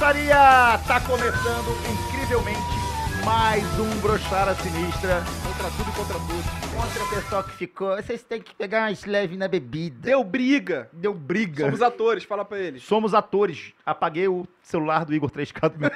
Baiô, broxaria! Tá começando incrivelmente mais um Brochara Sinistra. Contra tudo e contra tudo. Contra o pessoal que ficou. Vocês têm que pegar mais leve na bebida. Deu briga. Deu briga. Somos atores, fala pra eles. Somos atores. Apaguei o celular do Igor 3K do meu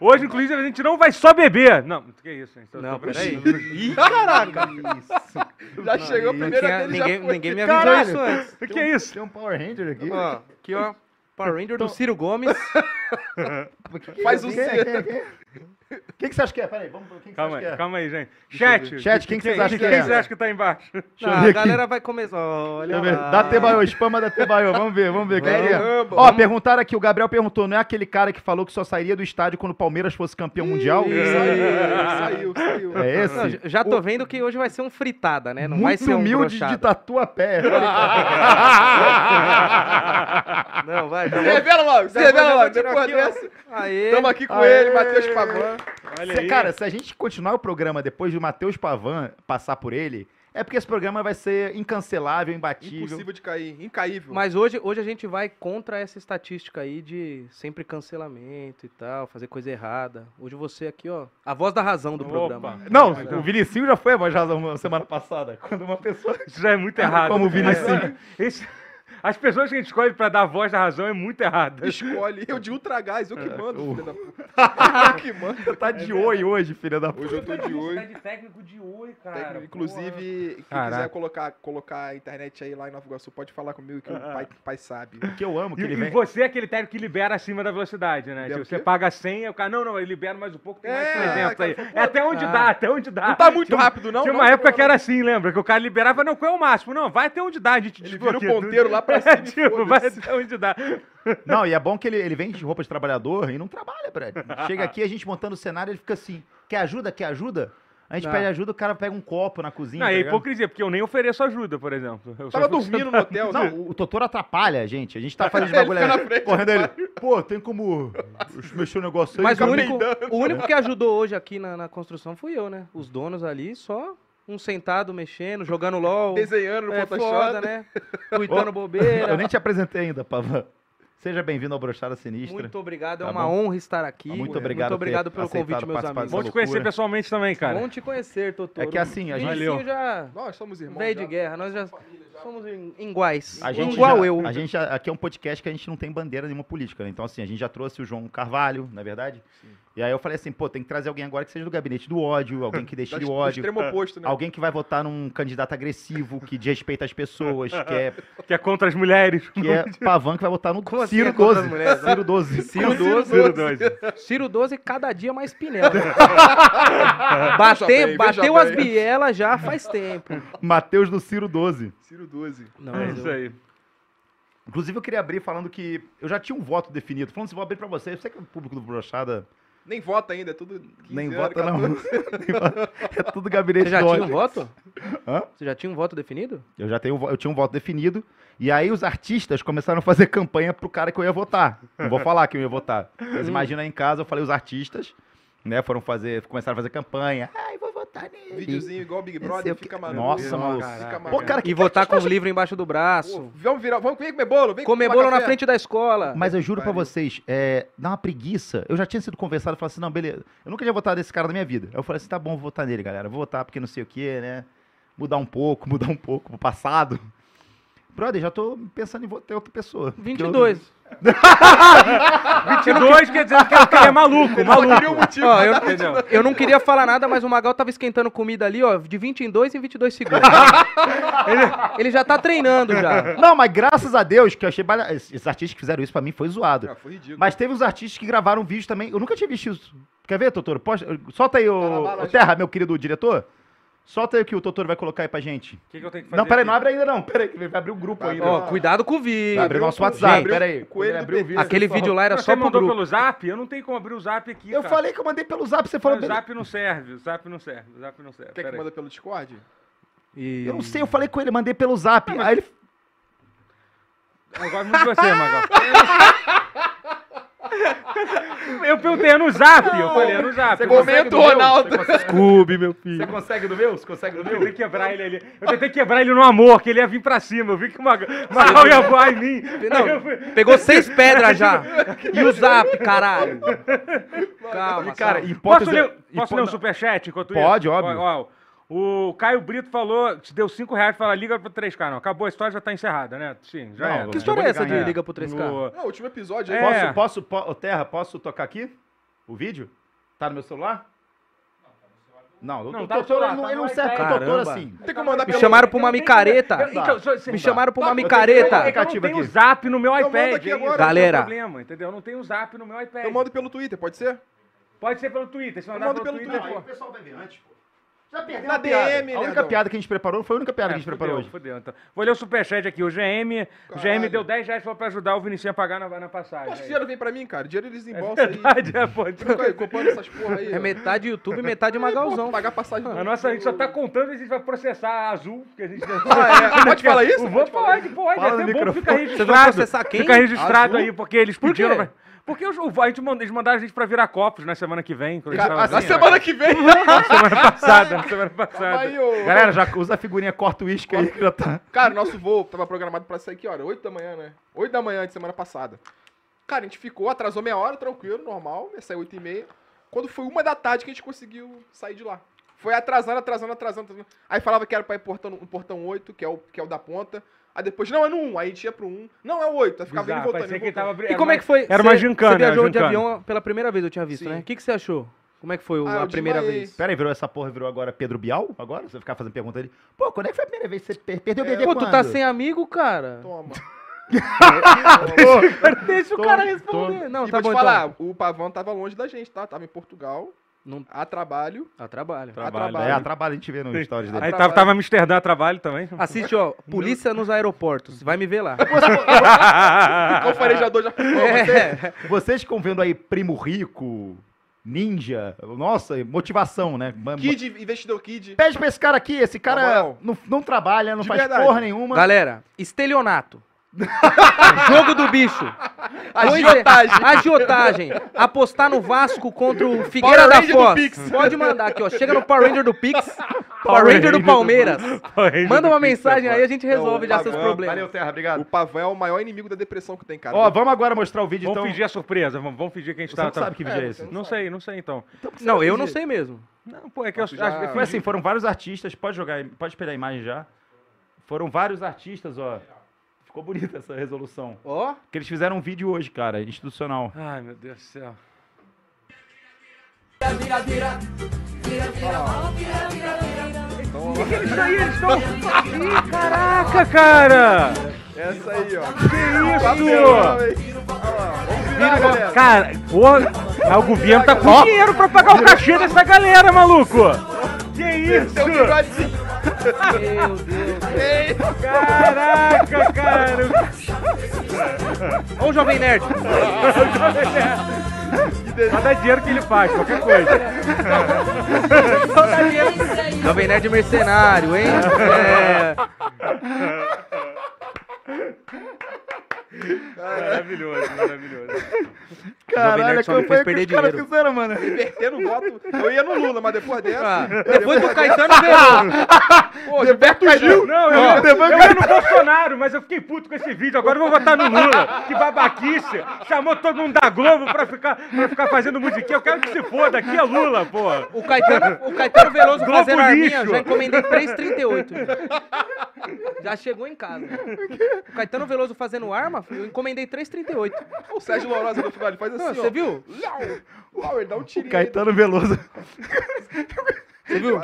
Hoje, inclusive, a gente não vai só beber. Não, que isso, gente? Não, peraí. Ih, caraca. Isso. Já chegou a Não primeira tinha- dele, ninguém, já foi. ninguém me avisou Caralho. isso antes. O que é isso? Tem um Power Ranger aqui. Ó, aqui, ó. Power Ranger do Ciro Gomes. Faz o é? C. Quem é? Quem é? Quem que você acha que é? Peraí, vamos. Quem que Calma você aí, acha que é? calma aí, gente. Chat. Chat, quem que vocês acham que Quem é? você acha que tá embaixo? eu Ah, ver a aqui. galera vai começar. Olha Deixa eu ver. lá. Dá Tebaiô, spama da Tebaiô. Vamos ver, vamos ver. Quem é? Vamos. Ó, perguntaram aqui, o Gabriel perguntou, não é aquele cara que falou que só sairia do estádio quando o Palmeiras fosse campeão mundial? Saiu, saiu, saiu. É esse? Não, já tô vendo que hoje vai ser um fritada, né? Não vai Muito ser um humilde brochado. de tatuapé. Não, vai. Vou... revela logo, revela logo. Depois ó. dessa, Aê. tamo aqui com ele, Matheus Pavan. Olha Se- aí. cara, se a gente continuar o programa depois de o Matheus Pavan passar por ele, é porque esse programa vai ser incancelável, imbatível. Impossível de cair, incaível. Mas hoje, hoje a gente vai contra essa estatística aí de sempre cancelamento e tal, fazer coisa errada. Hoje você aqui, ó, a voz da razão do Opa. programa. Não, o Vinicinho já foi a voz de razão semana passada. Quando uma pessoa. Isso já é muito errado. Como o Vinicinho. Esse- As pessoas que a gente escolhe pra dar a voz da razão é muito errado. Escolhe. Eu de ultragás, eu que mando, o- filho da puta. Eu que mando. Tá de oi hoje, filha da puta. Hoje eu tô de oi. de técnico de oi, Técnico, Inclusive, quem Caraca. quiser colocar, colocar a internet aí lá em Nova Iguaçu, pode falar comigo que o pai, pai sabe. Que eu amo, que E, ele e vem. você é aquele técnico que libera acima da velocidade, né? Tipo, você paga 100, aí o cara, não, não, ele libera mais um pouco, tem mais É, 300 cara, aí. É até onde ah. dá, até onde dá. Não tá muito Tinha rápido, não? Tinha não, uma não, época não, que era assim, lembra? Que o cara liberava, não, qual é o máximo? Não, vai até onde dá, a gente Ele vira o desbloqueia ponteiro lá pra É, cima tipo, vai até onde dá. Não, e é bom que ele, ele vem de roupa de trabalhador e não trabalha, Brad. Chega aqui, a gente montando o cenário, ele fica assim: quer ajuda? Quer ajuda? A gente Não. pede ajuda, o cara pega um copo na cozinha. Não, tá é ligado? hipocrisia, porque eu nem ofereço ajuda, por exemplo. Eu só Tava dormindo no hotel, né? Não, o Totoro atrapalha a gente. A gente tá fazendo Ele bagulho na frente, correndo ele. Pô, tem como mexer o negócio aí? Mas o único, o único que ajudou hoje aqui na, na construção fui eu, né? Os donos ali, só um sentado mexendo, jogando LOL. Desenhando no É Photoshop. foda, né? Tuitando bobeira. Eu nem te apresentei ainda, Pavan. Seja bem-vindo ao Brochada Sinistra. Muito obrigado, é Tá uma bom? honra estar aqui. Muito obrigado Muito obrigado pelo convite, meus amigos. Bom te conhecer pessoalmente também, cara. Bom te conhecer, Totoro. É que assim, a gente- Valeu. já Nós somos irmãos. veio de guerra, nós já somos iguais. A gente Igual já- eu. A gente, aqui é um podcast que a gente não tem bandeira nenhuma política, né? Então, assim, a gente já trouxe o João Carvalho, na é verdade? E aí eu falei assim, pô, tem que trazer alguém agora que seja do gabinete do ódio, alguém que deixe do ódio. extremo oposto, né? Alguém que vai votar num candidato agressivo, que desrespeita as pessoas, que é, Que é contra as mulheres. que é Pavan, que vai votar no Como assim Ciro é contra 12. as mulheres? Ciro 12. Ciro 12. Ciro dois. Ciro 12, cada dia mais pinela. Bate, bateu veja as bielas já faz tempo. Matheus do Ciro 12. Ciro 12. Não, É mas isso eu- aí. Inclusive, eu queria abrir falando que eu já tinha um voto definido. Falando assim, vou abrir pra você. Eu sei que o público do Brochada Nem vota ainda, é tudo 15 nem anos, vota, não. 14. Nem vota. é tudo gabinete Você já tinha um voto? Hã? Você já tinha um voto definido? Eu já tenho, vo- eu tinha um voto definido. E aí os artistas começaram a fazer campanha pro cara que eu ia votar. Não vou falar que eu ia votar. Vocês imaginam aí em casa, eu falei os artistas, né, foram fazer, começaram a fazer campanha. Ai, vou votar nele. Videozinho igual Big Brother, é o que- fica maluco. Nossa, Fica maluco. Pô, cara, que E votar com o livro embaixo do braço. Pô, vamos virar, vamos, vem comer bolo, vem Comer bolo na café. frente da escola. Mas eu juro pra Pariu. vocês, é, dá uma preguiça. Eu já tinha sido conversado e falei assim, não, beleza. Eu nunca tinha votado nesse cara na minha vida. Aí eu falei assim, tá bom, vou votar nele, galera. Vou votar porque não sei o quê, né? Mudar um pouco, mudar um pouco pro passado. Brother, já tô pensando em em outra pessoa. Porque eu- 22. 22 quer dizer que o cara é maluco, queria um maluco. motivo. Ó, eu, eu não queria falar nada, mas o Magal tava esquentando comida ali, ó, de 20 em 2 em 22 segundos. ele, ele já tá treinando já. Não, mas graças a Deus que eu achei. balha- Esses artistas que fizeram isso pra mim foi zoado. Ah, foi ridículo. Mas teve uns artistas que gravaram vídeos também. Eu nunca tinha visto isso. Quer ver, Totoro? Posta- Solta aí, Tá o, bala o. Terra, meu querido diretor. Solta aí o que o Totoro vai colocar aí pra gente. O que, que eu tenho que fazer? Não, peraí, não abre ainda não. Peraí, que vai abrir o grupo Vai ainda. Ó, cuidado com o vídeo. Vai abrir o nosso WhatsApp, peraí. Aquele vídeo lá era Não, só você pro mandou grupo. pelo zap? Eu não tenho como abrir o zap aqui, Eu cara. falei que eu mandei pelo zap, você falou. Mas o zap não serve, o zap não serve, o zap não serve. Quer que manda pelo Discord? E- Eu não sei, eu falei com ele, mandei pelo zap. Aí ele. Eu gosto muito de você, Magal. Eu perguntei, é no zap? Eu falei, é no zap. Você do meu? Ronaldo. Consegue, Scooby, meu filho. você consegue do meu? Você consegue do Eu tentei meu? quebrar ele ali. Eu tentei quebrar ele no amor, que ele ia vir pra cima. Eu vi que uma Marral ia voar em mim. Eu fui- Não, pegou seis pedras já. E o zap, caralho. Calma, E, cara, pontos... Posso ler, posso ler um superchat enquanto Pode, isso? óbvio. Ó, ó, o Caio Brito falou, te deu 5 reais, fala, liga pro 3K. Não, acabou, a história já tá encerrada, né? Sim, já Não, era. que história é essa de É. liga pro 3K? O- Não, o último episódio aí. É. Posso, posso, po- ô, Terra, posso tocar aqui? O vídeo? Tá no meu celular? Não, Não, o tá no doutor celular, não, tá ele no não serve iPad. doutor assim. Não tem como mandar Me pelo... chamaram pra uma Eu micareta. eu- então, só- Me chamaram pra uma eu micareta. É que eu não tenho zap no meu Eu iPad. é agora. é Galera. problema, entendeu? Eu não tenho zap no meu iPad. Eu mando pelo Twitter, pode ser? Pode ser pelo Twitter. Se mandar mando pelo, pelo Twitter, Twitter. pô. o pessoal vai ver antes, pô. Já perdeu Na uma piada. DM, A única piada que a gente preparou foi a única piada que a É, gente preparou fudeu, hoje. fudeu, então. Vou ler o superchat aqui. O GM, o GM deu 10 reais pra ajudar o Vinicius a pagar na, na passagem. Acho que Aí. dinheiro vem pra mim, cara. Dinheiro eles É embolsam aí. verdade, é, pô. Aí, comprando essas porra aí. É ó. metade YouTube, metade Aí, pô, Magalzão. Pagar passagem A nossa, a gente só tá contando e a gente vai processar a Azul, que a gente... Ah, é? Pode falar isso? O Pode falar pode, pode, Fala é até bom que fica microfone. Vocês vão registrado. processar quem? Fica registrado aí, porque eles pediram... Porque os, o- a gente manda- eles mandaram a gente pra virar copos na semana que vem. quando Cara, Na assim, semana que vem. Na semana passada, na semana passada. aí, ô. Galera, já usa a figurinha corta o uísque aí que já tá. Cara, nosso voo tava programado pra sair que hora? 8 da manhã, né? 8 da manhã de semana passada. Cara, a gente ficou, atrasou meia hora, tranquilo, normal, ia sair 8 e meia. Quando foi uma da tarde que a gente conseguiu sair de lá. Foi atrasando, atrasando, atrasando, atrasando. Aí falava que era pra ir portão, no portão 8, que é, o, que é o da ponta. Aí depois, não, é no 1. Aí a gente ia pro 1. Não, é o 8. Aí ficava indo e voltando. indo voltando. tava... E como é que foi? Era uma Você- gincana, Você viajou de avião pela primeira vez, eu tinha visto, Sim. né? O que, que você achou? Como é que foi o- Ah, a primeira desmaiei. vez? Pera aí, virou essa porra, virou agora Pedro Bial? Agora? Você vai ficar fazendo pergunta ali. Pô, quando é que foi a primeira vez que você per- perdeu o bebê Pô, tu tá sem amigo, cara? Toma. Deixa o Tô- cara tô- responder. Não, e tá vou bom te falar, então. o Pavão tava longe da gente, tá? Tava em Portugal, Não... a trabalho. A trabalho. Trabalho. a trabalho. É, a trabalho a gente vê nos stories dele. Aí tava, tava Amsterdã a trabalho também. Assiste, ó, Polícia nos Aeroportos. Vai me ver lá. O farejador já É. Vocês ficam vendo aí Primo Rico, Ninja, nossa, motivação, né? Kid, investidor Kid. Pede pra esse cara aqui, esse cara não, não trabalha, não De faz verdade. porra nenhuma. Galera, estelionato. Jogo do bicho. Agiotagem. Coisa- Agiotagem. Apostar no Vasco contra o Figueira Power da Ranger do Foz. Pix. Pode mandar aqui, ó. Chega no Power Ranger do Pix. Power Ranger do Palmeiras. Manda uma mensagem aí, a gente resolve já seus Pavão. problemas. Valeu, Terra, O obrigado. Pavão é o maior inimigo da depressão que tem, cara. Ó, vamos agora mostrar o vídeo, Vamos então. fingir a surpresa, vamos, vamos fingir que a gente Você tá... não tá- sabe que vídeo é, É, esse. você Não sei, não sei então. Não, eu não sei mesmo. Não, pô, é que eu... Já- Foi assim, foram vários artistas, pode jogar, pode esperar a imagem já. Foram vários artistas, ó. Ficou bonita essa resolução. Ó. Que eles fizeram um vídeo hoje, cara, institucional. Ai, meu Deus do céu. Isso aí, eles estão... Ih, caraca, cara! Essa aí, ó. Que isso? Cara, pô, o governo tá com dinheiro pra pagar o cachê dessa galera, maluco! Que isso? Seu bigodezinho. Meu Deus. Caraca, cara! O Jovem Nerd. Cada dinheiro que ele faz, qualquer coisa. Jovem Nerd mercenário, hein? É. Maravilhoso, maravilhoso. Caralho, a campanha que os perder caras dinheiro. fizeram, mano. Invertendo o voto. Eu ia no Lula, mas depois dessa. Ah, depois do Caetano Veloso. Pô, Gilberto Gil. Não, eu, ia, eu ia no Bolsonaro, mas eu fiquei puto com esse vídeo. Agora eu vou votar no Lula. Que babaquice. Chamou todo mundo da Globo pra ficar, pra ficar fazendo musiquinha. Eu quero que se foda. Aqui é Lula, pô. O Caetano, o Caetano Veloso Globo fazendo arminha, lixo. já encomendei 3,38. Já chegou em casa. O Caetano Veloso fazendo arma, eu encomendei 3,38. O Sérgio Lourosa no final, ele faz assim, Não, ó. Você viu? Uau, ele dá um tirinho. Caetano Veloso. Você viu?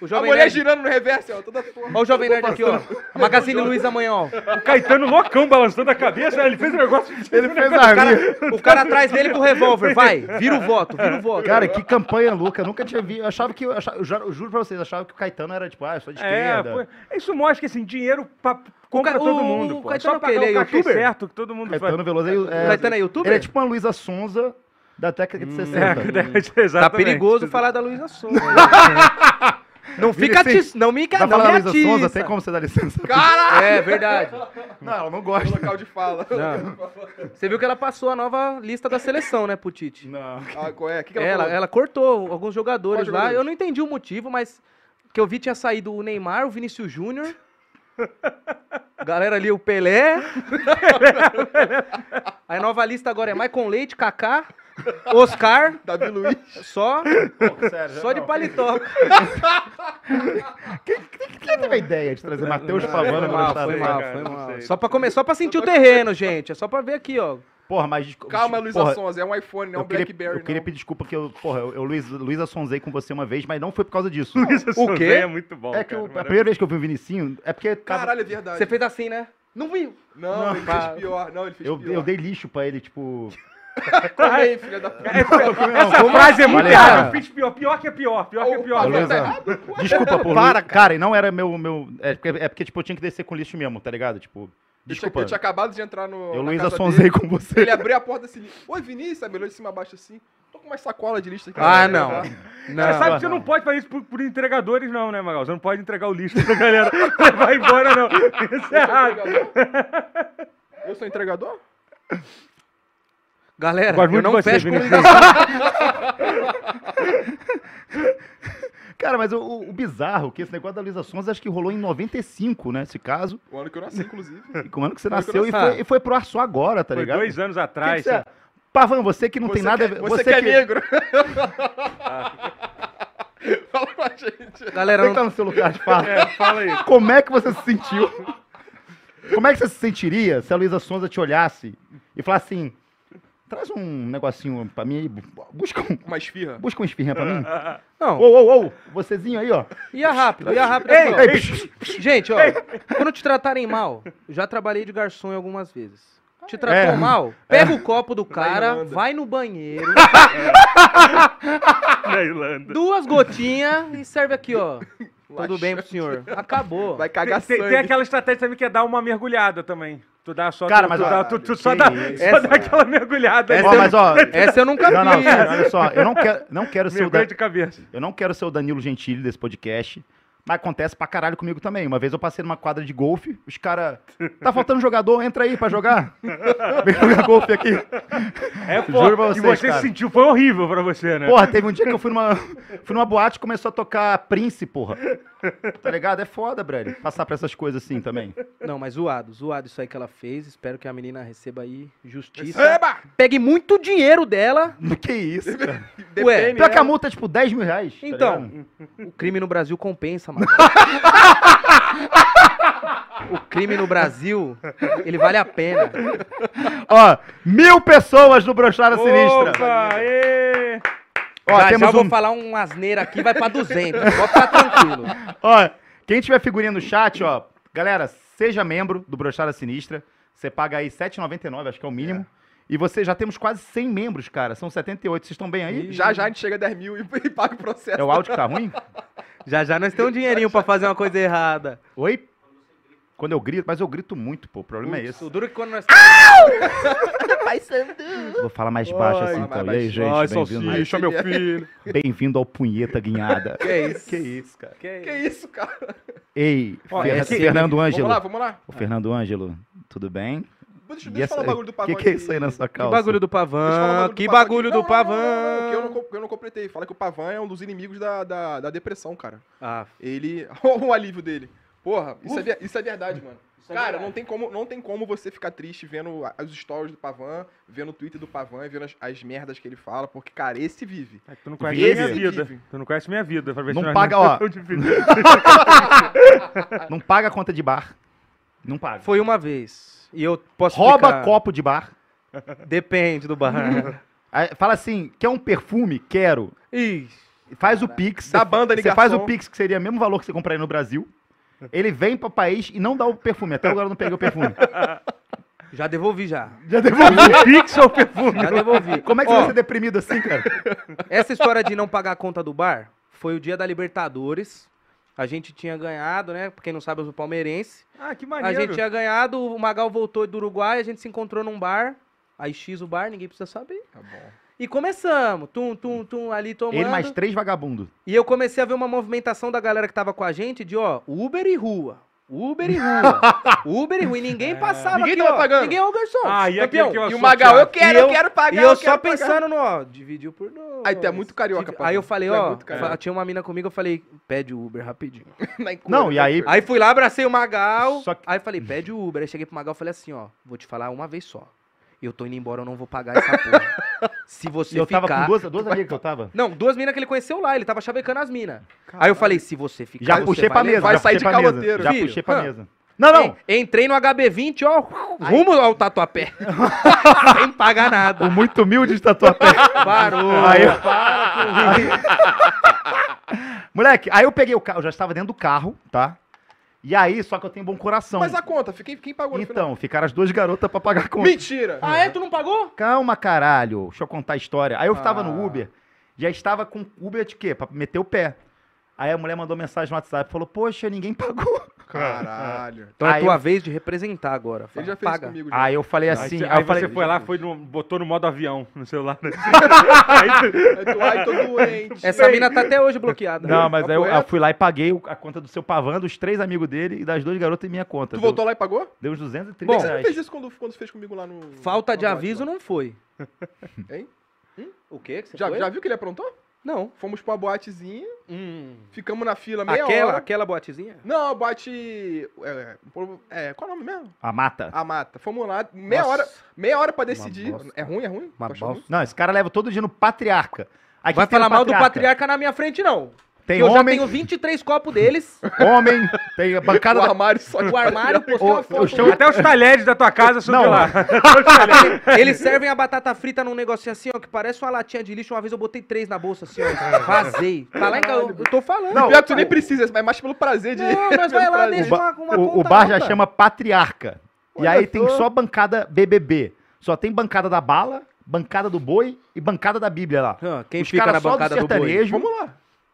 O A Jovem mulher Nerd. girando no reverse, ó. Toda porra. Olha o Jovem Nerd aqui, ó. A Magazine Luiza amanhã, ó. O Caetano loucão balançando a cabeça. Ele fez um negócio. Ele fez O cara, o cara atrás dele com o revólver. Vai, vira o voto, vira o voto. Cara, que campanha louca. Eu nunca tinha visto. Eu achava que. Eu, achava- eu juro pra vocês, eu achava que o Caetano era tipo, ah, eu sou de É, esquerda. pô, isso mostra que assim, dinheiro pra, compra Ca- todo mundo. o pô. Caetano Só pagar Ele é o youtuber? certo que todo mundo faz. Caetano Veloso é, O Caetano é youtuber? Ele é tipo uma Luísa Sonza da década de 60. É, Tá perigoso falar da Luísa Sonza. Não fica. Não me, Vai não falar me da Luísa Sonza, tem como você dar licença? Caralho! É verdade. Não, ela não gosta. Local de fala. Não. Você viu que ela passou a nova lista da seleção, né, pro Tite? Não. Ah, qual é? O que, que ela, Ela, ela cortou alguns jogadores lá. Eu não entendi o motivo, mas que eu vi tinha saído o Neymar, o Vinícius Júnior. Galera ali, o Pelé. A nova lista agora é Maicon Leite, Kaká, Oscar, Davi Luiz. só, Sério, só de paletó. Quem teve a ideia de trazer Matheus Pavano Foi pra mal, foi mal, foi não. Só pra, comer, só pra sentir o terreno, gente. É só pra ver aqui, ó. Porra, mas... Calma, Luísa porra. É um iPhone, não eu um queria, Blackberry. eu queria não. pedir desculpa que eu, porra, eu, eu Luiz, Luísa sonzei com você uma vez, mas não foi por causa disso. Luísa O Sonza quê? É muito bom, é que cara, eu- a primeira vez que eu vi o Vinicinho, é porque tava- Caralho, é verdade. Você fez assim, né? Não viu? Não, Não, ele pá. fez pior. Não, ele fez eu, pior. eu dei lixo pra ele, tipo... Também, filha da puta. Essa frase é muito Valeu, errada. Eu fiz pior. Pior que é pior. Pior que é pior. Tá errado? Desculpa, pô. Para, cara. e não era meu. meu é, porque, é porque, tipo, eu tinha que descer com lixo mesmo, tá ligado? Tipo, Eu tinha, desculpa. eu tinha acabado de entrar no. Eu, na Luísa casa sonzei dele. com você. Ele abriu a porta assim. Oi, Vinícius, sabe? Olhou de cima a baixo assim. Tô com uma sacola de lixo aqui. Ah, Tá? não. Você Não. sabe que você não pode fazer isso por, por entregadores, não, né, Magal? Você não pode entregar o lixo pra galera levar embora, não. Isso é Eu sou errado. entregador? Eu sou entregador? Galera, eu muito não você, fecho. Cara, mas o, o- bizarro, que esse negócio da Luísa Sonza, acho que rolou em 95, né? Esse caso. O ano que eu nasci, inclusive. E com o ano que você Foi que eu nasceu e foi, e foi pro ar só agora, tá Foi ligado? dois anos Que atrás. que você- Pavan, você que não tem Você nada a que- ver. Você, que é que, negro. Fala pra gente. Galera, Você não que tá no seu lugar de fala. É, fala aí. Como é que você se sentiu? Como é que você se sentiria se a Luísa Sonza te olhasse e falasse assim: traz um negocinho pra mim aí, bu- busca, um, Uma esfirra. busca uma esfirrinha pra mim? Não, Ô, ô, ô, vocêzinho aí, ó. ia rápido, ia rápido. Ei, aqui, ó. Ei, psh, Gente, ó, quando te tratarem mal, eu já trabalhei de garçom algumas vezes. Te tratou É. mal? Pega o copo do cara, vai no banheiro, Na Irlanda. duas gotinhas e serve aqui, ó. Tudo bem pro senhor. Acabou. Vai cagar Tem, sangue. tem aquela estratégia também que é dar uma mergulhada também. Tu dá só. Cara, tu, mas tu, ó, dá, tu, tu só, que dá, isso, só dá aquela mergulhada. Essa Ó, mas ó, Essa eu nunca não, não, sério, olha só, eu não quero, não quero ser o da, de cabeça. eu não quero ser o Danilo Gentili desse podcast, mas acontece pra caralho comigo também. Uma vez eu passei numa quadra de golfe, os caras, tá faltando jogador, entra aí pra jogar. Vem jogar golfe aqui. É, Juro pô, pra que vocês, você cara. se sentiu, foi horrível pra você, né? Porra, teve um dia que eu fui numa, fui numa boate e começou a tocar Prince, porra. Tá ligado? É foda, brother. Passar pra essas coisas assim também. Não, mas zoado, zoado isso aí que ela fez. Espero que a menina receba aí justiça. Eba! Pegue muito dinheiro dela. Que isso, cara. Ué, Pior que a multa é tipo 10 mil reais. tá Então, ligado? o crime no Brasil compensa, mano. O crime no Brasil, ele vale a pena. Ó, mil pessoas no Brochada Sinistra. Opa, ê! Ó, já, já temos vou um... falar um asneira aqui, vai pra 200. Pode ficar tranquilo. Ó, quem tiver figurinha no chat, ó, galera, seja membro do Brochada Sinistra. Você paga aí R$ 7,99, acho que é o mínimo. E você já temos quase 100 membros, cara. São 78. Vocês estão bem aí? Já já a gente chega a 10 mil e, e paga o processo. É o áudio que tá ruim? Já já nós temos um dinheirinho pra fazer uma coisa errada. Oi? Quando eu grito, mas eu grito muito, pô. O problema é esse. O duro é que quando nós. Vou falar mais baixo assim, Vai, então. E aí, gente, Ai, bem-vindo. salsicha, meu filho. Bem-vindo ao Punheta Guinhada. Que é isso? Que isso, cara. Que Que isso, cara? Ei, Ó, Fer- é que- Fernando Ângelo. Vamos lá, vamos lá. Ô, Fernando Ângelo, tudo bem? Deixa, deixa eu falar o bagulho do O pavão que, que é isso aí na sua Que calça? bagulho do o do Que bagulho do Não, não, não, não, Pavan? Que eu não, que eu não completei. Fala que o Pavan é um dos inimigos da, da, da depressão, cara. Ah, Ele. Olha o alívio dele. Porra, isso, é, isso é verdade, mano. é Cara, verdade. não tem, como, não tem como você ficar triste vendo a- os stories do Pavan, vendo o Twitter do Pavan e vendo as, as merdas que ele fala, porque, cara, esse vive. É que Tu não conhece Esse minha vida. vive. Tu não conhece minha vida. pra ver Não se nós paga, não ó. Não paga a conta de bar. Não paga. foi uma vez. E eu posso Rouba explicar. copo de bar. Depende do bar. Aí Fala assim, quer um perfume? Quero. Ixi. Faz o Pix. Da Você- banda Você faz o. Pix, que seria o mesmo valor que você compraria no Brasil. Ele vem pro país e não dá o perfume. Até agora eu não peguei o perfume. Já devolvi já. Já devolvi. Pix ou perfume? Já devolvi. Como é que você Ó, vai ser deprimido assim, cara? Essa história de não pagar a conta do bar foi o dia da Libertadores. A gente tinha ganhado, né? Pra quem não sabe, eu sou palmeirense. Ah, que A maneiro. gente tinha ganhado, o Magal voltou do Uruguai, a gente se encontrou num bar. Aí X o bar, ninguém precisa saber. Tá bom. E começamos, tum, tum, tum, ali tomando. Ele mais três vagabundos. E eu comecei a ver uma movimentação da galera que tava com a gente de, ó, Uber e rua. Uber e rua. Uber e rua. E ninguém passava Ninguém aqui, tava ó. pagando. Ninguém é o garçom. Ah, e campeão. aquele que eu E o Magal, eu quero, E eu, eu- quero pagar. E eu quero só pagar. pensando no, ó, dividiu por dois. Aí tu é muito carioca, Divi-. Aí eu falei, Tu é ó, muito carioca. fa- tinha uma mina comigo, eu falei, pede o Uber rapidinho. Na encolha, Não, e na aí- encolha. Aí fui lá, abracei o Magal. Só que- Aí falei, pede o Uber. Aí cheguei pro Magal e falei assim, ó, vou te falar uma vez só. Eu tô indo embora, eu não vou pagar essa porra. Se você eu tava ficar... com duas, duas amigas que eu tava. Não, duas minas que ele conheceu lá, ele tava chavecando as minas. Aí eu falei, se você ficar, Já você puxei vai pra mesa. levar. Vai já sair de caloteiro. Já Filho, puxei pra mesa. Não, não. En- Entrei no HB20, ó, rumo ao tatuapé. Sem pagar O nada. muito humilde de tatuapé. Parou. Aí eu- para. Moleque, aí eu peguei o carro, eu já estava dentro do carro, tá? E aí, só que eu tenho bom coração. Mas a conta, quem, quem pagou no final? Então, ficaram as duas garotas pra pagar a conta. Mentira! Ah, é? Tu não pagou? Calma, caralho. Deixa eu contar a história. Aí eu estava no Ah. Uber, já estava com Uber de quê? Pra meter o pé. Aí a mulher mandou mensagem no WhatsApp, falou, poxa, ninguém pagou. Caralho. Então é Aí tua eu- vez de representar agora. Ele Fala, já fez paga. comigo já. Aí eu falei assim, você- aí, aí eu falei, você foi lá, foi no- botou no modo avião no celular. né? Aí tu, ai, tô doente. Essa mina tá até hoje bloqueada. Não, mas aí eu, eu fui lá e paguei o- a conta do seu Pavan, dos três amigos dele e das duas garotas em minha conta. Tu Deu- voltou lá e pagou? Deu uns 230 Por que você não reais. fez isso quando, quando fez comigo lá no... Falta de aviso lá? não foi. Hein? O quê que você Já, foi? já viu que ele aprontou? Não. Fomos pra uma boatezinha, Hum. ficamos na fila meia Aquela, hora. aquela boatezinha? Não, boate... É, é, qual é o nome mesmo? A mata. A mata. Fomos lá, meia Nossa. hora, meia hora pra decidir. É ruim, é ruim? Não, esse cara leva todo dia no Patriarca. Aqui Vai falar mal do patriarca na minha frente, não. Tem eu já homem, tenho 23 copos deles. homem, tem a bancada o armário só de o armário, postei Ô, uma eu foto. chamo- Até os talheres da tua casa Não. lá. Eles servem a batata frita num negocinho assim, ó, que parece uma latinha de lixo. Uma vez eu botei três na bolsa, assim, ó. Vazei. Tá lá em casa, eu eu tô falando. Não, Pior que tu nem precisa, mas mais pelo prazer de... Não, nós vai lá, deixa uma, uma o- o bar já alta. chama Patriarca. e Olha aí tem só. bancada BBB. Só tem bancada da bala, bancada do boi e bancada da Bíblia lá. Ah, Quem Os fica caras na só do bancada do, boi? sertanejo. Vamos lá.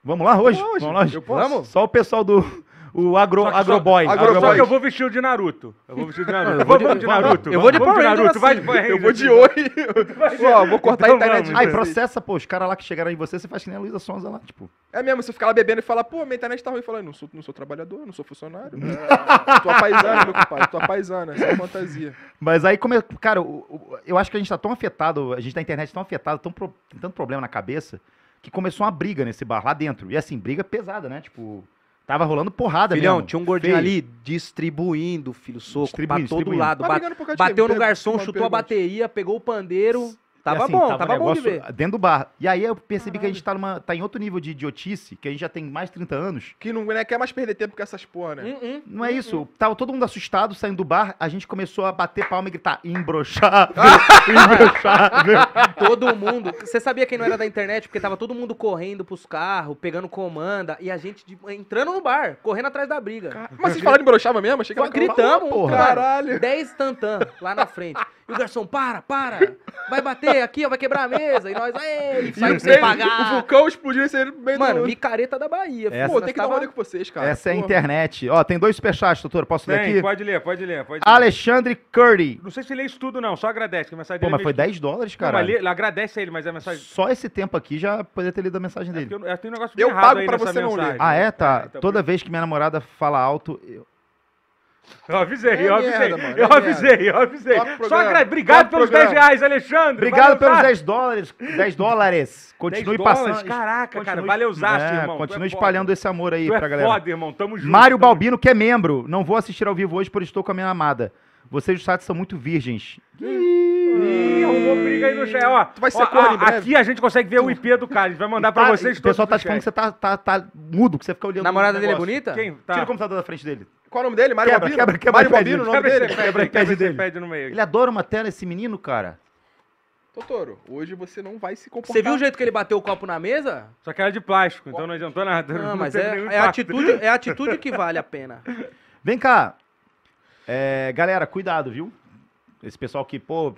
Vamos lá hoje? Vamos lá hoje. Vamos lá hoje? Eu posso? Vamos? Só o pessoal do o agro, Só que só- agroboy. Agro- Só Agroboy. que eu vou vestido de Naruto. Eu vou vestido de Naruto. eu vou Vamos de- de Naruto. eu vou de Power Naruto. Vai de. Power Eu vou de oi. Ó, vou cortar Então a internet. vamos. Aí processa, pô, os caras lá que chegaram em você, você faz que nem a Luísa Sonza lá, tipo. É mesmo, você fica lá bebendo e fala, pô, minha internet tá ruim. Fala, não sou, não sou trabalhador, não sou funcionário. tua paisana, meu compadre, tua paisana, essa é fantasia. Mas aí, como é, cara, o- o- eu acho que a gente tá tão afetado, a gente da internet tão afetado, tão pro- tem tanto problema na cabeça, que começou uma briga nesse bar lá dentro. E assim, briga pesada, né? Tipo, tava rolando porrada Filhão, mesmo. tinha um gordinho feio. ali distribuindo, filho, soco, pra todo lado. Tá bateu no garçom, chutou a bateria, pegou o pandeiro. Tava assim, bom, tava tava, um bom de ver. Dentro do bar. E aí eu percebi que a gente tá, numa, tá em outro nível de idiotice, que a gente já tem mais de 30 anos. Que não né, quer mais perder tempo com essas porra, né? Hum, hum. Não é isso. Tava todo mundo assustado saindo do bar, a gente começou a bater palma e gritar: embroxar, embroxar. Todo mundo. Você sabia quem não era da internet? Porque tava todo mundo correndo pros carros, pegando comanda, e a gente de- entrando no bar, correndo atrás da briga. Mas vocês falaram de broxava mesmo? Achei que Só era gritamos, porra. cara. Caralho. 10 tantã lá na frente. E o garçom, para, para. Vai bater aqui, ó, vai quebrar a mesa. E nós, ei, E saímos sem meio- O pagar. vulcão explodiu esse no meio Mano, do... micareta da Bahia. Essa- Pô, tem que dar um tava- rolê com vocês, cara. Essa é a internet. Ó, tem dois superchats, doutor. Posso ler Tem, aqui? pode ler, pode ler, pode ler. Alexandre Curry. Não sei se lê isso tudo, não. Só agradece, que a mensagem Pô, dele mas é foi meio- 10 dólares, Não, cara. mas lê- agradece a ele, mas é a mensagem... Só esse tempo aqui já poderia ter lido a mensagem É dele. porque eu, eu tenho um negócio Eu errado pago aí pra nessa você não ler. mensagem. Ah, é? Tá. então- Toda vez que minha namorada fala alto. eu- Eu avisei, É eu avisei. merda, mano, é eu avisei, eu avisei. Toca o Só agra... Obrigado pelos programa. 10 reais, Alexandre. Obrigado Valeu, pelos tá? 10 dólares. 10 dólares. Continue 10 dólares, passando. Caraca, cara, continue- valeu, Zaço, É, irmão. Continue Tu é espalhando foda. esse amor aí Tu pra é galera. foda, irmão. Tamo junto. Mário tamo Balbino, que é membro. Não vou assistir ao vivo hoje, pois estou com a minha amada. Vocês do site são muito virgens. Ih, arrumou briga aí no chat. Ó, Tu vai ser ó, corno ó, em breve? aqui a gente consegue ver o IP do cara. A gente vai mandar pra Tá, vocês o todos. pessoal tá no te falando que chat. você tá, tá, tá mudo, que você fica olhando. Namorada o dele é negócio. bonita? Quem? Tá. Tira o computador da frente dele. Qual é o nome dele? Mário Quebra, Balbino? quebra, quebra Mário pele Balbino, o nome Quebra dele? esse pad Quebra esse dele. pad no meio. Ele adora uma tela, esse menino, cara. Totoro, hoje você não vai se comportar. Você viu o jeito que ele bateu o copo na mesa? Só que era de plástico, então não adiantou nada. Não, mas teve é, é, a impacto. atitude, é a atitude que vale a pena. Vem cá. É, galera, cuidado, viu? Esse pessoal que, pô,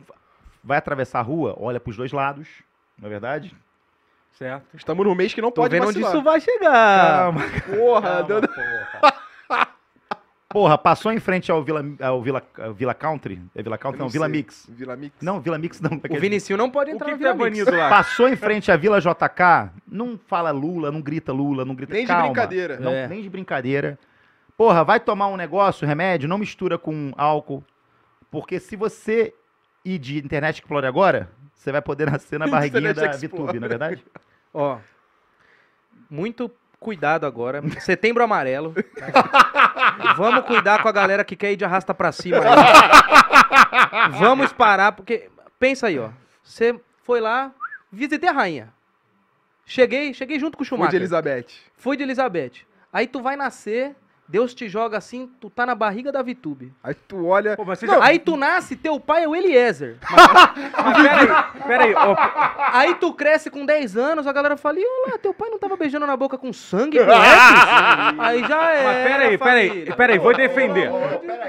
vai atravessar a rua, olha pros dois lados, não é verdade? Certo. Estamos num mês que não Tô pode vendo onde vacilar. isso vai chegar. Porra, Calma, deu... porra. Porra, passou em frente ao Vila, ao Vila, ao Vila Country. É Vila Country? Eu Não, Vila. Mix. Vila Mix. Não, Vila Mix não. O Vinicinho não pode O entrar que, no que tá Vila Mix. banido lá? Passou em frente à Vila JK, não fala Lula, não grita Lula, não grita Nem de calma. brincadeira. Não, É. Nem de brincadeira. Porra, vai tomar um negócio, remédio, não mistura com álcool. Porque se você ir de Internet Explorer agora, você vai poder nascer na barriguinha da. VTube, não é verdade? Ó, muito cuidado agora. Setembro amarelo. Vamos cuidar com a galera que quer ir de arrasta pra cima. aí. Vamos parar, porque pensa aí, ó. Você foi lá, visitei a rainha. Cheguei, cheguei junto com o Fui Schumacher. de Elizabeth. Fui de Elizabeth. Aí tu vai nascer, Deus te joga assim, tu tá na barriga da Vitube. Aí tu olha. Pô, mas Não, já... Aí tu nasce, teu pai é o Eliezer. Mas peraí, peraí. ô, Aí tu cresce com 10 anos, a galera fala, e olha, teu pai não tava beijando na boca com sangue, com? Aí já é. Mas peraí, peraí, peraí, vou defender.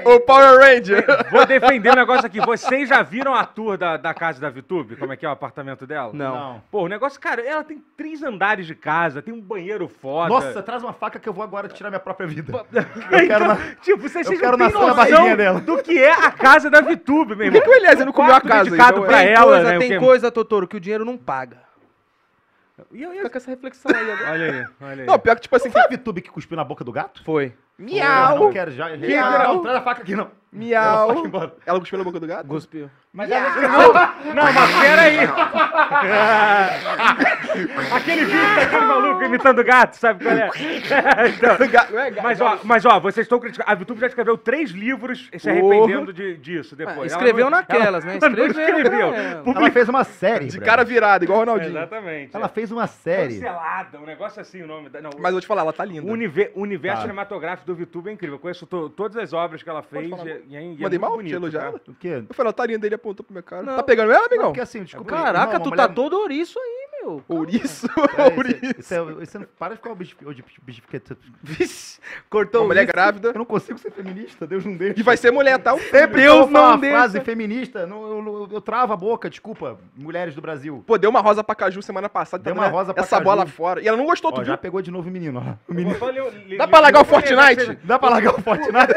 O Power Ranger. Vou defender o negócio aqui. Vocês já viram a tour da, da casa da Vitube? Como é que é o apartamento dela? Não. Pô, o negócio, cara, ela tem três andares de casa, tem um banheiro foda. Nossa, traz uma faca que eu vou agora tirar minha própria vida. Eu quero na- Tipo, vocês, eu quero não têm noção dela. do que é a casa da Vitube, meu Por que, irmão. que o Eliezer não comeu a casa? dedicado então, pra? Tem ela, coisa, né, tem coisa, Totoro, que o dinheiro não paga. E eu- Fica com essa reflexão aí agora. Olha aí, olha aí. Não, pior que, tipo assim, Foi a VTube que cuspiu na boca do gato? Foi. Eu não quero já. Miau. Não, traz a faca aqui, não. miau. Ela cuspiu na boca do gato? Cuspiu. Mas ela escreveu... Não, mas peraí. Aquele vídeo daquele maluco imitando gato, sabe qual é? Então, ga- mas, ó, mas, ó, vocês estão criticando. A VTube já escreveu três livros se arrependendo de- disso depois. Ah, escreveu não- naquelas, né? ela não Escreveu. escreveu. é. Ela fez uma série. De cara virada, igual o Ronaldinho. Exatamente. Ela fez uma série. Cancelada, um negócio assim o nome. Da, não, Mas eu vou te falar, ela tá linda. o univer- universo Tá. cinematográfico do VTube é incrível. Eu conheço to- todas as obras que ela fez. E, e, é- e é Mandei muito mal? bonito, Te elogiar tá? ela? O quê? Eu falei, ela tá linda, ele apontou pro meu cara. Não. Tá pegando ela, Não, amigão? porque assim, desculpa. Caraca, tu tá todo ouriço aí, meu. Ouriço? Ouriço. Isso, isso é, isso é, para de ficar. Vixe, cortou Uma mulher ouriço. grávida. Eu não consigo ser feminista, Deus não deixa. E vai ser mulher, tá? Sempre Deus eu não uma deixa. frase feminista, não, eu, eu- eu travo a boca, desculpa, mulheres do Brasil. Pô, deu uma rosa pra Caju semana passada. Deu tá uma vendo rosa pra Essa Caju. bola fora. E ela não gostou, Ó, tu já viu? pegou de novo o menino, ó. O menino. Dá pra largar o Fortnite? Dá pra largar o Fortnite?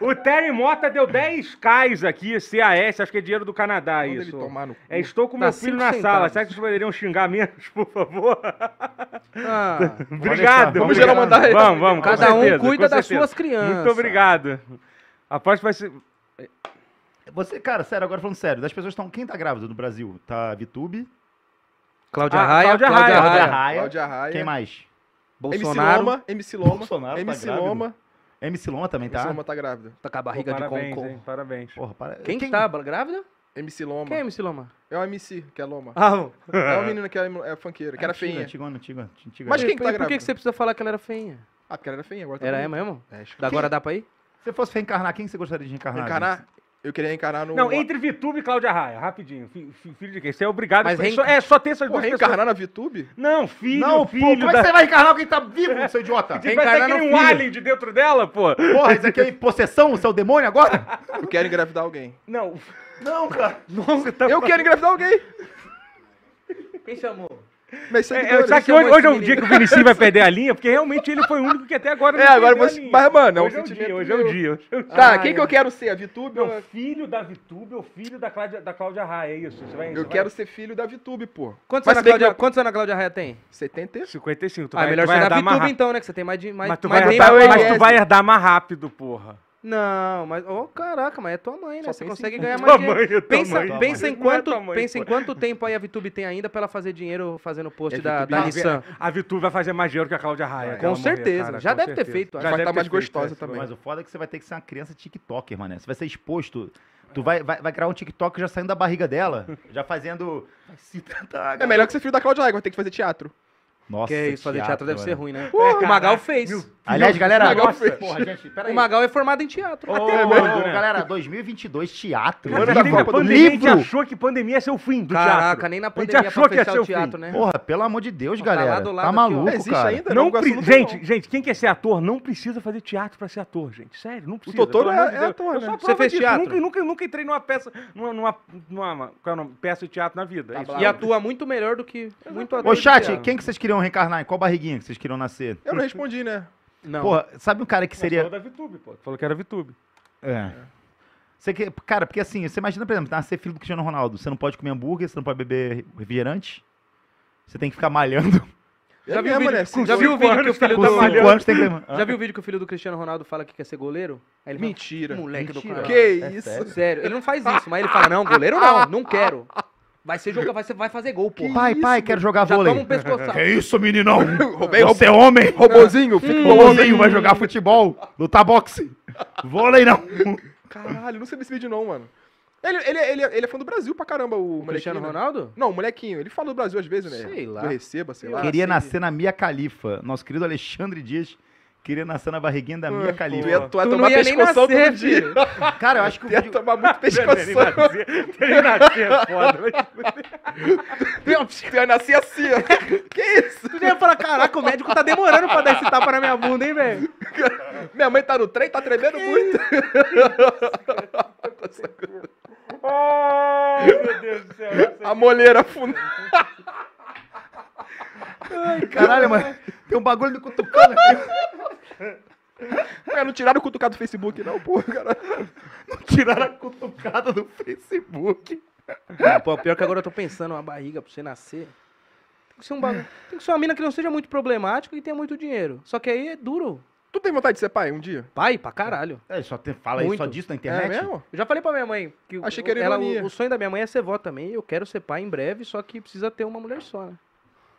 O Terry Mota deu 10 Ks aqui, CAS, acho que é dinheiro do Canadá isso. É, estou com Tá meu filho na sala. Será que poderiam xingar menos, por favor? Ah, Obrigado. Vamos geral mandar- Vamos, vamos. cada um certeza, cuida com das certeza. suas crianças. Muito obrigado. Aposto que vai ser. Você, cara, sério, agora falando sério, das pessoas estão. Quem tá grávida no Brasil? Tá VTube, Cláudia Ah, Raia, Cláudia Cláudia Raia. Raia, Raia. Cláudia Raia. Quem mais? MC Bolsonaro. Loma. MC Loma. Bolsonaro tá MC grávido. Loma. MC Loma também MC tá? Loma tá grávida. Tá com a Pô, barriga de parabéns, concon. hein? Parabéns. Porra, para. Quem, que tá grávida? MC Loma. Quem é MC Loma? É o MC, que é Loma. Ah, É uma menina que é, é funkeira, que era feinha. Antigona, antiga, antiga. Mas quem que tá por que, você precisa falar que ela era feinha? Ah, porque ela era feinha, agora tá Era é bonita. mesmo? É, acho que- Da Agora dá pra ir? Se você fosse reencarnar, quem você gostaria de reencarnar? Reencarnar? Eu queria reencarnar no... Não, entre Vitube e Cláudia Raia, rapidinho. Fi- fi- Filho de quem? Você é obrigado. Mas só, é, só ter essas Pô, duas reencarnar pessoas. na VTube? Não, filho, Não, pô, filho como é que você vai encarnar alguém que tá vivo, seu idiota? Vai ter Reencarnar aquele no um alien de dentro dela, pô. Porra, isso aqui é possessão, seu demônio agora? Eu quero engravidar alguém. Não. Não, cara. Nossa, tá Eu quero engravidar alguém! Quem chamou? Mas É, é, sabe que chamou hoje, hoje é o dia que o Vinicius vai perder a linha, porque realmente ele foi o único que até agora não É, agora você- mas, mano, é um hoje é o sentimento dia, hoje é dia. hoje é o dia. Tá, Ah, quem que é. eu quero ser? A VTube? Não, ou- filho da Vitube ou filho da Cláudia, da Cláudia Raia, é isso. Você vai, Eu você quero ser filho da VTube, pô. Quantos, anos, que Cláudia, meu- quantos anos a Cláudia Raia tem? 70? vai... 55, tu ah, vai, melhor tu vai ser rápido. então, né? Que você tem mais de mais, Mas tu, mais vai herdar, mas tu vai herdar mais rápido, porra. Não, mas ô caraca, mas é tua mãe, né? Só Você consegue cinco. ganhar Tua mais dinheiro. mãe, é tua pensa, mãe. pensa em é quanto, tua mãe, pensa em quanto tempo aí a VTube tem ainda pra ela fazer dinheiro fazendo post É, da, da Nissan. A Vitube vai fazer mais dinheiro que a Cláudia Raia. Com morrer, certeza. cara, Já com deve ter certeza. feito, Já. Vai deve tá ter mais feito, gostosa é, também. Mas o foda é que você vai ter que ser uma criança TikToker, mané. Você vai ser exposto. Tu vai, vai, vai criar um TikTok já saindo da barriga dela, já fazendo. Vai se tratar. É melhor que ser filho da Cláudia Raia, vai ter que fazer teatro. Nossa, Que é isso, fazer teatro deve ser ruim, né? Porra, o Magal fez. Meu- Aliás, galera. Magal nossa, fez. porra, gente, peraí. O Magal é formado em teatro. Ô, Até né? galera, 2022, teatro. Cara, do pandemia a Livro. gente achou que pandemia ia ser o fim do Caraca, teatro. nem na A gente pandemia achou pra que ia fechar ser o o fim. teatro, né? Porra, pelo amor de Deus, Tá lá galera. do Tá lado aqui, ó. maluco, Existe cara. ainda? Não Nova pre- não tem, gente, gente, quem quer ser ator não precisa fazer teatro pra ser ator, gente. Sério, não precisa. Totoro pelo amor é- é ator, Eu né? a Você fez teatro? Nunca, nunca, nunca entrei numa peça, numa, é o peça de teatro na vida. É. Tá E atua muito melhor do que muito ator Ô, chat, teatro. quem que vocês queriam reencarnar? Em qual barriguinha que vocês queriam nascer? Eu não respondi, né? Não. Porra, sabe um cara que Mas seria. Falou da VTube, pô. Falou que era VTube. É. Você que, cara, porque assim, você imagina, por exemplo, nascer filho do Cristiano Ronaldo. Você não pode comer hambúrguer, você não pode beber refrigerante. Você tem que ficar malhando. Já É viu o vídeo, já Cinco viu o vídeo que o filho tá malhando. anos tem. Já viu o vídeo que o filho do Cristiano Ronaldo fala que quer ser goleiro? Aí ele fala, Mentira. Moleque Mentira. do caralho. Que É isso? Sério, ele não faz isso, mas ele fala, não, goleiro não, não quero. Vai ser jogo, vai, ser, vai fazer gol, pô. Pai, pai, quero jogar Já vôlei. toma um pescoçado. Que isso, meninão? Roubei Você é homem? Robozinho, fica Robozinho vai jogar futebol, lutar boxe. Vôlei não. Caralho, não sei desse vídeo não, mano. Ele, ele, ele, ele é fã do Brasil pra caramba, o, O Cristiano né? Ronaldo? Não, o molequinho. Ele fala do Brasil às vezes, né? Sei lá. Do Receba, sei lá. Queria sei. nascer na Mia Califa. Nosso querido Alexandre Dias queria nascer na barriguinha da Mia Tu Califa. ia, tu ia Tu tomar pescoção nascer, todo dia. filho. Cara, eu acho que o Tu ia vídeo... tomar muito pescoção. nascer, ele nascer é foda. tu ia nascer assim, ó. Que isso? Tu ia falar, caraca, o médico tá demorando pra dar esse tapa na minha bunda, hein, velho? Minha mãe tá no trem, tá tremendo muito. Ai, meu Deus do céu. A moleira afunda. Caralho, mano. Tem um bagulho do cutucando aqui. Não tiraram o cutucado do Facebook, não, porra, cara. Tiraram a cutucada do Facebook. Pô, pior que agora eu tô pensando, uma barriga pra você nascer. Tem que ser um bagulho. Tem que ser uma mina que não seja muito problemática e tenha muito dinheiro. Só que aí é duro. Tu tem vontade de ser pai um dia? Pai, pra caralho. É, só tem, fala aí Muito. só disso na É internet. mesmo? Eu já falei pra minha mãe que o- Achei que era ela, ironia. o, o sonho da minha mãe é ser vó também. Eu quero ser pai em breve, só que precisa ter uma mulher só, né?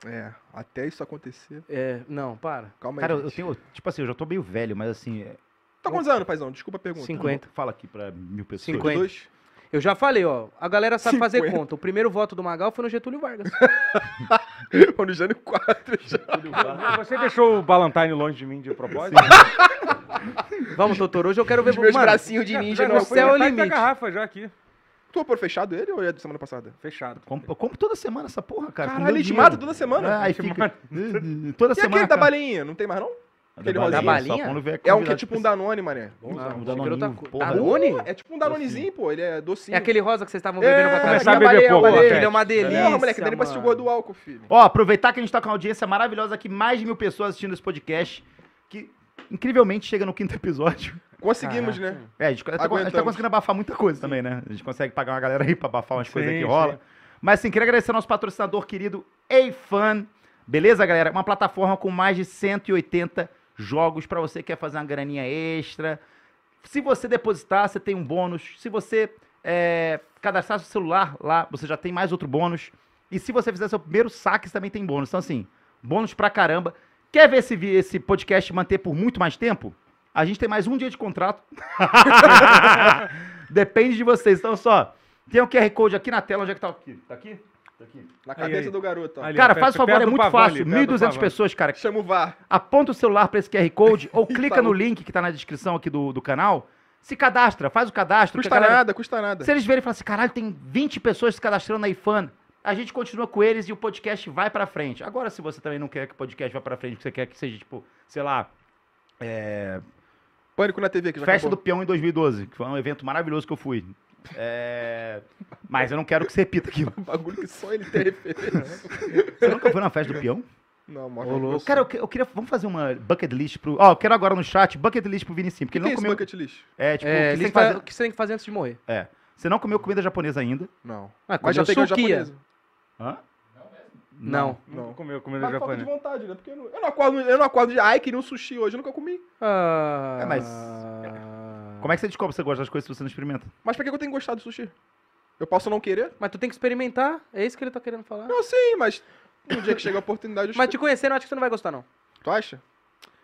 É, até isso acontecer. É, não, para. Calma aí. Cara, eu, tenho. Tipo assim, eu já tô meio velho, mas assim. é- Tá quantos anos, paizão? Desculpa a pergunta. Cinco. 50. Fala aqui pra mil pessoas. 50. Dois. Eu já falei, ó. A galera sabe fazer 50. conta. O primeiro voto do Magal foi no Getúlio Vargas. Ou no Jânio 4 já. Você deixou o Ballantyne longe de mim de propósito? Vamos, doutor, hoje eu quero ver... Os meus Mano, bracinhos de ninja Já não. você é o metade da limite. garrafa já aqui. Tu por fechado ele ou é de semana passada? Fechado. Com- Eu compro toda semana essa porra, cara. Caralho, ele te dinheiro. mata toda semana? É, aí fica. Toda E semana. aquele da cara. balinha? Não tem mais não? Aquele Da balinha? É um que é tipo um. Danone, mané. Bom, Ah, um coisa. porra. Danone? É tipo um Danonezinho, pô. Ele é docinho. É aquele rosa que vocês estavam É, bebendo pra Começar a beber pouco. Ele é uma delícia, Porra, moleque, daí pra mano. segura do álcool, filho. Ó, aproveitar que a gente tá com uma audiência maravilhosa aqui, mais de mil pessoas assistindo esse podcast, que incrivelmente chega no quinto episódio. Conseguimos, né? É, a gente, a gente tá- a gente tá Aguentamos. conseguindo abafar muita coisa também, né? A gente consegue pagar uma galera aí pra abafar umas coisas Sim, que rola. sim. Mas assim, queria agradecer ao nosso patrocinador querido, Eifan. Beleza, galera? Uma plataforma com mais de 180 jogos pra você que quer fazer uma graninha extra. Se você depositar, você tem um bônus. Se você é, cadastrar seu celular lá, você já tem mais outro bônus. E se você fizer seu primeiro saque, você também tem bônus. Então, assim, bônus pra caramba. Quer ver esse, esse podcast manter por muito mais tempo? A gente tem mais um dia de contrato. Depende de vocês. Então, só, tem o QR Code aqui na tela. Onde é que tá aqui? Tá aqui? Tá aqui. Na cabeça aí. do garoto, ó. Ali. Cara, faz o favor, é muito fácil. do 1.200 pavão. pessoas, cara. Chama o VAR. Aponta o celular pra esse QR Code ou clica no link que tá na descrição aqui do, do canal. Se cadastra, faz o cadastro. Custa galera- nada, custa nada. Se eles verem e falarem assim, caralho, tem 20 pessoas se cadastrando na IFAN, a gente continua com eles e o podcast vai pra frente. Agora, se você também não quer que o podcast vá pra frente, que você quer que seja, tipo, sei lá, é, Pânico na TV, que já Festa do acabou. Peão em 2012, que foi um evento maravilhoso que eu fui. É, Mas eu não quero que você repita aquilo. Um bagulho que só ele tem referência. Você nunca foi na festa do Peão? Não. Ô, louco. Cara, eu, eu queria. Vamos fazer uma bucket list pro. Ó, eu quero agora no chat bucket list pro Vinicinho, porque O que ele é não esse comeu. bucket list? É, tipo, É, o que você tem fazer- o que você tem que fazer antes de morrer. É. Você não comeu comida japonesa ainda. Não. Ah, Mas já suquia. japonesa. Hã? Não. Não. Nunca comeu comida Mas falta de japonesa. vontade, né? Porque eu não, eu não acordo, eu não acordo de ai, queria um sushi hoje, eu nunca comi. Ah, É, mas- Como é que você descobre que você gosta das coisas se você não experimenta? Mas pra que eu tenho que gostar do sushi? Eu posso não querer? Mas tu tem que experimentar, é isso que ele tá querendo falar. Não, sim, mas um dia que chega a oportunidade, eu Mas te conhecendo, eu acho que você não vai gostar, não. Tu acha?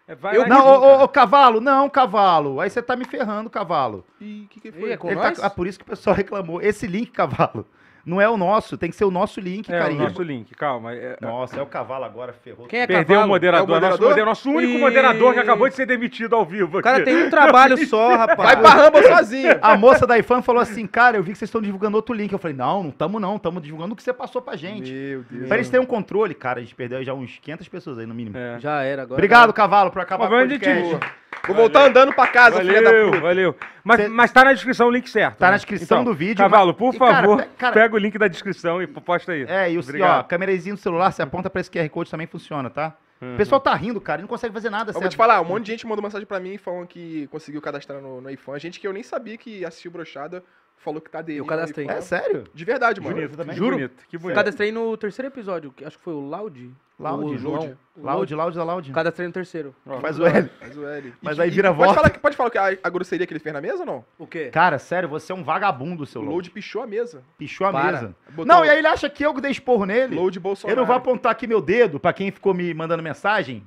É, vai Eu- lá Não, ô, ô, cara. ô, cavalo, não, cavalo. Aí você tá me ferrando, cavalo. E o que, que Ih, foi? é com Ele nós? tá- ah, por isso que o pessoal reclamou. Esse link, cavalo, não é o nosso, tem que ser o nosso link, É o carinho. nosso link, calma. é- Nossa, é o cavalo agora, ferrou. Quem é Perdeu o cavalo? moderador, É o nosso, moderador? moder- nosso único Ih. moderador que acabou de ser demitido ao vivo. O cara aqui. tem um trabalho só, rapaz. Vai pra Ramba sozinho. A moça da IFAM falou assim, cara, eu vi que vocês estão divulgando outro link. Eu falei, não, não tamo não, tamo divulgando o que você passou pra gente. Meu Deus. Pra eles terem um controle, cara, a gente perdeu já uns 500 pessoas aí no mínimo. É. Já era agora. Obrigado, cavalo, por acabar Mas com o podcast. Vou voltar andando pra casa, filha da Valeu, puta. valeu. Mas, Cê- mas tá na descrição o link certo. Tá na né? descrição Então, do vídeo, Cavalo, por e, cara, favor, cara- pega o link da descrição e posta aí. É, e o, ó, câmerazinha do celular, você aponta pra esse QR Code também funciona, tá? O pessoal tá rindo, cara, e não consegue fazer nada. Eu vou certo? te falar, um monte de gente mandou mensagem pra mim falando que conseguiu cadastrar no, no iPhone. Gente que eu nem sabia que assistiu Brochada falou que tá dele. Eu cadastrei. É sério? De verdade, mano. Bonito também. Que Juro? bonito, que bonito. Cadastrei no terceiro episódio, que acho que foi o Loud. Loud. Loud. O Loud, loud, loud. Cadastrei no terceiro. Faz o L. Faz o L. Mas E- aí vira pode voto. falar, que- pode falar que a, a grosseria que ele fez na mesa ou não? O quê? Cara, sério, você é um vagabundo, seu O Load. Load pichou a mesa. Pichou a Para. mesa. Botou Não, e aí ele acha que eu que dei esporro nele. Load Bolsonaro. Eu não vou apontar aqui meu dedo pra quem ficou me mandando mensagem.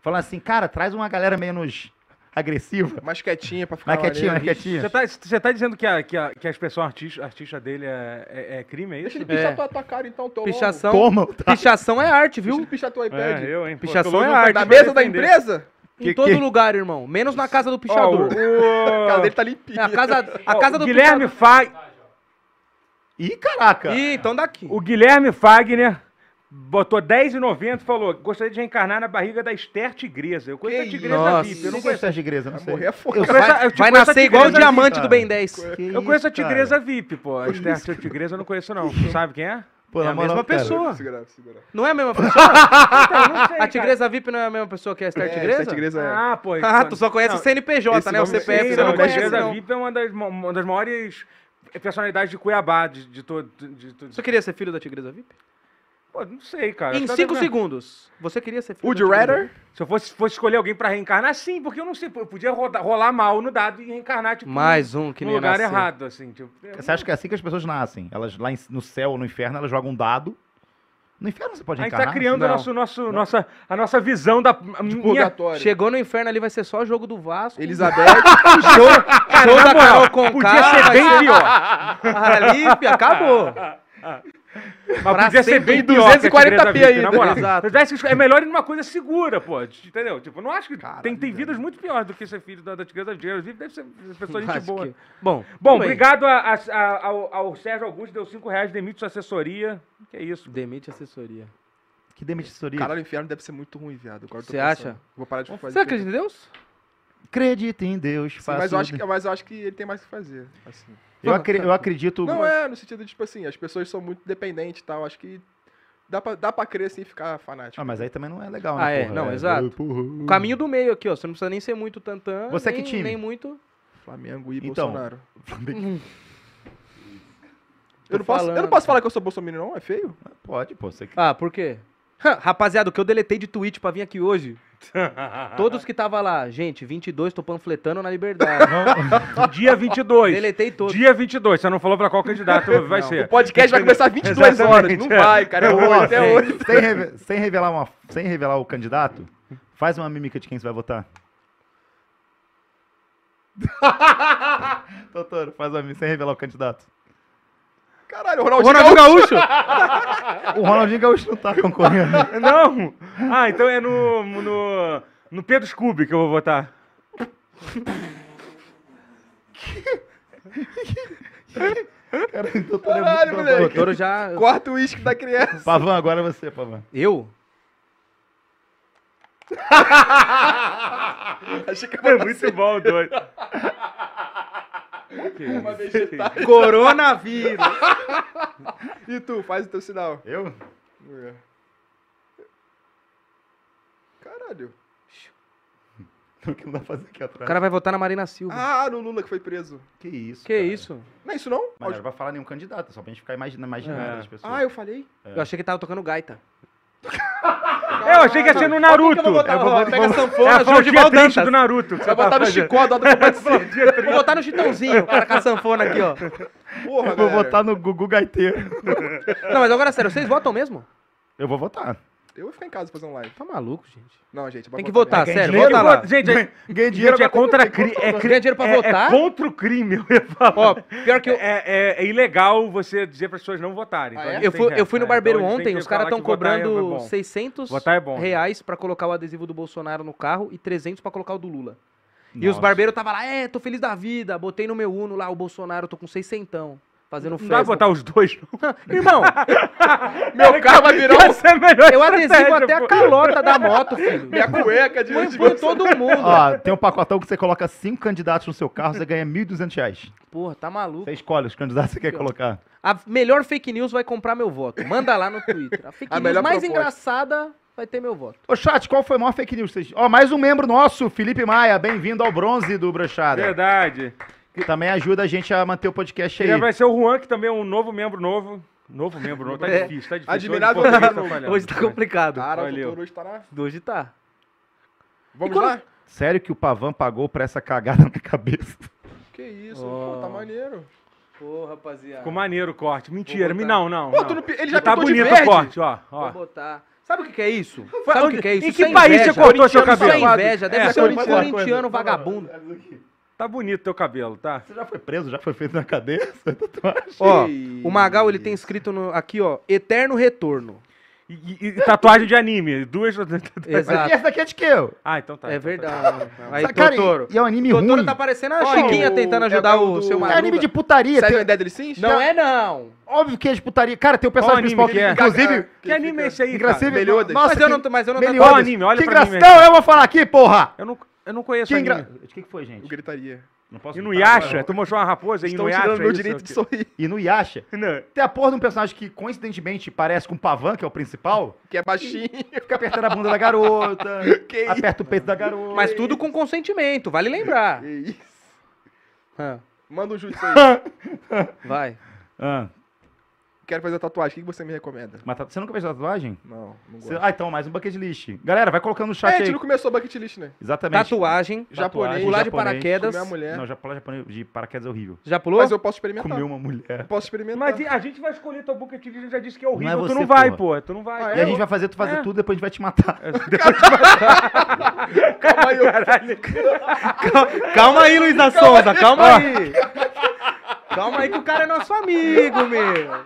Falando assim, cara, traz uma galera menos agressiva. Mais quietinha pra ficar Mais quietinha, mais quietinha. Você tá, você tá dizendo que a, que a, que a expressão artista, artista dele é, é, é crime, é Deixa isso? ele pichar É. tua, tua cara então, teu Pichação. Toma, tá? Pichação é arte, Deixa ele viu? pichar teu É, iPad. eu, hein? Pichação é arte. Na mesa da empresa? Em Que- todo que- lugar, irmão. Menos na casa do pichador. o, o- A cara dele tá limpinha. É a casa, a casa o do Guilherme pichador. Fag... Ih, caraca. Ih, então daqui. O Guilherme Fagner botou 10,90 e falou: gostaria de reencarnar na barriga da Esther Tigresa. Eu conheço Que a Tigresa Nossa. VIP. Eu não não conheço. a igreja, não Vai sei. morrer. Eu Eu conheço a- eu Vai nascer igual o Tigresa diamante cara. do Ben 10. Que Eu conheço a isso, cara? Tigresa VIP, pô. A Esther Tigresa eu não conheço, não. Tu sabe quem é? Pô, É a mesma cara. pessoa. Segura, segura. Não é a mesma pessoa? Então, sei, A Tigresa VIP não é a mesma pessoa que a Esther É, Tigresa? essa tigresa é. Ah, pô. Ah, tu só conhece não, o CNPJ, né? O CPF Sim, você não não, a Tigresa. VIP é uma das, uma das maiores personalidades de Cuiabá, de, de todo. De, de, Você queria ser filho da Tigresa VIP? Pô, não sei, cara. Em Acho que 5 eu- segundos. Você queria ser filho Would you rather? Se eu fosse, fosse escolher alguém pra reencarnar, sim, porque eu não sei, eu podia roda- rolar mal no dado e reencarnar, tipo, Mais um que no nem lugar nasceu. errado, assim. Tipo, Você acha que é assim que as pessoas nascem? Elas lá em- no céu ou no inferno, elas jogam um dado. No inferno você pode a gente encarnar? tá criando a, Não. nosso, nosso, nossa, a nossa visão da a minha... purgatório. Chegou no inferno ali, vai ser só jogo do Vasco. Elizabeth. Show, Cara, show na da moral, Carol Conká. podia ser vai bem pior. Ali, fi, acabou. Mas Pra podia ser bem em pior que a 240p Tigresa VIP, na ainda. moral. Exato. É melhor ir numa coisa segura, pô. Entendeu? Tipo, eu não acho que Caralho, tem, tem vidas muito piores do que ser filho da, da Tigresa VIP. Tigresa deve ser pessoa gente boa. que- Bom, Bom, obrigado a- a- a- ao, ao Sérgio Augusto, deu 5 reais, demite sua assessoria. Que é isso. Demite assessoria. Que demissoria. Caralho, o inferno deve ser muito ruim, viado. Você acha? Vou parar de fazer. Você acredita em Deus? Acredita em Deus, Sim, mas, eu acho que, mas eu acho que ele tem mais o que fazer. Assim. Eu, acre- eu acredito... Não é, no sentido de, tipo assim, as pessoas são muito dependentes e tal. Acho que dá pra, dá pra crer assim e ficar fanático. Ah, mas aí também não é legal, Ah, né, é? porra? Não, exato. porra. O caminho do meio aqui, ó. Você não precisa nem ser muito tantã. Você é nem, que time? Nem muito. Flamengo e Então. Bolsonaro. Flamengo- Eu não, posso, eu não posso falar que eu sou bolsominion, não? É feio? Pode, pô. Você... Ah, por quê? Rapaziada, o que eu deletei de tweet pra vir aqui hoje. Todos que tava lá, gente, 22, tô panfletando na liberdade. Dia 22. Deletei todos. Dia 22. Você não falou pra qual candidato vai O ser. podcast vai começar às 22 horas. Exatamente, Não é. vai, cara. É até sem, hoje. sem, reve- sem revelar uma, sem revelar o candidato, faz uma mímica de quem você vai votar. Doutor, faz uma mímica sem revelar o candidato. Caralho, o O Ronaldinho, Ronaldinho Gaúcho. Gaúcho! O Ronaldinho Gaúcho não tá concorrendo. Não! Ah, então é no. no. no Pedro Scooby que eu vou votar. Cara, o doutor é Caralho, muito moleque. O Toro já. Quarto uísque da criança. Pavan, agora é você, Pavan. Eu? Achei que É eu muito bom, doido. Uma vegetal. Coronavírus! E tu, faz o teu sinal. Eu? Caralho. O que não dá pra fazer aqui O atrás? cara vai votar na Marina Silva. Ah, no Lula que foi preso. Que isso, que cara. isso? Não é isso não? Mas não era pra falar nenhum candidato, só pra gente ficar imagina- imaginando É. as pessoas. Ah, eu falei. Eu achei que tava tocando gaita. Eu achei que ia ser no Naruto. Eu vou botar, Eu vou- ó, pega a vou- sanfona, é a Jordival Dantas. do Naruto. que Vai você botar tá no. Chicó, do Vou botar no Chitãozinho, o cara com a sanfona aqui, ó. Porra, Eu vou votar no Gugu Gaiteiro. Não, mas agora sério, vocês votam mesmo? Eu vou votar. Eu vou ficar em casa fazer um live. Tá maluco, gente. Não, gente. Tem que votar, ganha sério, dinheiro, vota Gente, lá. Gente, é- Ganhei gente, é contra crime. É, Ganha dinheiro pra é- votar? É contra o crime, eu ia falar. Ó, pior que eu, É, é- é ilegal você dizer para as pessoas não votarem. Ah, Então é? eles eu, fui, eu fui no é, barbeiro então eles têm ontem, os caras estão é cobrando bom. 600 Votar é bom. reais pra colocar o adesivo do Bolsonaro no carro e 300 pra colocar o do Lula. E os barbeiros tava lá, é, tô feliz da vida, botei no meu Uno lá o Bolsonaro, tô com 600, fazendo Não festa. dá pra botar os dois, não. Irmão, Meu carro vai virar um... Essa é a melhor eu adesivo até a calota da moto, filho. Minha cueca de... Põe, todo mundo. Ó, tem um pacotão que você coloca cinco candidatos no seu carro, você ganha 1.200 reais. Porra, tá maluco. Você escolhe os candidatos que você quer colocar. A melhor fake news vai comprar meu voto. Manda lá no Twitter. A fake A news melhor mais proposta. engraçada vai ter meu voto. Ô, chat, qual foi a maior fake news? que vocês- Ó, mais um membro nosso, Felipe Maia. Bem-vindo ao bronze do Brochada. Verdade. Também ajuda a gente a manter o podcast aí. E vai ser o Juan, que também é um novo membro novo. Novo membro novo. Tá É. difícil, tá difícil. Admirável Hoje falhando. Hoje tá complicado. Cara, Valeu. hoje tá na... Hoje tá. Vamos quando- lá? Sério que o Pavan pagou pra essa cagada na cabeça? Que isso, Oh. pô, tá maneiro. Pô, rapaziada. Ficou maneiro o corte. Mentira, Vou não, não. Pô, não. não ele já tá pintou de bonito verde. o corte, ó. Vou ó. botar. Sabe o que, que é isso? Sabe o que, que é isso? em que é país você cortou seu Isso é cabelo? inveja. Deve É, ser um corintiano vagabundo. Tá bonito teu cabelo, tá? Você já foi preso? Já foi feito na cadeia? Ó, Que o Magal ele tem escrito no- aqui, ó, Eterno Retorno. E, e- e tatuagem de anime. Duas. Mas Exato. essa daqui é de quê? ó? Ah, então tá. É então tá. verdade. Aí, cara, Totoro. e, é um anime Totoro ruim. tá parecendo a Olha, Chiquinha o- tentando é ajudar o o do- seu É anime de putaria. Seven tem- Deadly Sins? Não é, não. Óbvio que é de putaria. Cara, tem o personagem Qual anime principal. que é? Inclusive, Que anime é esse aí, inclusive, cara? Meliodas. Nossa, mas eu que- não, tô- mas eu não Meliodas. Qual anime? Olha que pra mim, engraçado. Eu vou falar aqui, porra. Eu não, eu não conheço Que anime. engra... O que, que foi, O gente? gritaria. Não posso E no Yasha? Tu mostrou uma raposa? E Estão no Yasha? tirando meu isso? direito de sorrir. E no Yasha, Não. tem a porra de um personagem que, coincidentemente, parece com o Pavan, que é o principal. Que é baixinho. Fica apertando a bunda da garota, Que isso? aperta o peito da garota. Mas tudo com consentimento, vale lembrar. Que isso? Ah, Manda um jutsu aí. vai. Ah, Quero fazer tatuagem. O que você me recomenda? mas tá- você nunca fez tatuagem? Não, não Você- gosto. Ah, então, mais um bucket list. Galera, vai colocando no É, chat a gente aí. não começou bucket list, né? Exatamente. Tatuagem, Japonês, pular de paraquedas. Comer a mulher. Não, já pular japonês de paraquedas é horrível. Já pulou? Mas eu posso experimentar. Comer uma mulher. Posso experimentar. Mas a gente vai escolher teu bucket list, a gente já disse que é horrível. Não é tu você, não vai, pô. Tu não vai. Ah, E é? a gente vai fazer tu fazer É. tudo, depois a gente vai te matar. Calma aí, eu... Calma aí, Luiz da Souza, calma aí. Calma aí que o cara é nosso amigo, meu.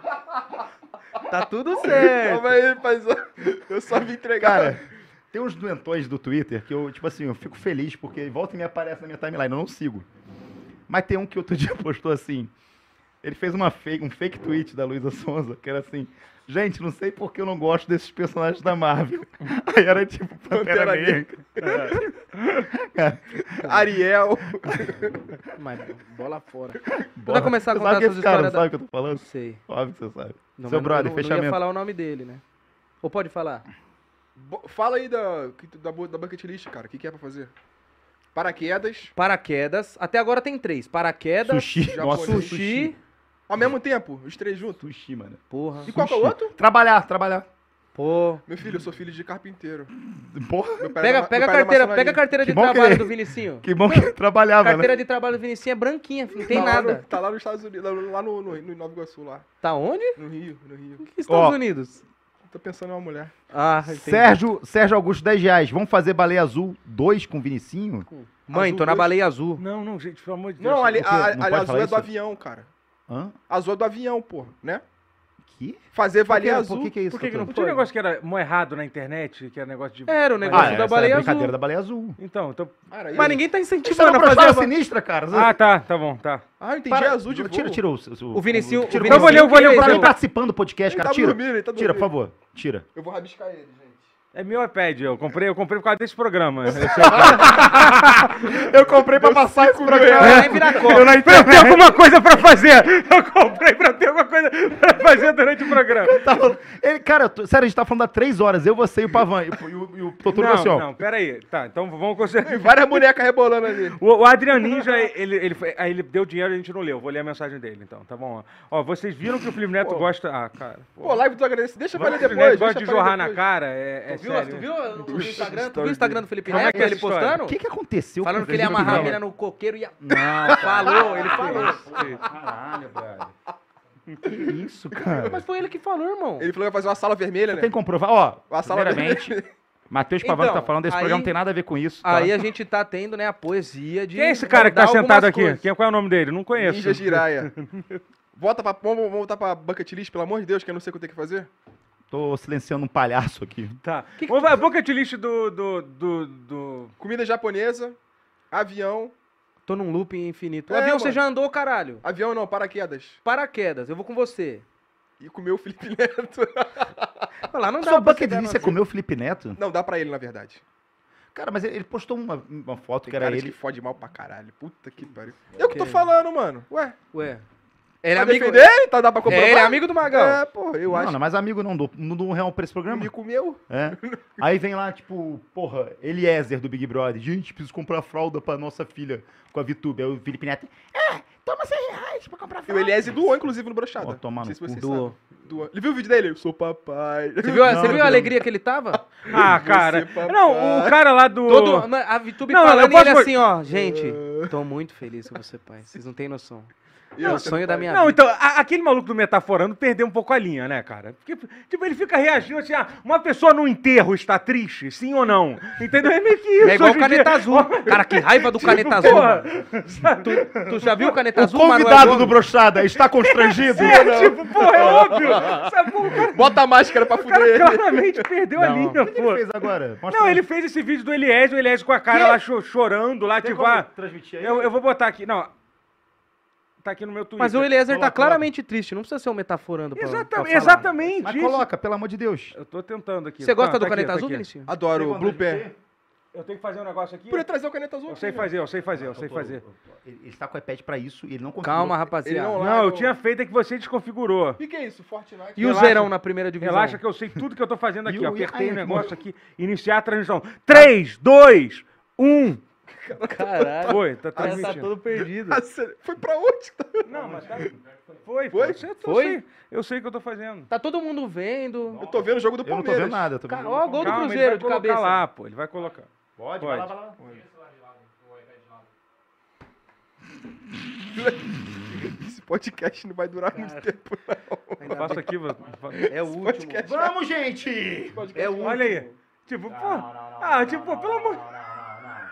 Tá tudo certo. Calma aí, paizão. Eu só vim entregar. Cara, tem uns doentões do Twitter que eu, tipo assim, eu fico feliz porque volta e me aparece na minha timeline, eu não sigo. Mas tem um que outro dia postou assim. Ele fez uma fake, um fake tweet da Luísa Sonza, que era assim. Gente, não sei porque eu não gosto desses personagens da Marvel. Aí era tipo Pantera Pantera Negra. Ariel. Mas bola fora. Bora. vai começar a contar sabe essas esse cara histórias não da- sabe o que eu tô falando? Sei. Óbvio que você sabe. Não, Seu brother, não, não ia fechamento. falar o nome dele, né? Ou pode falar? Bo- Fala aí da, da, da bucket list, cara. O que, que é pra fazer? Paraquedas. Paraquedas. Até agora tem três. Paraquedas, Sushi. japonês. Nossa, sushi. sushi. Ao mesmo tempo, os três juntos. Sushi, mano. Porra. E qual que é o Sushi. outro? Trabalhar, trabalhar. Pô. Meu filho, eu sou filho de carpinteiro. Porra, Meu pai Pega, era pega, a meu pai era carteira, maçonaria. pega a carteira de Que bom que trabalho ele- do Vinicinho. que bom que trabalhava, Carteira né? de trabalho do Vinicinho é branquinha, filho, não tem Tá lá nada. no- tá lá nos Estados Unidos, lá- lá no, no, no Nova Iguaçu, lá. Tá onde? No Rio, no Rio. Estados Ó. Unidos. Tô pensando em uma mulher. Ah, entendi. Sérgio, Sérgio Augusto, 10 reais. Vamos fazer Baleia Azul 2 com Vinicinho? Mãe, Azul tô na dois. baleia azul. Não, não, gente, pelo amor de Deus. Não, ali, a, Não a- pode ali azul falar é isso? do avião, cara. Hã? Azul é do avião, porra, né? Que? Fazer Por valer por azul. que, que é isso? Por que, que não doutor? tinha um negócio que era mó errado na internet, que era negócio de. Era o negócio Ah, da é baleia a azul. brincadeira da Baleia Azul. Então, então. Cara, Mas ninguém tá é incentivando uma a fazer. sinistra, cara. Ah, tá, tá bom, tá. Ah, eu entendi Para- azul de. Tira, tira o... o, O o Então eu vou ler, vou ler Pra mim participando do podcast, cara. tá Tira. tá Tira, por favor. Tira. Eu vou rabiscar ele, gente. É meu iPad, eu comprei, eu comprei por causa desse programa. Eu comprei pra passar esse programa. Eu não pra ter alguma coisa pra fazer. Eu comprei pra ter alguma coisa pra fazer durante o programa. Tá Ele, cara, eu tô- sério, a gente tá falando há três horas. Eu, você e o Pavan. E, o- e o, e o Totoro Não, assim, ó. não, peraí. Tá, então vamos. Tem várias bonecas rebolando ali. O, o Adrian Ninja, ele, ele, foi- aí ele deu dinheiro e a gente não leu. Vou ler a mensagem dele, então, tá bom? Ó, vocês viram que o Felipe Neto Pô. gosta... Ah, cara. Pô, live do agradecimento. Deixa pra ler depois. Neto gosta de jorrar na cara, é, é viu, sério. tu viu no Instagram, tu viu o Instagram do Felipe Como é Neto? que é ele história? postando? O que que aconteceu Falando com que ele ia Felipe amarrar a mina no coqueiro e ia... Não, Falou, ele falou. Caralho, velho. que isso, cara. Mas foi ele que falou, irmão. Ele falou que vai fazer uma sala vermelha, né? Tem que comprovar. Ó, A sala primeiramente, Matheus Pavan Então, tá falando, esse aí- programa não tem nada a ver com isso. tá? Aí a gente tá tendo, né, a poesia de... Quem é esse cara que tá sentado aqui? coisas. Quem, qual é o nome dele? Não conheço. Ninja Jiraya. Volta pra, vamos, vamos voltar pra bucket list, pelo amor de Deus, que eu não sei o que eu tenho que fazer. Tô silenciando um palhaço aqui. Tá. Que que Vamos ver a bucket list do... do, do, do... Comida japonesa, avião. Tô num loop infinito. O É, avião você mano. já andou, caralho. Avião não, paraquedas. Paraquedas, eu vou com você. E comer o Felipe Neto. Olha lá, não dá Sua pra bucket você list é comer o Felipe Neto? Não, dá pra ele, na verdade. Cara, mas ele ele postou uma, uma foto Tem que era caras ele. que fode mal pra caralho. Puta que pariu. Eu que tô falando, mano. Ué, Ué, Ele é amigo, defender ele, tá dá pra comprovar? é, ele é amigo do Magão. É, pô, eu não, acho. não, mas amigo não dou, não dou um real pra esse programa. me comeu. É. Aí vem lá, tipo, porra, Eliezer do Big Brother. Gente, preciso comprar fralda pra nossa filha com a VTube. Aí o Felipe Neto, é, toma 100 reais pra comprar E o fralda. Eliezer doou, inclusive, no brochada. Ó, sei no se cu. Doou. Doou. Ele viu o vídeo dele? Eu sou papai. Você viu, a- Não, você viu a alegria que ele tava? Ah, cara. papai. Não, o cara lá do. Todo, a VTube Não, eu falando e posso- ele assim, ó, gente, tô muito feliz com você, pai. Vocês não têm noção. É Eu o sonho da minha Não, vida. então, a- aquele maluco do Metaforando perdeu um pouco a linha, né, cara? Porque, tipo, ele fica reagindo assim, ah, uma pessoa no enterro está triste, sim ou não? Entendeu? É meio que isso. É igual o caneta dia. azul. Cara, que raiva do caneta azul. Porra, Tu já viu o caneta O azul, convidado do Brochada está constrangido? é, tipo, porra, é óbvio. Sabe, cara, Bota a máscara pra o fuder cara ele. claramente perdeu a Não. linha, O que que ele fez agora? Mostra Não, aí. ele fez esse vídeo do Eliésio, o Eliésio com a cara lá cho- chorando, lá, Tem tipo, ah, transmitir aí? eu, eu vou botar aqui, não, tá aqui no meu Twitter. Mas o Eliezer tá Coloca, claramente triste, não precisa ser um metaforando pra, pra Exatamente, Mas isso. coloca, pelo amor de Deus. Eu tô tentando aqui. Você gosta Tá, do tá caneta aqui, tá azul. Vinicius? Adoro o Pen. Eu tenho que fazer um negócio aqui. Podia trazer o caneta azul Eu aqui, sei né? fazer, eu sei fazer, eu sei tô- fazer. Ele ele está com o iPad pra isso e ele não conseguiu. Calma, rapaziada. não- Não, eu o- tinha feito é que você desconfigurou. O que, que é isso? Fortnite? E o Relaxa. Zerão na primeira divisão? Relaxa que eu sei tudo que eu tô fazendo aqui. E o- Apertei o negócio aqui. Iniciar a transmissão. 3, 2, 1. Caralho. Foi, tá cara tá transmitindo. todo perdido. Ah? Foi pra onde? Não, mas tá... Foi, Foi? foi. Eu, Foi? Sei, eu sei o que eu tô fazendo. Tá todo mundo vendo. Eu tô vendo o jogo do Eu não tô Palmeiras. vendo nada. Eu tô Cara, vendo... ó, gol do Cruzeiro ele de vai colocar cabeça. lá, pô. Ele vai colocar. Pode, Pode. vai lá, vai lá. Esse podcast não vai durar muito tempo, não. Eu faço aqui, vou- É o último. podcast Vamos, gente! É o Olha aí. Tipo, pô. Ah, tipo, pô, pelo amor.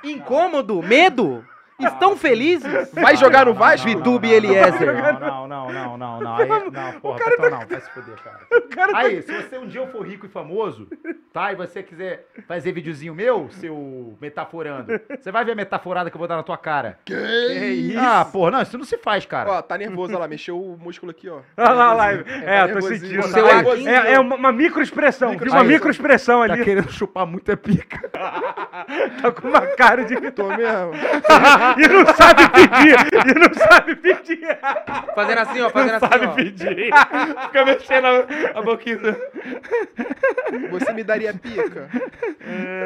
Incômodo? Medo? Estão felizes? Vai jogar no Vasco? Vitube e Eliezer. Não, não, não, não, não. Aí, não, porra, Betão, não, vai se foder, cara. Aí, se você um dia eu for rico e famoso, tá? E você quiser fazer videozinho meu, seu metaforando, você vai ver a metaforada que eu vou dar na tua cara. Que isso? Ah, porra, não, isso não se faz, cara. Ó, tá nervoso, olha lá, mexeu o músculo aqui, ó. Olha lá, lá. É, Tá tô nervosinho. sentindo. Aquino- é, é uma, microexpressão, viu? Uma microexpressão Tá ali. querendo chupar muita pica. Tá com uma cara de. Tô mesmo. E não sabe pedir! E não sabe pedir! Fazendo assim, ó, fazendo assim, sabe ó. pedir! Fica mexendo a, a boquinha. Você me daria pica?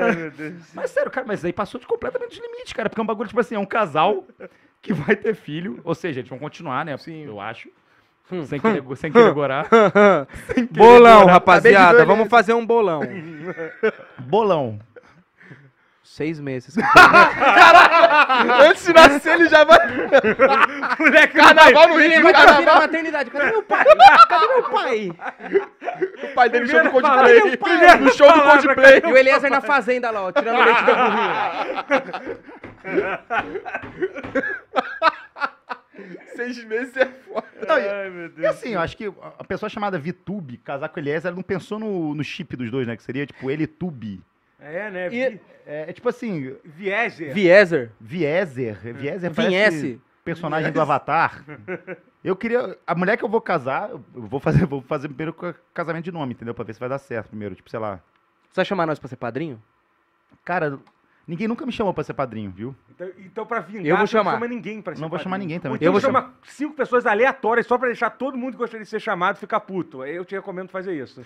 Ai, meu Deus. Mas sério, cara, mas aí passou de completamente os limites, cara. Porque é um bagulho, tipo assim, é um casal que vai ter filho. Ou seja, eles vão continuar, né? Sim. Eu acho. Hum. Sem querer, sem querer gorar. Bolão, de rapaziada. Vamos fazer um bolão. Bolão. Seis meses. Antes de nascer, ele já vai. Moleque, Carnaval no Rio, Ele vai cair na carnaval. maternidade. Cadê meu pai? Cadê meu pai? O pai dele no show do Coldplay. primeira No show do Coldplay. E o Eliezer na fazenda lá, ó, tirando leite da burrinha. Seis meses é foda. Não, e- Ai, meu E Deus. assim, eu acho que a pessoa chamada Vitube, casar com Eliezer, ela não pensou no, no chip dos dois, né? Que seria, tipo, ele Tube. É, né? E- Vi- É, é tipo assim, Vieser. Viezer. Viezer. Viezer Vinhesse. parece personagem do Avatar. Eu queria... A mulher que eu vou casar, eu vou fazer, vou fazer primeiro ca- casamento de nome, entendeu? Pra ver se vai dar certo primeiro. Tipo, sei lá. Você vai chamar nós pra ser padrinho? Cara, ninguém nunca me chamou pra ser padrinho, viu? Então, então, pra vingar, Eu vou você não chamar. chama ninguém pra ser Não vou chamar padrinho. ninguém também. Então Eu vou chama cinco pessoas aleatórias só pra deixar todo mundo que gostaria de ser chamado ficar puto. Eu te recomendo fazer isso.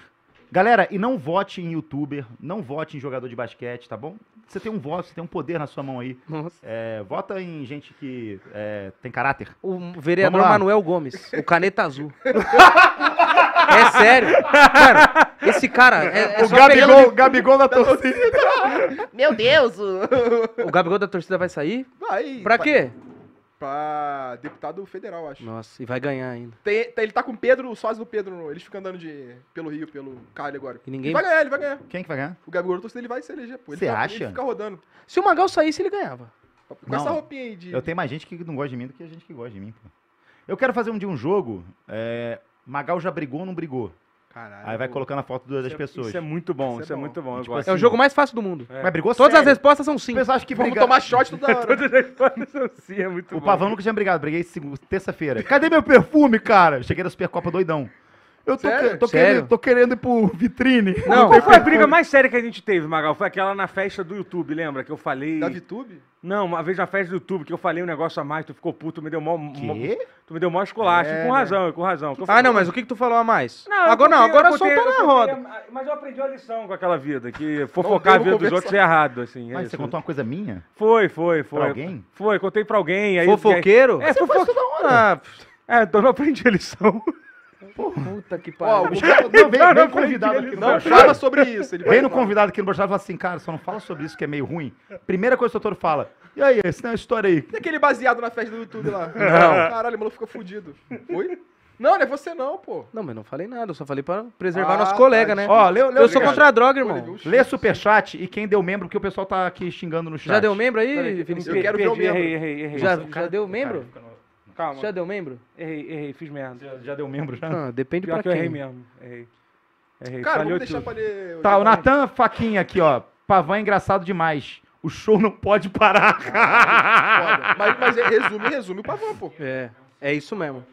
Galera, e não vote em youtuber, não vote em jogador de basquete, tá bom? Você tem um voto, você tem um poder na sua mão aí. Nossa. É, vota em gente que é, tem caráter. O vereador. Manuel Gomes, o caneta azul. é sério. Mano, esse cara. É, é só pegar no- Gabigol da torcida. Meu Deus! O... o Gabigol da torcida vai sair? Vai. Pra quê? Pra deputado federal, acho. Nossa, e vai ganhar ainda. Tem- tem- ele tá com o Pedro, o sócio do Pedro. Eles ficam andando de, pelo Rio, pelo Cali agora. E ninguém. Ele vai ganhar, ele vai ganhar. Quem que vai ganhar? O Gabigol da torcida ele vai se eleger, pô. Ele Você fica- acha? Ele fica rodando. Se o Magal saísse, ele ganhava. Com Não. essa roupinha aí de. Eu tenho mais gente que não gosta de mim do que a gente que gosta de mim, pô. Eu quero fazer um dia um jogo. É, Magal já brigou ou não brigou? Caralho. Aí vai colocando a foto das Isso é- pessoas. Isso é muito bom, Isso é isso é bom. muito bom. Tipo gosto. É o jogo mais fácil do mundo. É. Mas brigou Todas as sério. respostas são O sim. pessoal acha que Vamos tomar shot toda hora. Todas as respostas são sim, é muito O bom. Pavão nunca tinha brigado. Briguei terça-feira. Cadê meu perfume, cara? Cheguei da Supercopa doidão. Eu tô, Sério? tô Sério? querendo, tô querendo ir pro vitrine. Não, qual foi a briga mais séria que a gente teve, Magal? Foi aquela na festa do YouTube, lembra? Que eu falei. Da VTube? Não, uma vez na festa do YouTube que eu falei um negócio a mais, tu ficou puto, tu me deu mó. mó- Quê? Tu me deu mó esculacho. É, com né? razão, com razão. que eu Ah, falei- não, mas o que, que tu falou a mais? eu agora não, agora eu contei- solta na roda. a- Mas eu aprendi uma lição com aquela vida, que fofocar a vida dos outros é errado, assim. é Mas isso. você contou uma coisa minha? Foi, foi, foi. Pra alguém? Foi, contei pra alguém. Aí, Fofoqueiro? É, fofo... Ah, é, então eu não aprendi a lição. Puta que Ó, pariu. o Não, vem, Não, vem não, convidado aqui no Não fala sobre isso. Ele Vem no convidado aqui no Brochado e fala assim, cara, só não fala sobre isso que é meio ruim. Primeira coisa que o doutor fala, e aí, essa é uma história aí. E aquele baseado na festa do YouTube lá? Não. Caralho, o maluco ficou fudido. Oi? Não, não é você não, pô. Não, mas não falei nada, eu só falei pra preservar Ah, nosso colega, tá. né? Ó, lê, lê, eu sou cara, contra a droga, irmão. Lê superchat e quem deu membro, porque o pessoal tá aqui xingando no chat. Já deu membro aí, Peraí, Vinicius? Eu quero ver o membro. Errei, errei, errei. Já, já deu membro? Calma. Já deu membro? Errei, errei, fiz merda. Já, já deu membro, já? Ah, depende Pior pra que eu errei quem. mesmo. Errei. Errei. Cara, Falhou vamos deixar tudo. pra ler. Tá, o Natan Faquinha aqui, ó. Pavão é engraçado demais. O show não pode parar. Foda. Mas, mas é- resume, resume o pavão, pô. É, é isso mesmo.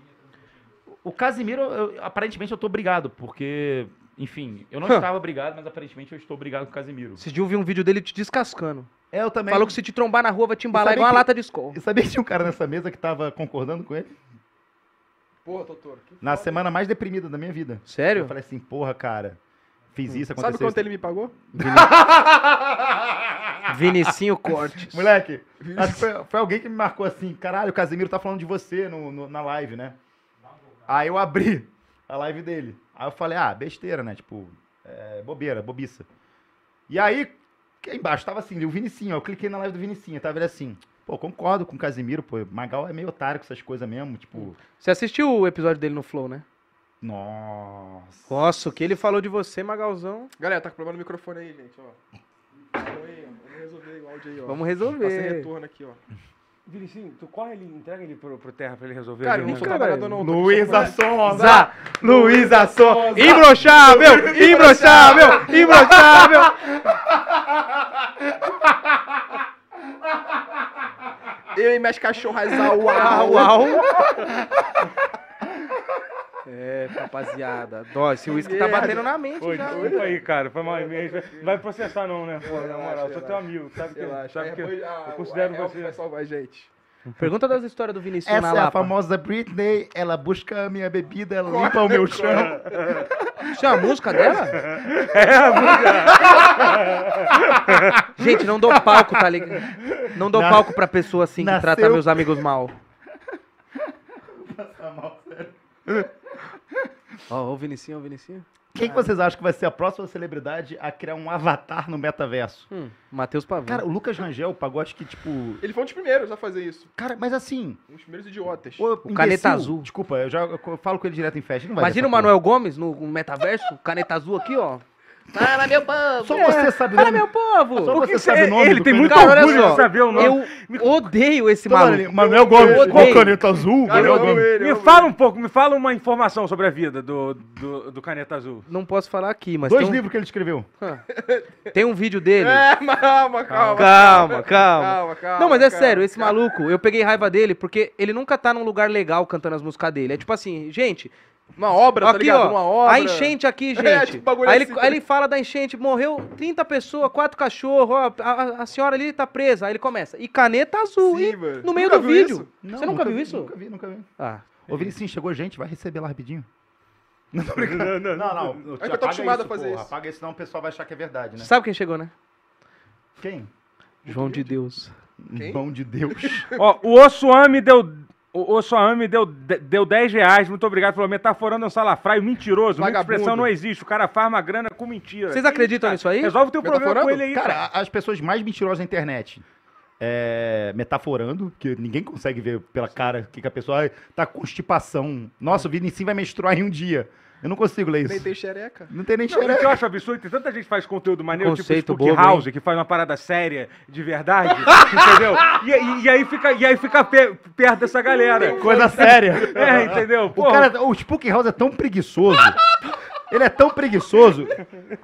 o Casimiro, eu- aparentemente eu tô brigado, porque, enfim, eu não Hã. estava brigado, mas aparentemente eu estou brigado com o Casimiro. Esse dia eu vi um vídeo dele te descascando. É, eu também. Falou que se te trombar na rua vai te embalar igual uma que- lata de escola. E sabia que tinha um cara nessa mesa que tava concordando com ele? Porra, que Na foda. semana mais deprimida da minha vida. Eu Sério? falei assim, porra, cara, fiz isso, Sabe aconteceu quanto isso. ele me pagou? Vinicinho Cortes. Moleque, acho que foi, foi alguém que me marcou assim, caralho, o Casimiro tá falando de você no, no- na live, né? Aí eu abri a live dele. Aí eu falei, ah, besteira, né? Tipo, é, bobeira, bobiça. E aí, embaixo tava assim, o Vinicinho, ó, eu cliquei na live do Vinicinho, tava ele assim, pô, concordo com o Casimiro, pô, Magal é meio otário com essas coisas mesmo, tipo, Você assistiu o episódio dele no Flow, né? nossa. Nossa, o que ele falou de você, Magalzão. Galera, tá com problema no microfone aí, gente, ó. Vamos resolver o áudio aí, ó. Vamos Tá sem resolver. retorno aqui, ó. Vinicinho, tu corre ali, entrega ele pro, pro Terra pra ele resolver. Cara, eu ali, não né? sou trabalhador não. Luísa Sonza! Zá, Luísa Sonza! Imbrochável! Imbrochável! Imbrochável! Eu e minhas cachorras, au, Uau, au. É, rapaziada. Dó, esse uísque tá batendo na mente Foi, já. foi aí, cara. Foi mal mesmo. Não vai processar não, né? Pô, na moral, eu sou teu amigo. Sabe que, sabe Aí que depois, ah, eu considero o Elvis você... vai salvar a gente. Pergunta das histórias do Vinicius Essa na é a Lapa. famosa Britney, ela busca a minha bebida, ela limpa o meu chão. Isso é a música dela? É, a música. Gente, não dou palco, tá ligado? Não dou Na- palco pra pessoa assim que Nasceu- trata meus amigos mal. Ó, ó o Vinicinho, ó o Vinicinho. Quem que vocês acham que vai ser a próxima celebridade a criar um avatar no metaverso? Hum, Matheus Pavão. Cara, o Lucas Rangel pagou, acho que, tipo. Ele foi um dos primeiros a fazer isso. Cara, mas assim. Um dos primeiros idiotas. O, Caneta Azul. Desculpa, eu já eu falo com ele direto em festa. ele Não vai Imagina o Manuel Gomes no metaverso, caneta azul aqui, ó. Fala, meu povo! Só você sabe o Fala, meu povo! Só você sabe o nome Ele tem muito orgulho de saber o nome. Eu odeio esse maluco. Manuel Gomes, odeio. caneta azul? Me fala um pouco, me fala uma informação sobre a vida do, do, Caneta Azul. Não posso falar aqui, mas Dois livros que ele escreveu. tem um vídeo dele. É, calma, calma. Calma, calma. Calma, calma. Não, mas é sério, esse maluco, eu peguei raiva dele porque ele nunca tá num lugar legal cantando as músicas dele. É tipo assim, gente, Uma obra, tá aqui ligado? ó, Uma obra. a enchente aqui, gente. É, tipo, bagulho aí, ele, assim, aí ele fala da enchente, morreu 30 pessoas, quatro cachorros, a, a- a senhora ali tá presa. Aí ele começa, e caneta azul, Sim, e mano. no meio Nunca do viu vídeo. isso? Não, Você nunca viu vi, isso? Nunca vi, nunca vi. Ah, Ô, Vinicinho, chegou gente, vai receber lá rapidinho. Não, tô brincando. não, não. É que eu tô acostumado a fazer isso. Apaga isso, senão o pessoal vai achar que é verdade, né? sabe quem chegou, né? Quem? João de Deus. Quem? Mão de Deus. Ó, o Ossuami deu. O Ossuami deu, deu 10 reais. Muito obrigado pelo metaforando um salafraio mentiroso. Vagabundo. expressão não existe. O cara faz uma grana com mentira. Vocês acreditam isso, nisso aí? Resolve o teu problema com ele aí, Cara, a- as pessoas mais mentirosas da internet. É, metaforando, que ninguém consegue ver pela cara que, que a pessoa "Ai, tá com constipação. Nossa, o Vinicinho vai menstruar em um dia. Eu não consigo ler Nem isso. tem xereca. Não tem nem Não, o que xereca. eu acho absurdo, tem tanta gente que faz conteúdo maneiro, Conceito tipo Spook bobo, House, que faz uma parada séria, de verdade, entendeu? E, e- e aí fica, e aí fica pe- perto dessa galera. Coisa séria. É, entendeu? O, cara, o Spook House é tão preguiçoso. Ele é tão preguiçoso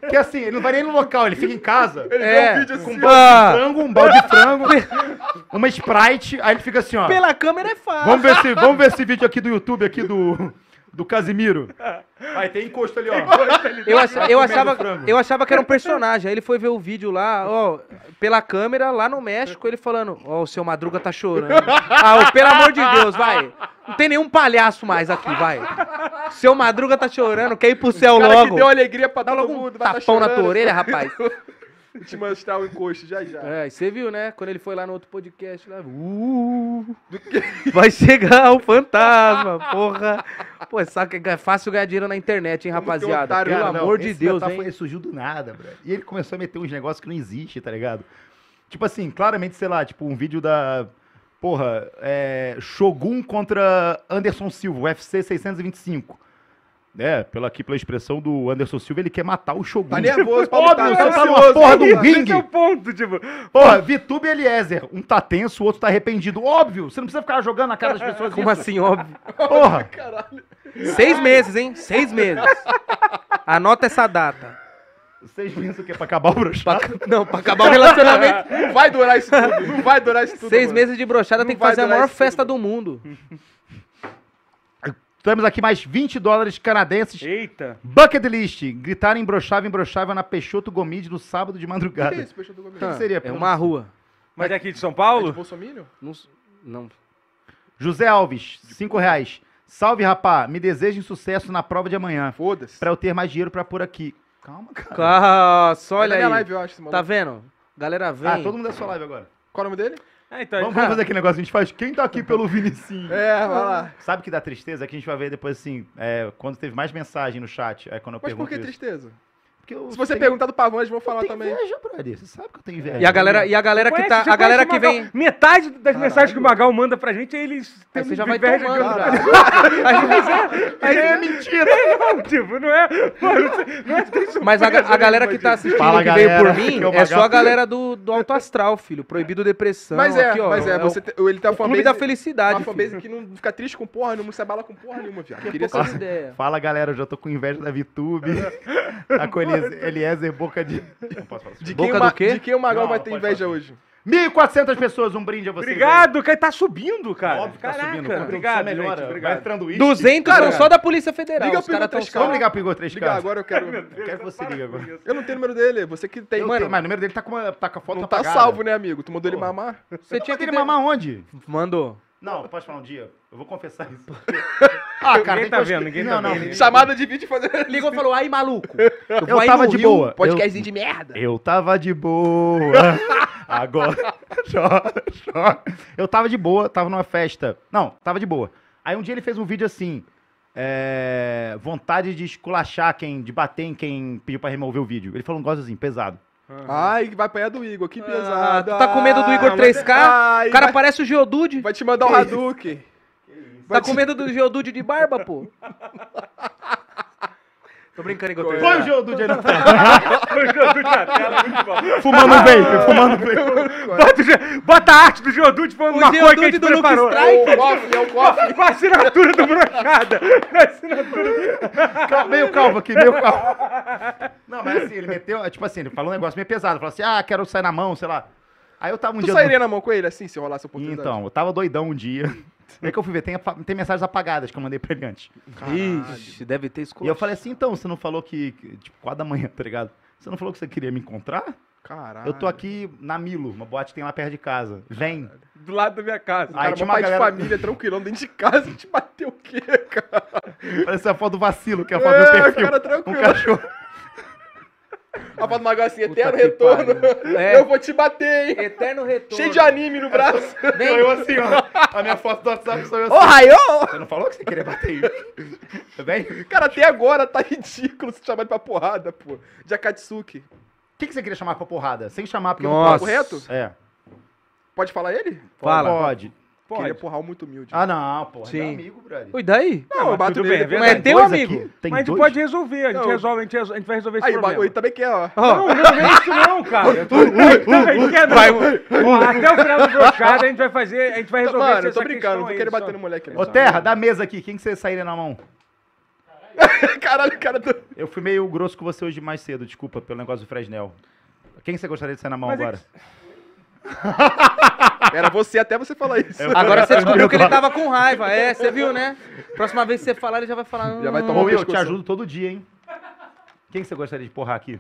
que assim, ele não vai nem no local, ele fica em casa. Ele É, vê um vídeo Com um assim, balde de frango, um balde de frango, uma Sprite, aí ele fica assim, ó. Pela câmera é fácil. Vamos ver, esse, vamos ver esse vídeo aqui do YouTube, aqui do, do Casimiro. Aí tem encosto ali, ó. Eu, eu achava, eu achava que era um personagem. Aí ele foi ver o vídeo lá, ó, pela câmera, lá no México, ele falando, ó, o seu Madruga tá chorando. Ah, ô, pelo amor de Deus, vai. Não tem nenhum palhaço mais aqui, vai. Seu Madruga tá chorando, quer ir pro céu O cara logo. que deu alegria pra todo logo um tá tapão na chorando. tua orelha, rapaz. Te mostrar o encosto já já. É, e você viu, né? Quando ele foi lá no outro podcast, lá, uh, vai chegar o fantasma, porra. Pô, sabe que é fácil ganhar dinheiro na internet, hein, rapaziada? otário, Pelo não, amor de Deus, metáfora, hein? Ele surgiu do nada, bro. E ele começou a meter uns negócios que não existe, tá ligado? Tipo assim, claramente, sei lá, tipo um vídeo da. Porra, é, Shogun contra Anderson Silva, UFC 625. É, pela, aqui pela expressão do Anderson Silva, ele quer matar o Shogun. Tá nervoso Óbvio, lutar, você tá tá numa porra do Esse ringue. é o ponto, tipo. Porra, Vitube e Eliezer. Um tá tenso, o outro tá arrependido. Óbvio, você não precisa ficar jogando na cara das pessoas Como isso. assim, óbvio? Porra. Caralho. Seis meses, hein? Seis meses. Anota essa data. Vocês pensam que é pra acabar o brochado? Não, pra acabar o relacionamento. Não vai durar isso tudo. Não vai durar isso tudo. Seis mano. meses de brochada tem que fazer a maior tudo, festa mano. do mundo. Temos aqui mais 20 dólares canadenses. Eita. Bucket list. Gritar embrochável, embrochável na Peixoto Gomide no sábado de O que madrugada. é isso, peixe do gomes? que seria? É uma rua. Mas é aqui de São É de Paulo? Bolsominion? Não. não. José Alves, 5 reais. Salve, rapá. Me desejem sucesso na prova de amanhã. Foda-se. Pra eu ter mais dinheiro pra pôr aqui. Calma, cara. Nossa, Olha olha minha aí. live, eu acho, esse Tá vendo? Galera vem. Ah, todo mundo é sua live agora. Qual é o nome dele? É, então, Vamos, vamos fazer aquele negócio que a gente faz. Quem tá aqui pelo Vinicinho? É, vai lá. Sabe que dá tristeza? É que a gente vai ver depois assim, é, quando teve mais mensagem no chat. Aí quando eu Mas por pergunto que isso. tristeza? Porque eu Se você tenho- perguntar do Pavão, eles vão eu falar tenho também. inveja, brother. Você sabe que eu tenho inveja. E a galera, e a galera que Conhece- tá. você A galera que Magal? vem. Metade das Caralho. mensagens que o Magal manda pra gente, eles Aí têm você já vai inveja de tomando, outro. cara. Aí é mentira. Não, tipo, não é. Mano, não é tem Mas a, a galera que tá tipo. assistindo Fala, que veio por mim que é é só a Magal. galera do, do Alto Astral, filho. Proibido depressão. Mas é, aqui, ó, mas é, o- você ele tem o uma clube fanbase, da felicidade. uma fanbase que não fica triste com porra nenhuma, se abala com porra nenhuma, viado. Que Queria saber. ideias. Fala, galera. Eu já tô com inveja da VTube. tá Eliezer Boca de... Não posso falar isso. De Boca quem, o Ma- do quê? de quem o Magal Não, vai ter pode inveja fazer. hoje? 1.400 pessoas, um brinde a vocês. Obrigado, cara. Tá subindo, cara. Óbvio que tá Caraca, subindo. Quando a Obrigado, produção melhora, gente. Vai Obrigado. entrando uísque. 200 Cara, são só da Polícia Federal. liga Os pro caras Igor tão 3K. Vamos ligar pro Igor 3K. Liga agora, eu quero. Eu quero que você liga agora. Eu não tenho o número dele, você que tem. Eu Mano, tenho, mas o número dele tá com, uma, tá com a foto não tá apagada. salvo, né, amigo? Tu mandou ele mamar? Você tinha que ele ter... mamar onde? Mandou. Não, pode falar um dia. Eu vou confessar isso. ah, cara, Ninguém tem tá coisa vendo, ninguém não, tá não, vendo. Chamada de vídeo fazer. Ligou e falou, aí, maluco. Eu, Eu tava de boa. Podcastzinho de merda. Eu tava de boa. Agora. Chó, chó. Eu tava de boa, tava numa festa. Não, tava de boa. Aí um dia ele fez um vídeo assim. é, vontade de esculachar quem, de bater em quem pediu pra remover o vídeo. Ele falou um negócio assim, pesado. Ai, vai apanhar do Igor, que Ah, pesado. tu tá com medo do Igor Ah, 3K? Ai, O cara vai, parece o Geodude. vai te mandar o Hadouken. Tá com medo do Geodude de barba, pô? Tô brincando, Igor 3K. Põe o do dia no tela. O Geodude na tela, muito bom. Fumando vape, fumando vape. Bota, o Ge- bota a arte do Geodude falando uma coisa que a Geodude gente do Luke preparou. Strike. É o cofre, é o cofre. Com a assinatura do Brochada. Com a assinatura Cal- meio calvo aqui, meio calvo. Não, mas assim, ele meteu, tipo assim, ele falou um negócio meio pesado. Falou assim, ah, quero sair na mão, sei lá. Aí eu tava um Tu dia... sairia na mão com ele assim, se rolasse a oportunidade? Então, eu tava doidão um dia. Aí que eu fui ver, tem, tem mensagens apagadas que eu mandei pra ele antes. Ixi, deve ter E escolhido. eu falei assim, então, você não falou que, que, tipo, 4 da manhã, tá ligado? Você não falou que você queria me encontrar? Caralho. Eu tô aqui na Milo, uma boate que tem lá perto de casa. Vem. do lado da minha casa. Aí Cara, tinha uma pai galera- de família, tranquilão, dentro de casa, te bateu o quê, cara? Parece a foto do vacilo, que é a foto do É, perfil. cara, Um tranquilo. cachorro. A foto do Magal assim, Puta eterno retorno. É. Eu vou te bater, hein? Eterno retorno. Cheio de anime no braço. Sou Vem. eu assim, ó. A minha foto do WhatsApp sou eu assim. Ô, Raio! Você não falou que você queria bater aí? Tá bem? O Cara, até agora tá ridículo se chamar ele pra porrada, pô. De Akatsuki. que, que você queria chamar pra porrada? Sem chamar, porque Nossa. eu Correto? É. Pode falar ele? Fala. Pode. Queria porrar um muito humilde. Ah, não, porra. Sim. É meu amigo, brother. Oi, daí? não, eu bato nele bem, é. Mas é Tem teu dois amigo. aqui? Tem Mas a gente dois? pode resolver, a gente, Não. resolve, a gente, resolve, a gente vai resolver esse Aí, o problema. bagulho também quer, ó. Ó, Não, não é isso não, cara. Tô- Também quer não. Até o final do brochada a gente vai fazer, a gente vai resolver Mano, eu essa tô brincando, não vou querer aí, bater no moleque, Ô, não. Terra, dá mesa aqui. Quem que você sairia na mão? Caralho, cara do... Eu fui meio grosso com você hoje mais cedo, desculpa pelo negócio do Fresnel. Quem você gostaria de sair na mão Mas é agora? Era você até você falar isso. Agora você descobriu que ele tava com raiva. É, você viu, né? Próxima vez que você falar, ele já vai falar. Já vai "Hum". tomar um eu te ajudo todo dia, hein? Quem que você gostaria de porrar aqui?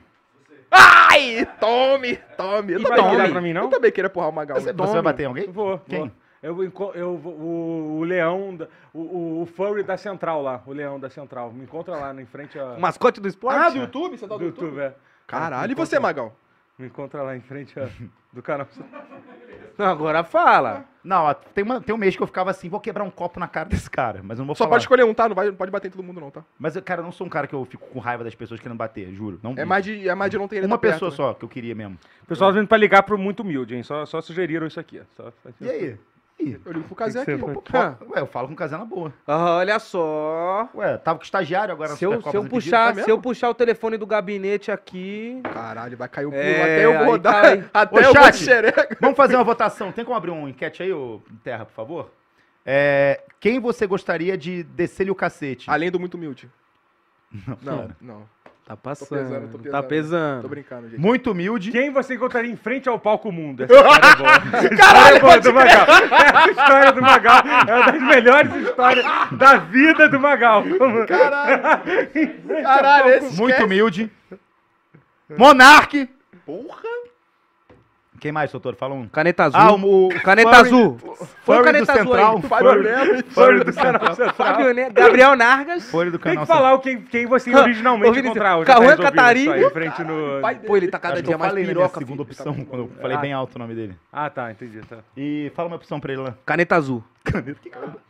Ai! Tome! Tome! Eu E vai também virar pra mim, não? Eu também queria porrar o Magal. Você, você vai bater em alguém? Vou. Quem? vou. Eu, enco- eu, vou- o, o leão, da- o, o, o furry da Central lá, o leão da Central. Me encontra lá, em frente a, O mascote do esporte? Ah, do YouTube? Você tá do do YouTube? YouTube, é. Caralho, e Me você, encontra- Magal? Me encontra lá em frente a, do canal. Não, agora fala. Não, ó, tem, uma, tem um mês que eu ficava assim, vou quebrar um copo na cara desse cara, mas eu não vou Só falar. pode escolher um, tá? Não, vai, não pode bater em todo mundo, não, tá? Mas, eu, cara, eu não sou um cara que eu fico com raiva das pessoas querendo bater, juro. Não, É mais de, é mais de não ter ele uma tá perto, pessoa né? só que eu queria mesmo. O pessoal vindo pra ligar pro muito humilde, hein? Só, só sugeriram isso aqui. Só, E aí? Ih, Eu ligo pro Casé aqui. pô. pô, Ué, eu falo com o Casé na boa. Olha só. Ué, tava com estagiário agora Se eu, se eu puxar, tá se eu puxar o telefone do gabinete aqui. Caralho, vai cair o pulo. É, até eu vou rodar. cai. Até Ô, eu chat. Vamos fazer uma votação. Tem como abrir um enquete aí, ô Terra, por favor? É, quem você gostaria de descer-lhe o cacete? Além do muito humilde. Não, não. Tá Tô passando. pesando, tô pesando. Tá pesando. Tô brincando, gente. Muito humilde. Quem você encontraria em frente ao palco mundo? Essa história é boa. Essa história é boa do Magal. Essa história do Magal é uma das melhores histórias da vida do Magal. Caralho. Caralho, esse Muito humilde. Monarque. Porra. Quem mais, doutor? Fala um. Caneta azul. Ah, o, o Caneta Furry- azul. Foi Furry caneta do azul Central. aí. Fábio Nelo. Furry do Central. Fábio, né? Gabriel Nargas. Furry do Tem canal que falar o quem, quem você originalmente encontrava. Resolvido Catarino. Pô, ele tá cada que dia mais minha piroca. segunda opção, quando eu falei bem alto o nome dele. Ah, tá, entendi. Tá. E fala uma opção pra ele lá. Caneta azul.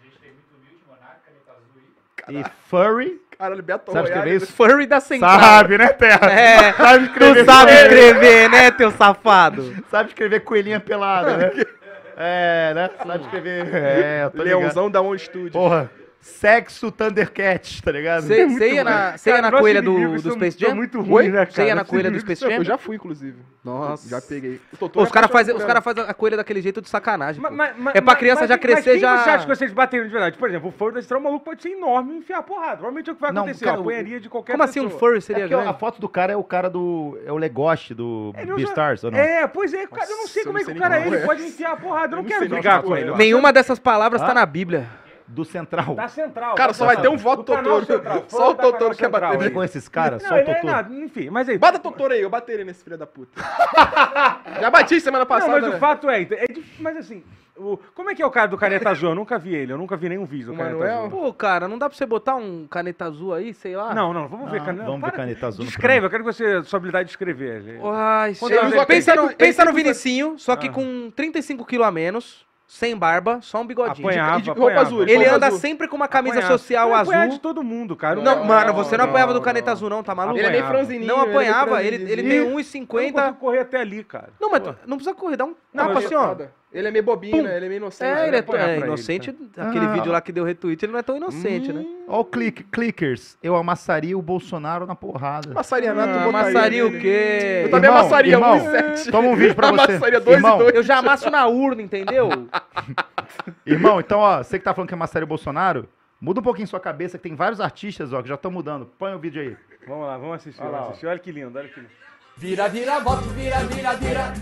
E Furry. Caralho, Beto Sabe escrever Royale. isso? Furry da Central. Sabe, né, Terra? É. Sabe Tu escrever. sabe coelho. escrever, né, teu safado? Sabe escrever coelhinha pelada, né? É, né? Sabe escrever. É, eu tô ligado. Leãozão da On Studio. Porra. Sexo Thundercat, tá ligado? Você ia na, cê na coelha do, inimigos do Space Jam? muito ruins, né, cara? Você ia na coelha do Space Eu Jam? já fui, inclusive. Nossa. Já peguei. Os caras é fazem apaixonado os cara fazem a coelha daquele jeito de sacanagem. Mas- mas- mas- É pra mas- criança mas- já mas crescer, quem já- você acha que vocês bateram de verdade? Por exemplo, o furry da Central, o maluco pode ser enorme e enfiar porrada. Provavelmente é o que vai Não, acontecer. cara, a apanharia de qualquer Como assim um furry É seria porque a grande? foto do cara é o cara do. É o Legoshi do Beastars, ou não? É, pois é, cara, eu não sei como eu é que o cara é. Ele pode enfiar a porrada. Eu não Eu quero brigar com é. ele. Nenhuma dessas palavras tá Ah? na Bíblia. Do Central. Da Central. Cara, só vai ter um voto Do Totoro. Central, Só o Totoro quer bater Central. Você nele. conhece esse cara? Não, Só o ele é Totoro. nada, enfim, mas aí. Bata Totoro aí, eu bateria nesse filho da puta. Já bati semana Não, passada, mas né? o fato é, é mas assim, o, como é que é o cara do Caneta Azul? Eu nunca vi ele, eu nunca vi nenhum vídeo do O Caneta Manuel? Azul. Pô, cara, não dá pra você botar um caneta azul aí, sei lá? Não, não, vamos ver. Não, Caneta- vamos ver para- Caneta Azul no Descreve, eu quero que você, sua habilidade de escrever. Ai, Quando pensa no, pensa no Vinicinho, só que Ah. com 35 quilos a menos, sem barba, só um bigodinho. Apanhava, E de roupa apanhava. azul, Ele anda azul. sempre com uma camisa Apanhava. social Eu apanhava de azul. todo mundo, cara. Não, Não, mano, você não não, apanhava do não. caneta azul, não, tá maluco? Ele é meio franzininho. Não ele é apanhava, ele, ele franzininho. tem Eu não 1,50. consigo correr até ali, cara. Não, mas tu- não precisa correr, dá um Não, tapa assim, ó. Ele é meio bobinho, né? Ele é meio inocente. É, né? ele é, é inocente. ele, Aquele Ah. vídeo lá que deu retweet, ele não é tão inocente, né? Ó o click, clickers. Eu amassaria o Bolsonaro na porrada. Amassaria nada, tu Ah, votaria amassaria o quê? Eu também Irmão, amassaria irmão, 1,7. Toma um vídeo pra você. Amassaria dois irmão, e dois. Eu já amasso na urna, entendeu? irmão, então, ó, você que tá falando que amassaria o Bolsonaro, muda um pouquinho sua cabeça, que tem vários artistas, ó, que já estão mudando. Põe o vídeo aí. Vamos lá, vamos assistir, Olha lá, vamos assistir. Olha que lindo, olha que lindo. Vira, vira, voto, vira, vira, vira.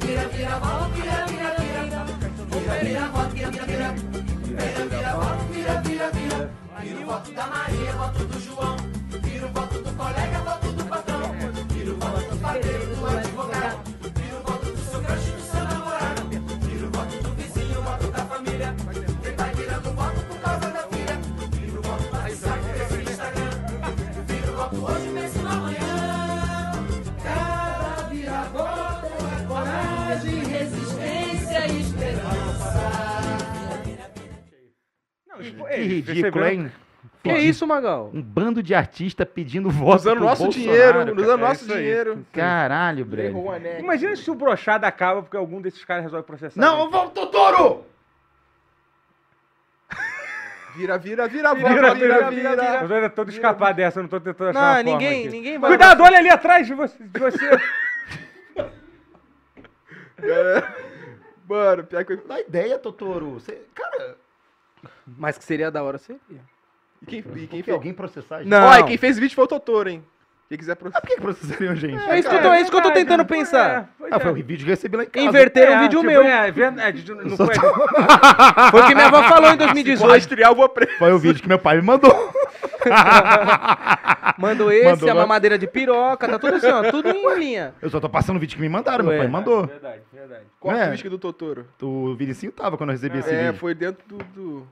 Vira, vira, voto, vira, vira, vira. Vira, vira, voto, vira, vira, vira. Vira, vira, voto, vira, vira, vira. Vira o voto da Maria, voto do João. Vira o voto do colega, Que ei, ridículo, perceberam? hein? que isso, Magal? Um bando de artistas pedindo voto Usando pro nosso Bolsonaro, dinheiro, cara. usando É nosso isso aí. dinheiro. Caralho, Breno. O. Imagina se o brochado acaba porque algum desses caras resolve processar. Não, vamos, Totoro! Vira, vira, vira, Vira, vira, vira, vira, Eu vira. tô tentando escapar dessa, eu não tô tentando achar Não, uma forma ninguém, aqui. ninguém vai. Cuidado, olha ali atrás de você. De você. Mano, pior que eu... Dá ideia, Totoro. Você, cara, Mas que seria da hora, seria. E quem, e quem fez... alguém processar a gente? Não. Ó, e quem fez o vídeo foi o Totoro, hein? Quem quiser Ah, processar. por que, que processariam a gente? É isso que eu tô, é isso que eu tô tentando é, pensar. pois Ah, é. foi o vídeo que eu recebi lá em casa. Inverteram É, um vídeo tipo, meu. É, verdade. Não foi... Foi o que minha avó falou em Se 2018. rastrear, eu vou preso. Foi o vídeo que meu pai me mandou. Mandou esse, Mandou a lá. mamadeira de piroca, tá tudo assim, ó, tudo em linha. Eu só tô passando o vídeo que me mandaram, meu Ué. pai me mandou. Verdade, verdade. Qual É. a crítica do Totoro? O Vinicinho tava quando eu recebi esse É, vídeo. foi dentro do, do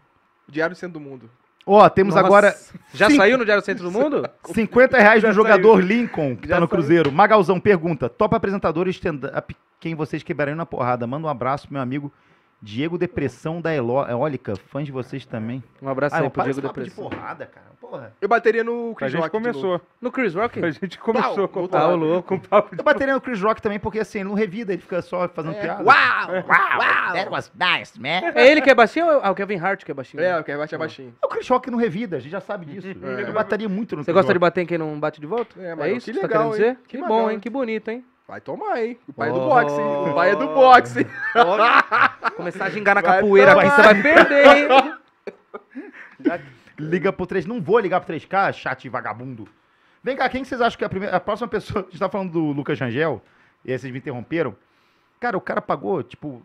Diário do Centro do Mundo. Ó, temos Nossa. agora Já Sim. saiu no Diário Centro do Mundo? 50 reais do Já jogador Lincoln, que Já tá no saiu. Cruzeiro. Magalzão pergunta: top apresentador e stand-up quem vocês quebrariam na porrada? Manda um abraço pro meu amigo Diego Depressão da Eló- Eólica. Fãs de vocês também. Um abraço Ah, aí pro Diego papo de Depressão. porrada, cara. Porra. Eu bateria no A Chris gente Rock de novo. começou. No Chris Rock? A gente começou Pau, com tá papo- louco. com papo de Eu bateria no Chris Rock também, porque assim, ele não revida, ele fica só fazendo É. piada. Uau! Wow, that was nice, man. É ele que é baixinho ou é o Kevin Hart que é baixinho? É, o que bate é baixinho. O Chris Rock não revida, a gente já sabe disso. É. Eu bateria muito no Você Chris gosta de Rock. bater em quem não bate de volta? É, É, mas isso que que você tá legal, querendo hein? dizer? Que Que, bom, hein? Que bonito, hein? Vai tomar, hein? O pai é do Oh. boxe, hein? O pai é do boxe. Começar a gingar na Vai capoeira aqui, você vai perder, hein? Liga pro 3. Não vou ligar pro 3K, chat vagabundo. Vem cá, quem que vocês acham que é a, primeira, a próxima pessoa. A gente tá falando do Lucas Rangel, e aí vocês me interromperam. Cara, o cara pagou, tipo,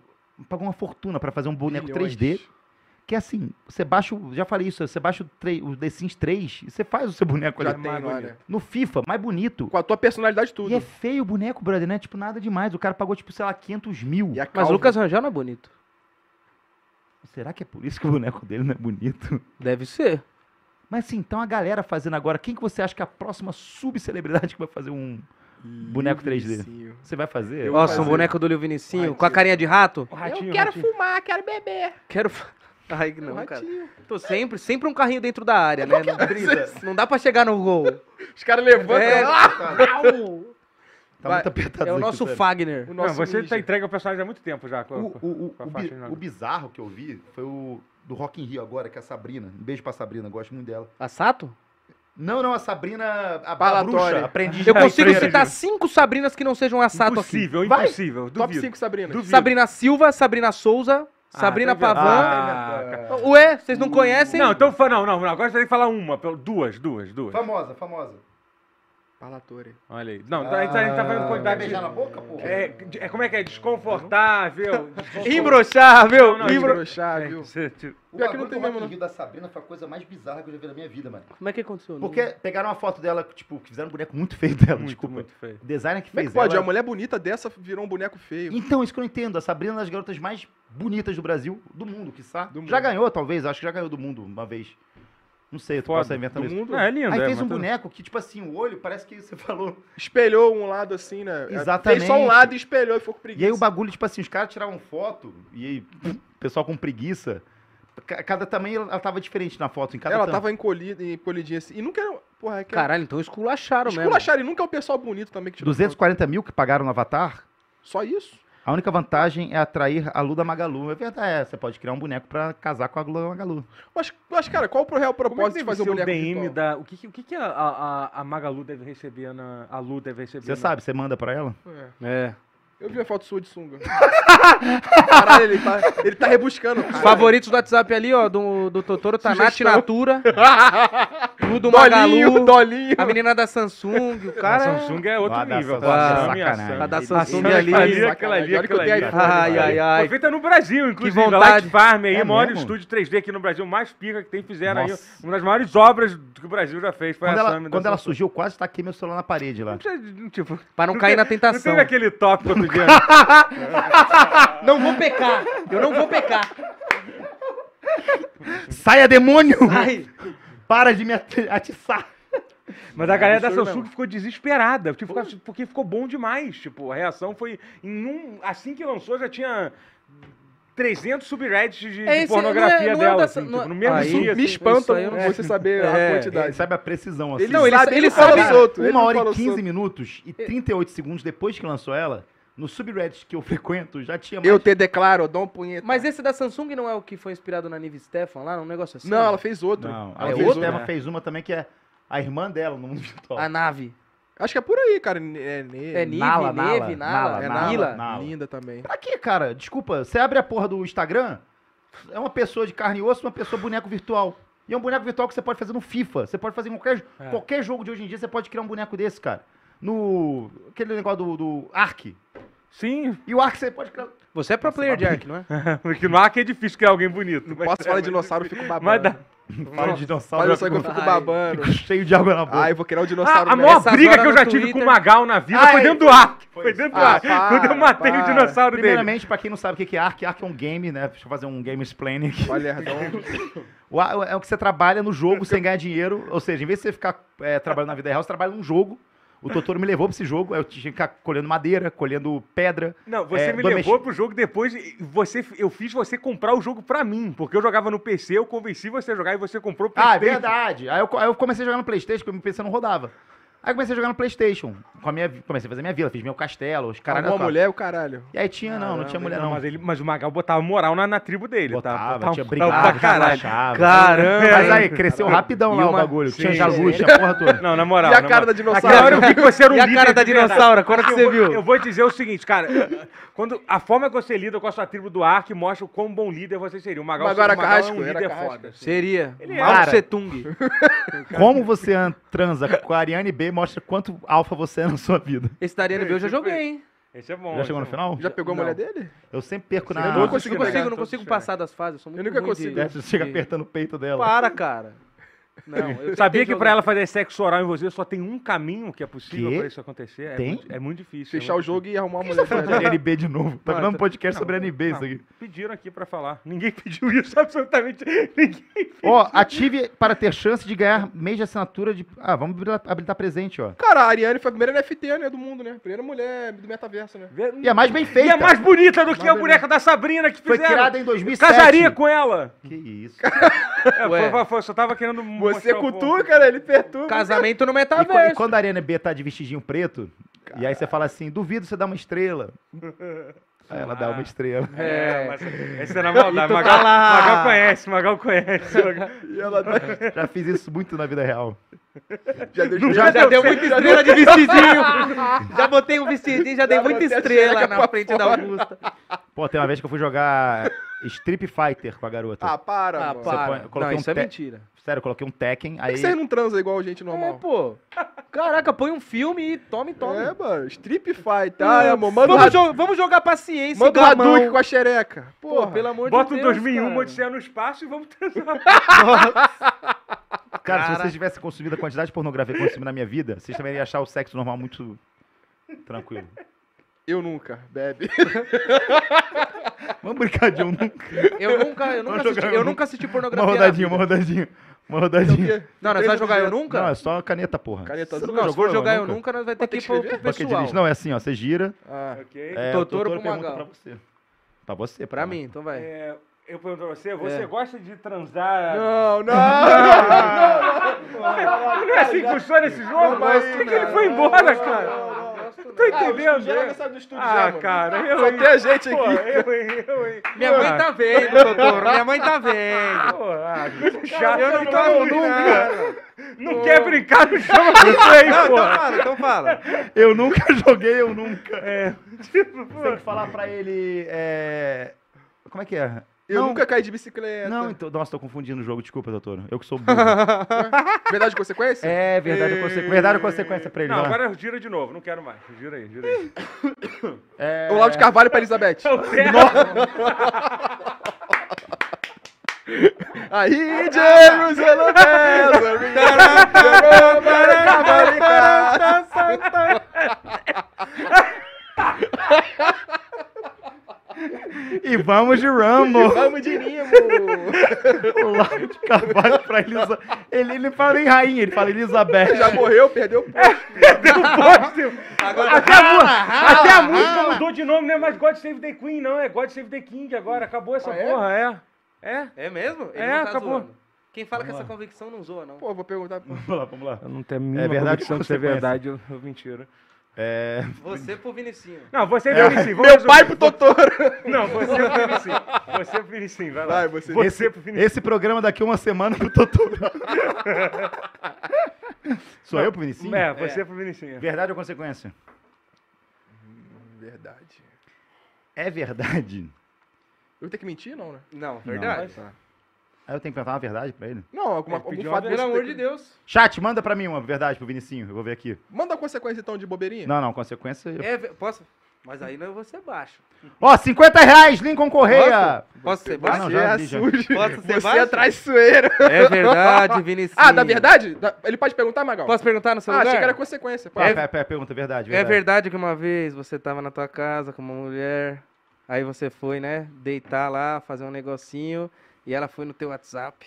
pagou uma fortuna pra fazer um boneco Milhões. 3D. Que é assim, você baixa, o- já falei isso, você baixa o, 3, o The Sims 3 e você faz o seu boneco Já ali. tem, né? No FIFA, mais bonito. Com a tua personalidade tudo. E é feio o boneco, brother, não é tipo nada demais. O cara pagou, tipo, sei lá, 500 mil. E a Mas o Lucas Rangel não é bonito. Será que é por isso que o boneco dele não é bonito? Deve ser. Mas assim, então a galera fazendo agora, quem que você acha que é a próxima subcelebridade que vai fazer um boneco 3D? Vinicinho. Você vai fazer? Eu Nossa, um fazer. boneco do Lil Vinicinho, com a carinha de rato. O ratinho, eu quero ratinho. fumar, quero beber. Quero. Ai, não, O cara. Tô sempre, sempre um carrinho dentro da área, né? Não, não dá pra chegar no gol. Os caras levantam. É. Ah! Tá muito apertado É o aqui, nosso. Fagner. O Não, você ninja. tá entregue ao personagem há muito tempo já. Com, O, a bi- bizarro que eu vi foi o do Rock in Rio agora, que é a Sabrina. Um beijo pra Sabrina, gosto muito dela. A Sato? Não, não, a Sabrina, a, a Palatória. bruxa, aprendiz Eu consigo citar cinco Sabrinas que não sejam a Sato aqui. Impossível, impossível. Top Duvido. 5 Sabrina. Duvido. Sabrina Silva, Sabrina Souza, Sabrina tá vendo? Pavan. Ah. Ué, vocês não conhecem? Não, então fa- não, não, não, agora você tem que falar uma, pelo- duas, duas, duas. Famosa, famosa. Palatória. Olha aí. Não, a gente, a gente tá falando Quer quantidade de... beijar na boca, pô? É, de- é, como é que é? Desconfortável. Imbrochável. Não, não, imbro- Broxar, É, viu? você- tipo, O Pior que bagulho não tem do mesmo, Rock in não. Rio da Sabrina foi a coisa mais bizarra que eu já vi na minha vida, mano. Como é que aconteceu? Porque pegaram uma foto dela, tipo, que fizeram um boneco muito feio dela, muito, desculpa. muito feio. O designer que Como é fez que pode? ela... Uma mulher bonita dessa virou um boneco feio. Então, isso que eu não entendo. A Sabrina é uma das garotas mais bonitas do Brasil, do mundo, quiçá. Do Já ganhou, talvez, acho que já ganhou do mundo uma vez. Não sei, eu Foda. estar inventando Do isso. mundo. Não, é lindo, Aí é, fez um tudo- boneco que, tipo assim, o olho parece que você falou. Espelhou um lado assim, né? Exatamente. Fez só um lado e espelhou e ficou com preguiça. E aí o bagulho, tipo assim, os caras tiravam foto, e aí o pessoal com preguiça. Ca- Cada tamanho ela tava diferente na foto, em cada Ela tamanho. tava encolhida e polidinha assim. E nunca era. Porra, é que. Caralho, então esculacharam mesmo. Esculacharam. E nunca é o pessoal bonito também que tirou 240 mil que pagaram no Avatar. foto. Só isso? A única vantagem é atrair a Luda Magalu. É verdade, é, você pode criar um boneco pra casar com a Luda Magalu. Mas, mas cara, qual o real é propósito de deve fazer o boneco DM virtual? da... O que, que- o que, que a, a, a Magalu deve receber na... A Lu deve receber Você na- sabe, você manda pra ela? É. É. Eu vi a foto sua de sunga. Caralho, ele tá, ele tá rebuscando. Favoritos do WhatsApp ali, ó, do, do Totoro, tá Nath. Natura, Tudo Dolinho, Magalu, Dolinho. a menina da Samsung, o A cara... Samsung é outro Ah, da nível. Samsung é a sacanagem. A da Samsung ali. ali, aquela ali, que aquela ali. Ai, ai, ai. Foi feita no Brasil, inclusive. vontade. Light Farm aí, É o maior mesmo? estúdio 3D aqui no Brasil, mais pica que tem, fizeram aí. Nossa. Uma das maiores obras que o Brasil já fez. Foi Quando a ela, quando ela surgiu, quase taquei meu celular na parede lá. Não precisa, tipo, Pra não cair na Não tentação. teve aquele tópico Não vou pecar, eu não vou pecar. Saia, demônio! Ai, Para de me ati- atiçar! Mas a galera da absurdo Samsung ficou desesperada, tipo, ficou- porque ficou bom demais. Tipo, a reação foi. Em um, assim que lançou, já tinha 300 subreddits de, de É, esse pornografia não é- não é dela, da- assim, é- tipo, no mesmo Aí, dia. Me assim. espanta eu não você saber a É, Ele quantidade. sabe a precisão, assim. Ele Não, ele sabe, sa- ele ele fala solto. ele Uma hora e 15 solto. minutos e 38 segundos depois que lançou ela, no subreddit que eu frequento, já tinha mais... Eu te declaro, dou um punheta. mas esse da Samsung não é o que foi inspirado na Nive Stefan lá, um negócio assim? Não, ela fez outro. Não, ela a é outra? Stefan fez uma também que é a irmã dela no mundo virtual. A nave. Acho que é por aí, cara. É, ne- É Nive, Nala, Neve, Nala, Nala, é Nala, Nila. Nala. Linda também. Pra quê, cara? Desculpa, você abre a porra do Instagram, é uma pessoa de carne e osso, uma pessoa boneco virtual. E é um boneco virtual que você pode fazer no FIFA. Você pode fazer em qualquer, É. qualquer jogo de hoje em dia, você pode criar um boneco desse, cara. No. Aquele negócio do, do Ark. Sim, E o Ark você pode criar. Você é pro player de Ark, não é? porque no Ark é difícil criar alguém bonito. mas- Posso falar de dinossauro, eu fico babando. Mas dá. Fala de dinossauro. Fala dinossauro que eu fico, Ai, babando. fico cheio de água na boca. Ai, vou criar um dinossauro Ah, a maior briga que eu já tive Twitter- com o Magal na vida Ah, foi é, dentro do Ark. Foi dentro do Ah, Ark. para, Quando eu matei o para. dinossauro dele. Primeiramente, pra quem não sabe o que que é Ark, Ark é um game, né? Deixa eu fazer um game explaining aqui. Olha. O Ar- É o que você trabalha no jogo sem ganhar dinheiro. Ou seja, em vez de você ficar é, trabalhando na vida real, você trabalha num jogo. O Totoro me levou pra esse jogo. aí Eu tinha que ficar colhendo madeira, colhendo pedra. Não, você É, me domestic- levou pro jogo depois. Você, eu fiz você comprar o jogo pra mim, porque eu jogava no PC, eu convenci você a jogar e você comprou o Ah, é PlayStation. verdade. Aí eu, aí eu comecei a jogar no Playstation, porque meu PC não rodava. Aí eu comecei a jogar no Playstation. Com a minha, comecei a fazer minha vila, fiz meu castelo, os caralho. Uma mulher, o caralho. E aí tinha, não, não tinha mulher não. Mas, ele, mas o Magal botava moral na, na tribo dele, Botava, tá? tinha Botava brigado, pra caralho. relaxava. Caramba! Mas aí, cresceu rapidão E lá o uma- bagulho. Tinha Sim, tinha a porra toda. Não, na moral. E a cara moral. da dinossauro? Hora eu vi que você era um E a cara da dinossauro, quando que Eu você viu? Eu vou dizer o seguinte, cara. Quando a forma que você lida com a sua tribo do Ark mostra o quão bom líder você seria. O Magal, Mas agora o Magal Carrasco, é um líder foda. assim. Seria. Ele é. Mao. Tse Tung. Como você an- transa com a Ariane B mostra quanto alfa você é na sua vida. Esse da Ariana B eu já joguei, hein? Esse é bom. Já chegou no é bom. final? Já pegou a mulher dele? Eu sempre perco na. eu não consigo pegar, não consigo passar das fases. Eu sou muito nunca ruim consigo. É, Você chega apertando o peito dela. Para, cara. Não, eu Sabia que pra ela fazer sexo oral em você só tem um caminho que é possível pra isso acontecer? É Tem? muito- É muito difícil. Fechar é o muito jogo e arrumar uma você mulher. tá falando de NB de novo? Tá virando um tá- podcast não, sobre NB isso não, aqui. Pediram aqui pra falar. Ninguém pediu isso, absolutamente ninguém. Ó, ative para ter chance de ganhar mês de assinatura de. Ah, vamos habilitar- presente, ó. Cara, a Ariane foi a primeira NFT né, do mundo, né? Primeira mulher do metaverso, né? E é mais bem E feita. é mais bonita do que a Mais boneca da Sabrina que Foi fizeram. criada em 2007. Casaria com ela. Que isso. É, foi- foi- foi- só tava querendo Você cutuca, né? Ele perturba. Casamento no E, qu- e metaverso. quando a Ariana B tá de vestidinho preto, e aí você fala assim, duvido você dar uma estrela. Aí ela dá uma estrela. É, mas essa é na maldade. tu Magal, tá lá. Magal conhece, Magal conhece. Magal- E ela dá- Já fiz isso muito na vida real. já deu Nunca Já, deu muita estrela de vestidinho. já botei um vestidinho, já dei Já muita estrela na pra frente da fora. Augusta. Pô, tem uma vez que eu fui jogar Street Fighter com a garota. Ah, para, Ah, para. põe- eu coloquei Não, um isso é mentira. Sério, eu coloquei um Tekken, Por aí... que vocês não transam igual gente É, normal? pô. Caraca, põe um filme e tome, tome. É, mano. Strip Fight. Ai, amor. Manda vamos, jo- vamos jogar paciência, Manda o. Hadouken com a xereca. Pô, pelo amor Bota de um Deus, 2001, cara. Odisseia no espaço e vamos transar. Cara, se Cara. vocês tivessem consumido a quantidade de pornografia que eu consumi na minha vida, vocês também iam achar o sexo normal muito tranquilo. Eu nunca. Bebe. Vamos brincar de um nunca. Eu nunca, eu nunca assisti, eu um- nunca assisti Uma pornografia. na rodadinha, uma rodadinha. Uma rodadinha. Não, nós vai jogar eu nunca? Não, é só caneta, porra. Caneta azul. Não, se jogou, for jogar eu nunca? nós vai ter que ir pro, pessoal. Não, é assim, ó. Você gira. Ah. ok. É, Totoro o pro pergunta Magal. pra você. Pra você, Pra mim, então vai. É, eu pergunto pra você, você É. gosta de transar... Não, não. Não é assim que funciona esse jogo? mas- Por que, que ele foi embora, cara? Não tô entendendo. Já né? saiu do estúdio Ah, já, mano. cara, eu Só hein? tem a gente Pô, aqui. eu, hein, eu, hein? Minha mãe Ah, tá vendo, Totoro. Minha mãe tá vendo. Pô, ah, chata. Eu não não, tomo nunca. Não quer brincar no chama isso aí, Não, então pô. fala, então fala. Eu nunca joguei, eu nunca. É, tipo, pô. Tem que falar pra ele. É... Como é que é? Eu Não. nunca caí de bicicleta. Não, então. Nossa, tô confundindo o jogo, desculpa, doutor. Eu que sou burro. Verdade de consequência? é verdade, ou consequ... verdade ou consequência pra ele. Não, vai lá. agora gira de novo, não quero mais. Gira aí, gira aí. É... Olavo de Carvalho pra Elizabeth. Aí, Jerusalém Carvalho. E vamos de Rumble. Vamos de Nimo. o Lavo de Carvalho pra Elisa. Ele, ele fala nem rainha, ele fala Elizabeth. Já morreu, perdeu o posto. Agora, Até a, mu- até a música mudou de nome, não é mais God Save the Queen, não. É God Save the King agora. Acabou essa Ah, é? porra, é. É? É mesmo? Ele É, não tá acabou. zoando. Quem fala que essa convicção não zoa, não. Pô, vou perguntar. Vamos lá, vamos lá. Eu não tenho a mínima É verdade convicção ou que isso é verdade, eu mentira. É. Você pro Vinicinho. Não, você É, Vinicius. vamos Meu resumir. pai pro Totoro. Não, você pro Vinicius. Você pro Vinicius, vai lá. Vai, você. Você pro Vinicius. Esse programa daqui a uma semana pro Totoro. Sou eu pro Vinicinho? É, você pro Vinicius. Verdade ou consequência? Verdade. É verdade. Eu tenho que mentir, não, né? Não, verdade. Tá. Aí eu tenho que perguntar uma verdade pra ele. Não, alguma, Ele algum fato Pelo amor tem de Deus. Chat, manda pra mim uma verdade pro Vinicinho. Eu vou ver aqui. Manda a consequência então de bobeirinha. Não, não, consequência. É, ve- posso? Mas aí não eu vou ser baixo. Ó, 50 reais, Lincoln Correia. Posso ser Ah, baixo? não, já é já. Posso ser Você baixo? é traiçoeiro. É verdade, Vinicius. Ah, da verdade? Da- Ele pode perguntar, Magal? Posso perguntar no seu Ah, lugar? achei que era consequência. Pô, Ah, É- pera, pera, pergunta, verdade, É verdade. verdade que uma vez você tava na tua casa com uma mulher, aí você foi, né, deitar lá, fazer um negocinho, e ela foi no teu WhatsApp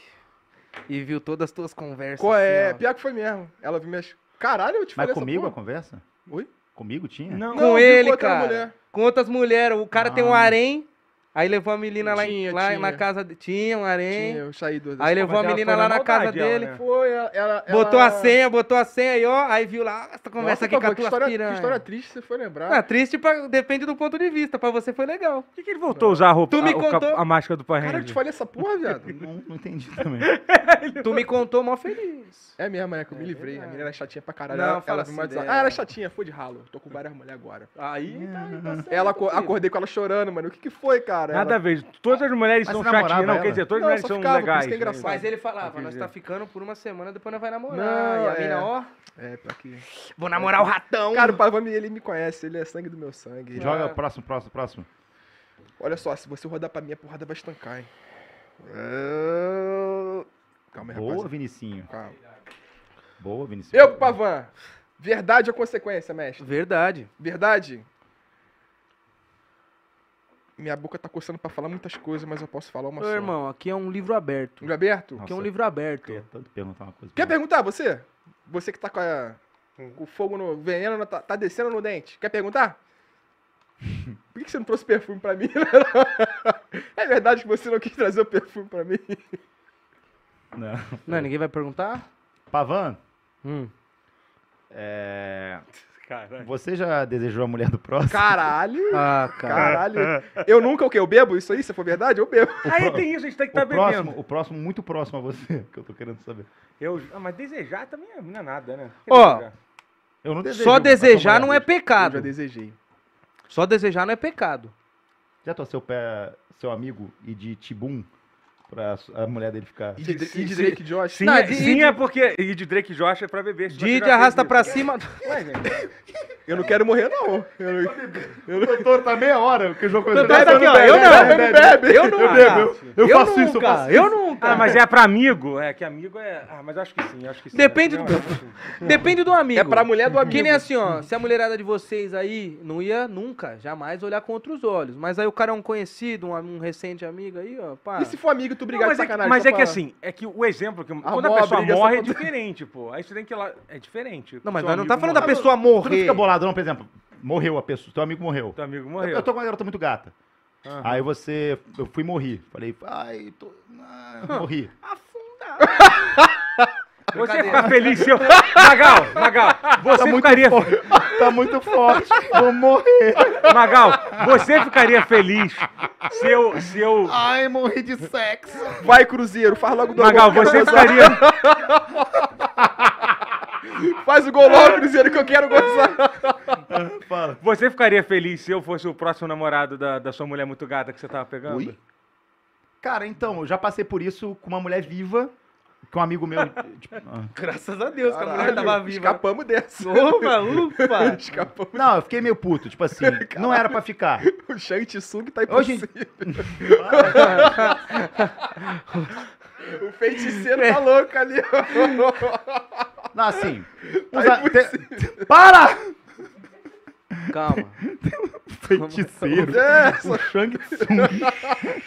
e viu todas as tuas conversas. Qual é? assim. Pior que foi mesmo. Ela viu minhas... Caralho, eu te falei Mas comigo a essa porra. conversa? Oi? Comigo tinha? Não. Com viu ele, outra cara. mulher. Com outras mulheres. O cara tem um Ah. harém, aí levou a menina lá, em- Tinha, lá tinha. na casa... de- Tinha um harém. Tinha, eu saí do... Aí levou a menina lá na na casa ela, dele. né? Foi, ela... ela Botou ela- a senha, botou a senha aí, ó. Aí viu lá, essa conversa Nossa, aqui com a tua história, que piranha. história triste você foi lembrar. Ah, triste pra- depende do ponto de vista. Pra você foi legal. Por que, que ele voltou a usar a roupa, Tu me a, contou? a máscara do Power Cara, eu te falei essa porra, viado. Não, não entendi também. Tu me contou mó feliz. É mesmo, é que eu me É livrei. A menina era chatinha pra caralho. Não, ela, fala ela assim. Ah, ela é chatinha, foi de ralo. Tô com várias mulheres agora. Aí tá, tá certo, Ela acordei com ela chorando, mano. O que que foi, cara? Nada a ver. Todas as mulheres Mas são você namorava chatinhas. Não, ela? quer dizer, todas Não, as mulheres só são ficava, por isso legais. que é engraçado. Mas ele falava, Entendi. nós tá ficando por uma semana, depois nós vai namorar. Não, e a é. mina, ó, É, pra quê? vou namorar o ratão. Cara, o Pavão, ele me conhece. Ele é sangue do meu sangue. Joga Ah. próximo, próximo, próximo. Olha só, se você rodar pra mim, a porrada vai estancar, hein? É... Calma aí, Boa. Vinicinho. Calma. Boa, Vinicinho. Eu, Pavan. Verdade ou consequência, mestre? Verdade. Verdade? Minha boca tá coçando pra falar muitas coisas, mas eu posso falar uma Meu só. irmão, aqui é um livro aberto. Livro aberto? Nossa. Aqui é um livro aberto. Queria tanto perguntar uma coisa. Quer pra perguntar, você? Você que tá com, a- com o fogo no veneno, tá, tá descendo no dente. Quer perguntar? Por que que você não trouxe perfume pra mim? é verdade que você não quis trazer o perfume pra mim? Não. Não, ninguém vai perguntar? Pavan, Hum. é... Caralho. você já desejou a mulher do próximo? Caralho! Ah, cara. Caralho! Eu nunca o quê? Eu bebo isso aí? Se for verdade, eu bebo. Aí tem isso, a gente tem que O estar bebendo. próximo, o próximo muito próximo a você, que eu tô querendo saber. Eu, ah, mas desejar também é- não é nada, né? Ó, Desejar. Eu não desejo. Só sua desejar não é Eu já pecado. desejei. Só desejar não é pecado. Já torceu o pé seu amigo e de Tibum pra a mulher dele ficar. E de, e de. Drake Josh? Sim, Não, é, de- sim de- é porque. E de Drake e Josh é pra beber. Didi arrasta pra cima. Ué. Eu não quero morrer, não. Eu não... O doutor tá meia hora, que o Doutor coisa. tá aqui, ó, eu não. Bebe, bebe. Eu não. Eu bebo, eu, Eu faço isso, eu faço eu nunca. Ah, mas é pra amigo? É, que amigo é. Ah, mas eu acho que sim, eu acho que sim. Depende do- eu. Depende do amigo. É pra mulher do amigo. Que nem assim, ó. Se a mulherada de vocês aí não ia nunca, jamais olhar com outros olhos. Mas aí o cara é um conhecido, um, um recente amigo aí, ó. Pá. E se for amigo, tu Não, brigar de mas é, que, sacanagem? mas só é que pra- assim, é que o exemplo que. Quando Arrumou a a pessoa morre é diferente, pô. Aí você tem que ir lá. É diferente. Não, mas não tá falando da morre. pessoa Tu não morrer. fica bolado, não, por exemplo, morreu a pessoa, teu amigo morreu. Teu amigo Eu, morreu. eu tô com uma garota muito gata. Aham. Aí você. Eu fui e morri. Falei, ai, tô. ah, morri. Você Brincadeira. ficar feliz se eu. Magal, Magal, você muito ficaria. Tá muito forte. Vou morrer. Magal, você ficaria feliz se eu. Se eu... Ai, morri de sexo. Vai, Cruzeiro, faz logo do Magal, gol, você ficaria. Faz o gol logo, Cruzeiro, que eu quero gozar. Fala. Você ficaria feliz se eu fosse o próximo namorado da, da sua mulher muito gata que você tava pegando? Ui? Cara, então, eu já passei por isso com uma mulher viva, com um amigo meu. tipo, ah. Graças a Deus que a mulher Caralho, tava viva. Escapamos dessa. Opa, ufa. Escapamos. Não, eu fiquei meio puto, tipo assim, não era pra ficar. O Shang Tsung tá Hoje- impossível. o feiticeiro tá louco ali. Não, assim. Tá usa- impossível. te- Para! Calma. Feiticeiro. É, O Shang Tsung.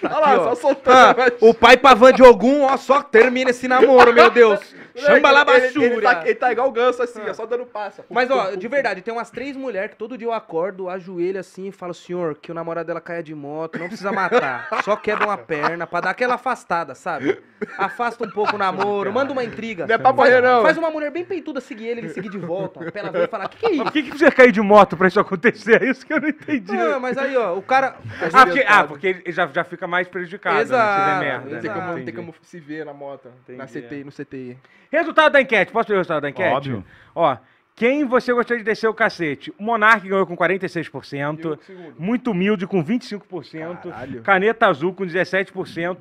Olha lá, só soltando. Ah, o pai Pavan de Ogum, ó, só termina esse namoro, meu Deus. Chama lá ele, ele, ele, tá, basura. ele tá igual o ganso assim, ó, só dando passa. Mas, ó, de verdade, tem umas três mulheres que todo dia eu acordo, ajoelho assim e falo, senhor, que o namorado dela caia de moto, não precisa matar. Só quebra uma perna pra dar aquela afastada, sabe? Afasta um pouco o namoro, manda uma intriga. Não é pra morrer, não. Faz uma mulher bem peituda seguir ele, ele seguir de volta. Pra ela ver e falar, que que é Por isso? que, que você cair de moto pra isso acontecer? É isso que eu não entendi. Não, mas aí, ó, o cara. Ah, porque, ah, porque ele já, já fica mais prejudicado, Exato, né? Se der merda. Não tem, como, tem como se ver na moto, na Entendi, CTI, no CTI. Resultado da enquete. Posso ver o resultado da enquete? Óbvio. Ó, Quem você gostaria de descer o cacete? O Monark ganhou com 46%. Segundo. Muito humilde com 25%. Caralho. Caneta Azul com 17%.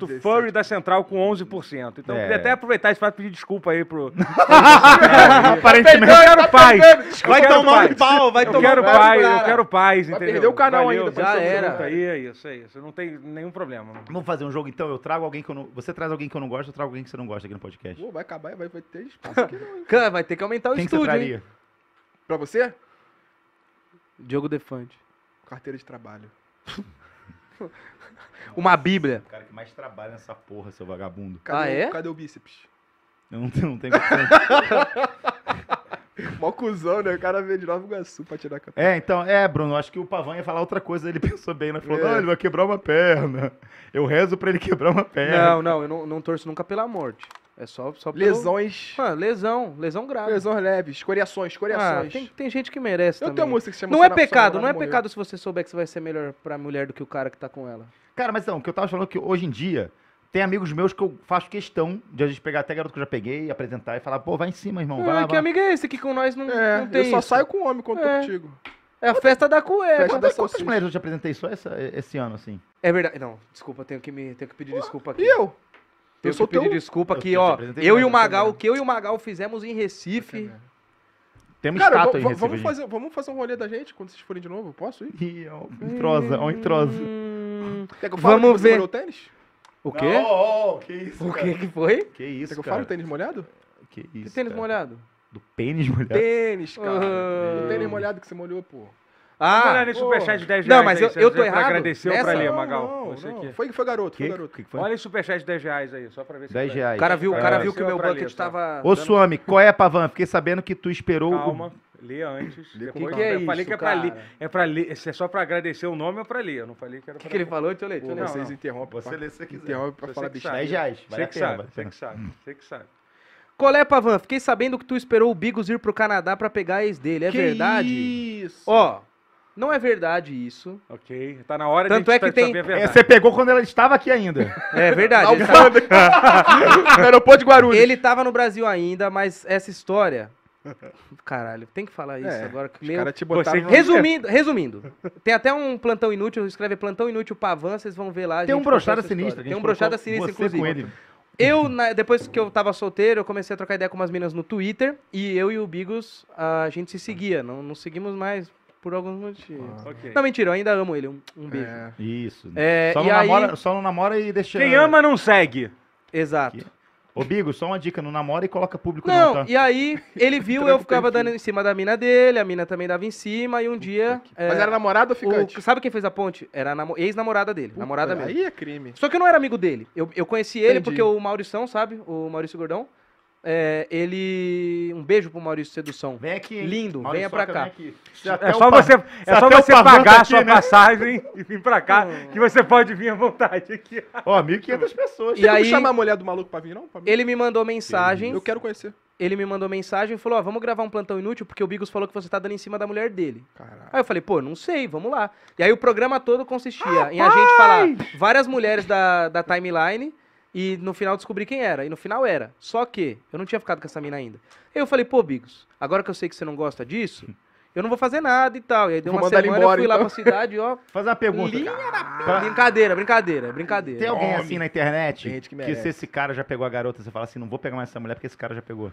17. Furry da Central com 11%. Então eu É. queria até aproveitar esse fato e pedir desculpa aí pro. Aparentemente. eu quero paz. Vai quero tomar paz. no pau, vai Eu tomar quero no pau. paz, cara. eu quero paz, entendeu? perder o canal Valeu, ainda, já já era. Aí, é isso, é isso. Não tem nenhum problema. Vamos fazer um jogo então. Eu trago alguém que eu não. Você traz alguém que eu não gosto, eu trago alguém que você não gosta aqui no podcast. Pô, vai acabar, vai, vai ter espaço aqui não, hein? Cara, vai ter que aumentar o Quem que você estúdio, hein? traria? Pra você? Diogo Defante. Carteira de trabalho. Uma bíblia. O cara que mais trabalha nessa porra, seu vagabundo. Cadê, Ah, é? o, cadê o bíceps? Eu não, tenho- não condição. Mó cuzão, né? O cara veio de Nova Iguaçu pra tirar a. É, então, é, Bruno, acho que o Pavão ia falar outra coisa, ele pensou bem, né? Falou, É. não, ele vai quebrar uma perna. Eu rezo pra ele quebrar uma perna. Não, não, eu não, não torço nunca pela morte. É só, só pelo... Lesões. Ah, lesão, lesão grave. Lesões leves, escoriações, Ah, escoriações. tem, tem gente que merece Eu também. tenho uma música que se chama Não é pecado, não é Morreu. pecado se você souber que você vai ser melhor pra mulher do que o cara que tá com ela. Cara, mas então, o que eu tava falando é que hoje em dia, tem amigos meus que eu faço questão de a gente pegar até garoto que eu já peguei, apresentar e falar, pô, vai em cima, irmão, vai Ah, lá, que vai. amigo é esse que com nós não, É, não tem eu só isso? saio com homem quando É. tô contigo. É a festa da cueca. Festa da Quantas, mulheres eu te apresentei só essa- esse ano, assim? É verdade. Não, desculpa, tenho que, me, tenho que pedir desculpa aqui. E eu? Eu sou que pedir teu... desculpa que, te ó, eu e o Magal, o que eu e o Magal fizemos em Recife. Tem uma Cara, estátua em Recife. vamos, fazer, vamos fazer um rolê da gente quando vocês forem de novo? Posso ir? Ih, ó, um entrosa, ó, um entrosa. Hum, Quer que eu fale Vamos que você ver. molhou o tênis? o quê? Não, ó, ó, que isso, O cara. que que foi? Que isso, Quer que eu cara. fale o tênis molhado? Que Que isso, tênis cara. molhado? Do pênis molhado. Tênis, cara. Ah. O tênis molhado que você molhou, pô. Vamos olhar Ah, nesse pô. superchat de 10 Não, reais mas aí, eu- você- eu tô você errado agradeceu pra ler, Não, Magal. não, Você não. aqui. Foi, foi garoto, Que, foi garoto. que que foi? Olha esse superchat de 10 reais aí, só pra ver se... 10 reais. o cara viu, o cara É, viu que o meu bucket tava... Ô, dando- Suami, qual é, Pavan? Fiquei sabendo que tu esperou... o- Calma, lê antes. depois que eu que é falei isso, que é pra ler. É pra ler. Se é só pra agradecer o nome ou pra ler. Eu não falei que era O pra que, que ele falou? Deixa eu ler, deixa eu ler. Não, Vocês não. interrompem. Você pra- lê se você quiser. Interrompe pra Você falar sabe. 10 reais. Você que sabe, você que sabe, você que sabe. Colé Pavan, fiquei sabendo que tu esperou o Bigos ir pro Canadá pra pegar a ex dele. É Que verdade? Isso. Ó, não é verdade isso. Ok, tá na hora Tanto de é que tem- saber a É, verdade. você pegou quando ela estava aqui ainda. É verdade. ele. No aeroporto de Guarulhos. ele tava no Brasil ainda, mas essa história. Caralho, tem que falar isso É, agora. Que Os meu... caras te botaram Você- Resumindo, resumindo. Tem até um plantão inútil, escreve plantão inútil Pavan, vocês vão ver lá. Tem um brochada sinistra. Tem um brochada sinistra, você com inclusive. ele. Eu, na- depois que eu tava solteiro, eu comecei a trocar ideia com umas meninas no Twitter. E eu e o Bigos, a gente se seguia. Não, não seguimos mais por alguns motivos. Ok. Não, mentira, eu ainda amo ele. Um, um beijo. É. Isso. É, só, e não aí- namora, só não namora e deixa... Quem ama não segue. Exato. Aqui. Ô, Bigo, só uma dica. Não namora e coloca público Não, não, tá? e aí ele viu Tranca eu o ficava dando em cima da mina dele, a mina também dava em cima, e um dia. é, Mas era namorado ou o- ficante? sabe quem fez a ponte? Era a namo- ex-namorada dele, namorada mesmo. Aí é crime. Só que eu não era amigo dele. Eu, eu conheci ele Entendi. porque o Maurição, sabe? O Maurício Gordão. É, ele. Um beijo pro Maurício Sedução. Vem aqui, hein? Lindo, Maurício venha pra cá. vem É só você, é só você pagar a aqui, sua né? passagem e vir pra cá, que você pode vir à vontade aqui. Ó, 1.500 pessoas. E como aí- chamar a mulher do maluco pra vir, não? Pra? Ele me mandou mensagem. Eu quero conhecer. Ele me mandou mensagem e falou: Ó, vamos gravar um plantão inútil, porque o Bigos falou que você tá dando em cima da mulher dele. Caralho. Aí eu falei, pô, não sei, vamos lá. E aí o programa todo consistia em a gente falar várias mulheres da, da timeline e no final descobrir quem era. E no final era. Só que eu não tinha ficado com essa mina ainda. Aí eu falei, pô, Bigos, agora que eu sei que você não gosta disso, eu não vou fazer nada e tal. E aí deu Vou uma semana, embora, eu fui lá então. pra cidade, ó. Fazer uma pergunta. Linha Pra- Brincadeira, brincadeira, brincadeira. Tem alguém Homem. assim na internet gente que que, se esse cara já pegou a garota, você fala assim, não vou pegar mais essa mulher porque esse cara já pegou.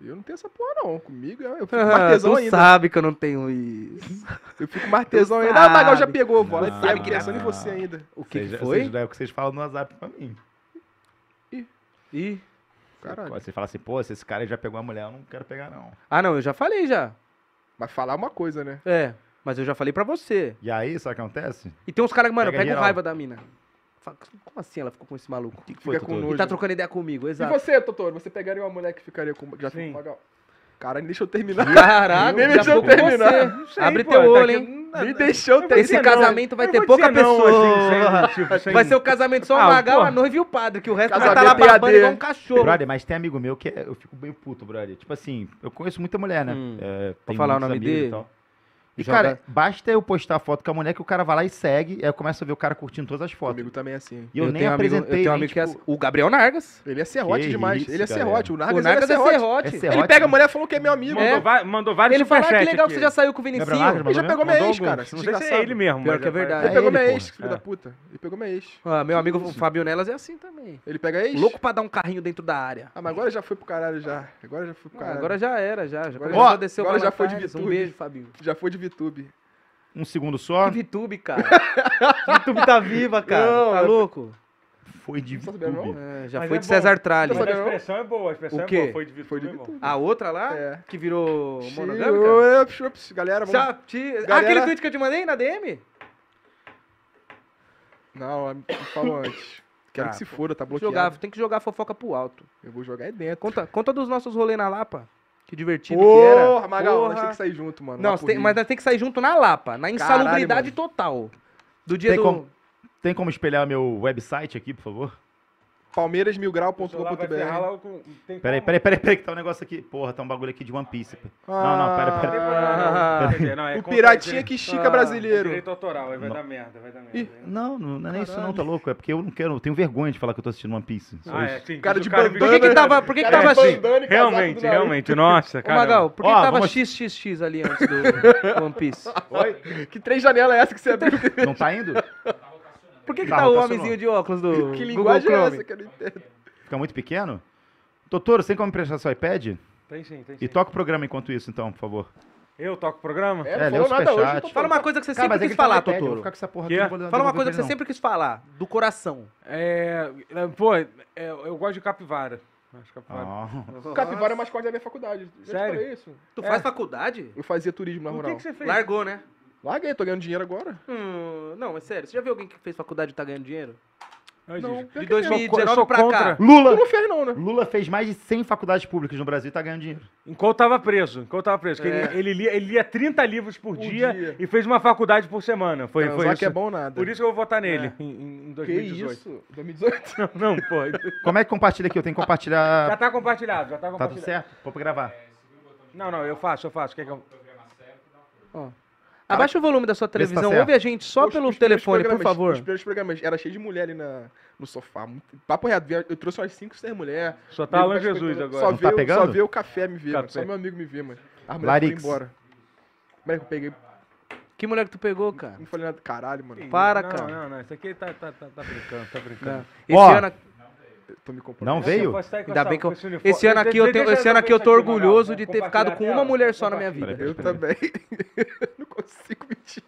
Eu não tenho essa porra, não. Comigo eu fico Ah, mais tesão tu ainda. sabe que eu não tenho isso. Eu fico mais tesão Tu ainda. Ah, o Magal já sabe. pegou. Vou lá Não. e pego pensando em você ainda. O que, Vocês- que foi? Vocês, é o que vocês falam no WhatsApp pra mim. Ih. Caralho. Você fala assim, pô, se esse cara já pegou a mulher, eu não quero pegar não. Ah, não, eu já falei já. Mas falar uma coisa, né? É, mas eu já falei pra você. E aí, sabe o que acontece? E tem uns caras que, mano, Pega geral. raiva da mina. Fala, Como assim ela ficou com esse maluco? O que, que Fica foi, com nojo. E tá trocando ideia comigo, E exato. você, Totoro? Você pegaria uma mulher que ficaria com. Já ficou Sim. com Magal? Caralho, deixa eu terminar. Caralho, Nem ficou com terminar. sei, Abre pô, teu tá olho, hein? Me deixou terminar. Esse casamento vai Eu ter pouca dizer não, pessoa. assim, sem- tipo, Vai ser o casamento só o Ah, Magal, a noiva e o padre, que o resto vai Casamento estar lá babando igual um cachorro. Brother, mas tem amigo meu que é- eu fico meio puto, brother. Tipo assim, eu conheço muita mulher, né? Hum. É, tem falar o nome e dele? E, Joga- cara, basta eu postar a foto com a mulher que o cara vai lá e segue, aí eu começo a ver o cara curtindo todas as fotos. Comigo também é assim. E eu, nem tenho amigo- apresentei, Eu um nem, amigo que é tipo, assim. O Gabriel Nargas. Ele é serrote Que demais. isso, ele é galera. serrote. O Nargas, o Nargas ele é serrote. serrote. É Ele serrote. pega a mulher e falou que é meu amigo. Mandou, É. mandou vários Ele fala, ah, que legal que você já saiu com o Vinicinho. Nargas, Ele já pegou minha ex, cara. Não sei se é ele mesmo. Pior que é verdade. Ele É pegou ele, minha ex, filho É. da puta. Ele pegou minha ex. Ah, meu amigo Fabio Nelas é assim também. Ele pega ex? Louco pra dar um carrinho dentro da área. Ah, mas agora já foi pro caralho já. Agora já foi pro Ah, caralho. agora já era, já. Agora já- o agora já foi de. Um beijo, Fabinho. Já foi de VTube. Um segundo só. Que VTube, cara. VTube tá viva, cara. Não, tá é- louco? Foi de VTube. É, já Mas foi é de bom. César Tralli. Mas a expressão é boa, a expressão O é quê? boa. Foi de Foi de VTube, é. A outra lá, É. que virou monogâmica? ups, Galera, vamos... Te- Ah, Galera- aquele tweet que eu te mandei na DM? Não, me falou antes. Quero Ah, que se foda, tá bloqueado. Jogar, tem que jogar fofoca pro alto. Eu vou jogar aí dentro. Conta, conta dos nossos rolês na Lapa. Que divertido que era. Porra, Magal, nós Porra. tem que sair junto, mano. Não, tem- mas nós tem que sair junto na Lapa, na insalubridade mano. total. Do dia Tem do. como- Tem como espelhar meu website aqui, por favor? palmeirasmilgrau.com.br Peraí, peraí, peraí, peraí, que tá um negócio aqui. Porra, tá um bagulho aqui de One Piece. pô. Não, não, pera, Não pera. Ah. É O piratinha que estica Ah, brasileiro. Direito autoral, aí vai Não. dar merda, vai dar merda. Ih, Não, não, não é nem isso não, tá louco. É porque eu não quero, eu tenho vergonha de falar que eu tô assistindo One Piece. Ah, é, sim. Cara de cara bandana. Por que que tava, por que que tava assim? e Realmente, realmente, nossa, Ô, cara. Magal, por que Ó, que tava vamos- XXX ali antes do One Piece? Oi? Que três janelas é essa que você abriu? Não tá indo? Por que que Tá, o homenzinho de óculos do Que Google linguagem é Chrome? essa que eu não entendo? Fica muito pequeno? Doutor, você tem como emprestar seu iPad? Tem sim, tem sim. E toca o programa enquanto isso, então, por favor. Eu toco o programa? É, É, lê o falou nada hoje. superchat. eu tô Fala uma coisa que você Cara, sempre é quis tá falar, iPad, eu vou Totoro. Fala uma coisa que você sempre quis falar, do coração. É, é, pô, é, eu gosto de capivara. Acho capivara. Ah, Capivara é o mascote da minha faculdade. Já te Sério? falei isso. Tu É. faz faculdade? Eu fazia turismo na O que, rural. que você fez? Largou, né? Larguei, tô ganhando dinheiro agora. Hum, não, é sério. Você já viu alguém que fez faculdade e tá ganhando dinheiro? Ai, Não, pior De que não. 2019 eu sou pra contra. cá. Tu Lula! não fez não, né? Lula fez mais de 100 faculdades públicas no Brasil e tá ganhando dinheiro. Enquanto tava preso, enquanto tava preso. que É. Ele, ele, lia, ele lia 30 livros por, Por dia, dia. e fez uma faculdade por semana. Foi, foi Transar isso. que é bom nada. Por isso que eu vou votar nele É. em, em Que 2018. isso? 2018? Não, não, pô. Como é que compartilha aqui? Eu tenho que Já compartilhar. tá compartilhado, já tá Tá tudo compartilhado. certo? Vou pra gravar. Não, não, eu faço, eu faço. Quer que eu... Ó. Abaixa o volume da sua tá televisão. certo. Ouve a gente só Os- pelo os telefone, por favor. Os primeiros programas, era cheio de mulher ali na, no sofá. Papo reto, eu trouxe umas 5, 6 mulheres. Só tá Alan Jesus Só agora. Não tá veio, pegando? só veio o café me ver, mano. Café. Só meu amigo me ver, mano. As mulheres Larix. foram embora. Como é que eu peguei? Que mulher que tu pegou, cara? Não falei nada. Caralho, mano. Para, não, cara. Não, não, isso aqui tá, tá, tá, tá brincando, tá brincando. Esse Ó, ano, tô me comportando. Não veio? ainda bem que eu, esse ano aqui eu tenho, esse ano aqui eu tô orgulhoso de ter ficado com uma mulher só na minha vida. Eu também. não consigo mentir.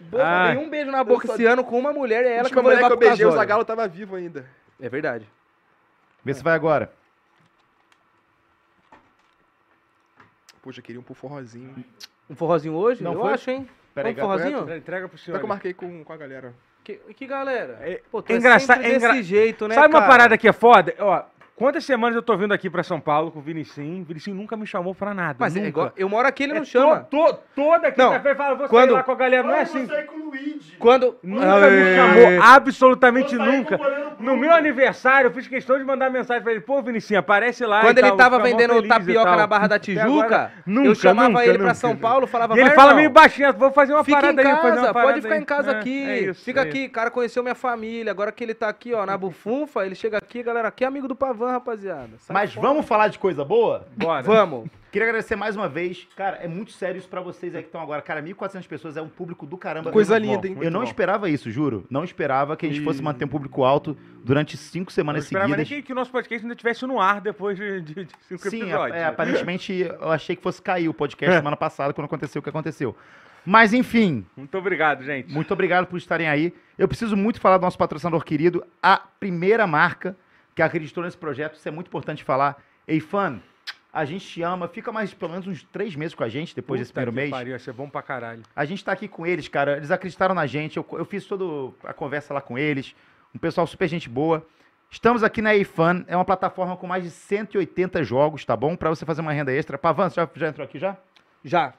Boa, Ah. dei um beijo na boca esse ano com uma mulher e é ela que eu última vou mulher levar que eu beijei, o. Zagalo tava vivo ainda. É verdade. Vê se vai agora. Poxa, eu queria um pro forrozinho. Um forrozinho hoje? Não eu foi? acho, hein? Peraí, Vamos forrozinho? Entrega pro senhor. Só que eu marquei com, com a galera. Que, que galera? É- Pô, tu é engraçado- sempre é engra- desse jeito, né, Sabe uma cara? parada que é foda? Ó, quantas semanas eu tô vindo aqui pra São Paulo com o Vinicinho? O Vinicinho nunca me chamou pra nada. Mas é nunca. igual, eu moro aqui, ele não É chama. to- to- toda quinta-feira fala, vou quando- sair lá com a galera. Não é assim. com o Luigi. Quando... Nunca me Aê. chamou, absolutamente nunca. No meu aniversário, eu fiz questão de mandar mensagem pra ele. Pô, Vinicinho, aparece lá. Quando e ele tal, tava vendendo tapioca na Barra da Tijuca, agora, eu chamava nunca, ele pra nunca. São Paulo, falava, E ele fala meio baixinho, vou fazer uma Fica em parada aí, fazer uma casa, parada pode ficar aí. em casa É, aqui. é isso, Fica é aqui, cara conheceu minha família. Agora que ele tá aqui, ó, na bufunfa, ele chega aqui, galera, aqui é amigo do Pavan, rapaziada. Sai Mas vamos falar de coisa boa? Bora. Vamos. Queria agradecer mais uma vez. Cara, é muito sério isso pra vocês aí que estão agora. Cara, 1.400 pessoas é um público do caramba. Coisa linda, hein? Eu não bom. esperava isso, juro. Não esperava que a gente E- fosse manter um público alto durante cinco Não semanas esperava nem seguidas. que, que o nosso podcast ainda estivesse no ar depois de, de, de cinco Sim, episódios. é, aparentemente eu achei que fosse cair o podcast semana passada quando aconteceu o que aconteceu. Mas enfim, Muito obrigado, gente. muito obrigado por estarem aí. Eu preciso muito falar do nosso patrocinador querido, a primeira marca que acreditou nesse projeto. Isso é muito importante falar. Ei, fã, a gente te ama. Fica mais pelo menos uns três meses com a gente depois desse Puta primeiro que mês. Pariu, ia ser bom pra caralho. A gente tá aqui com eles, cara. Eles acreditaram na gente. Eu, eu fiz toda a conversa lá com eles. Um pessoal super gente boa. Estamos aqui na eFan. É uma plataforma com mais de 180 jogos, tá bom? Pra você fazer uma renda extra. Pavan, você já, já entrou aqui já? Já.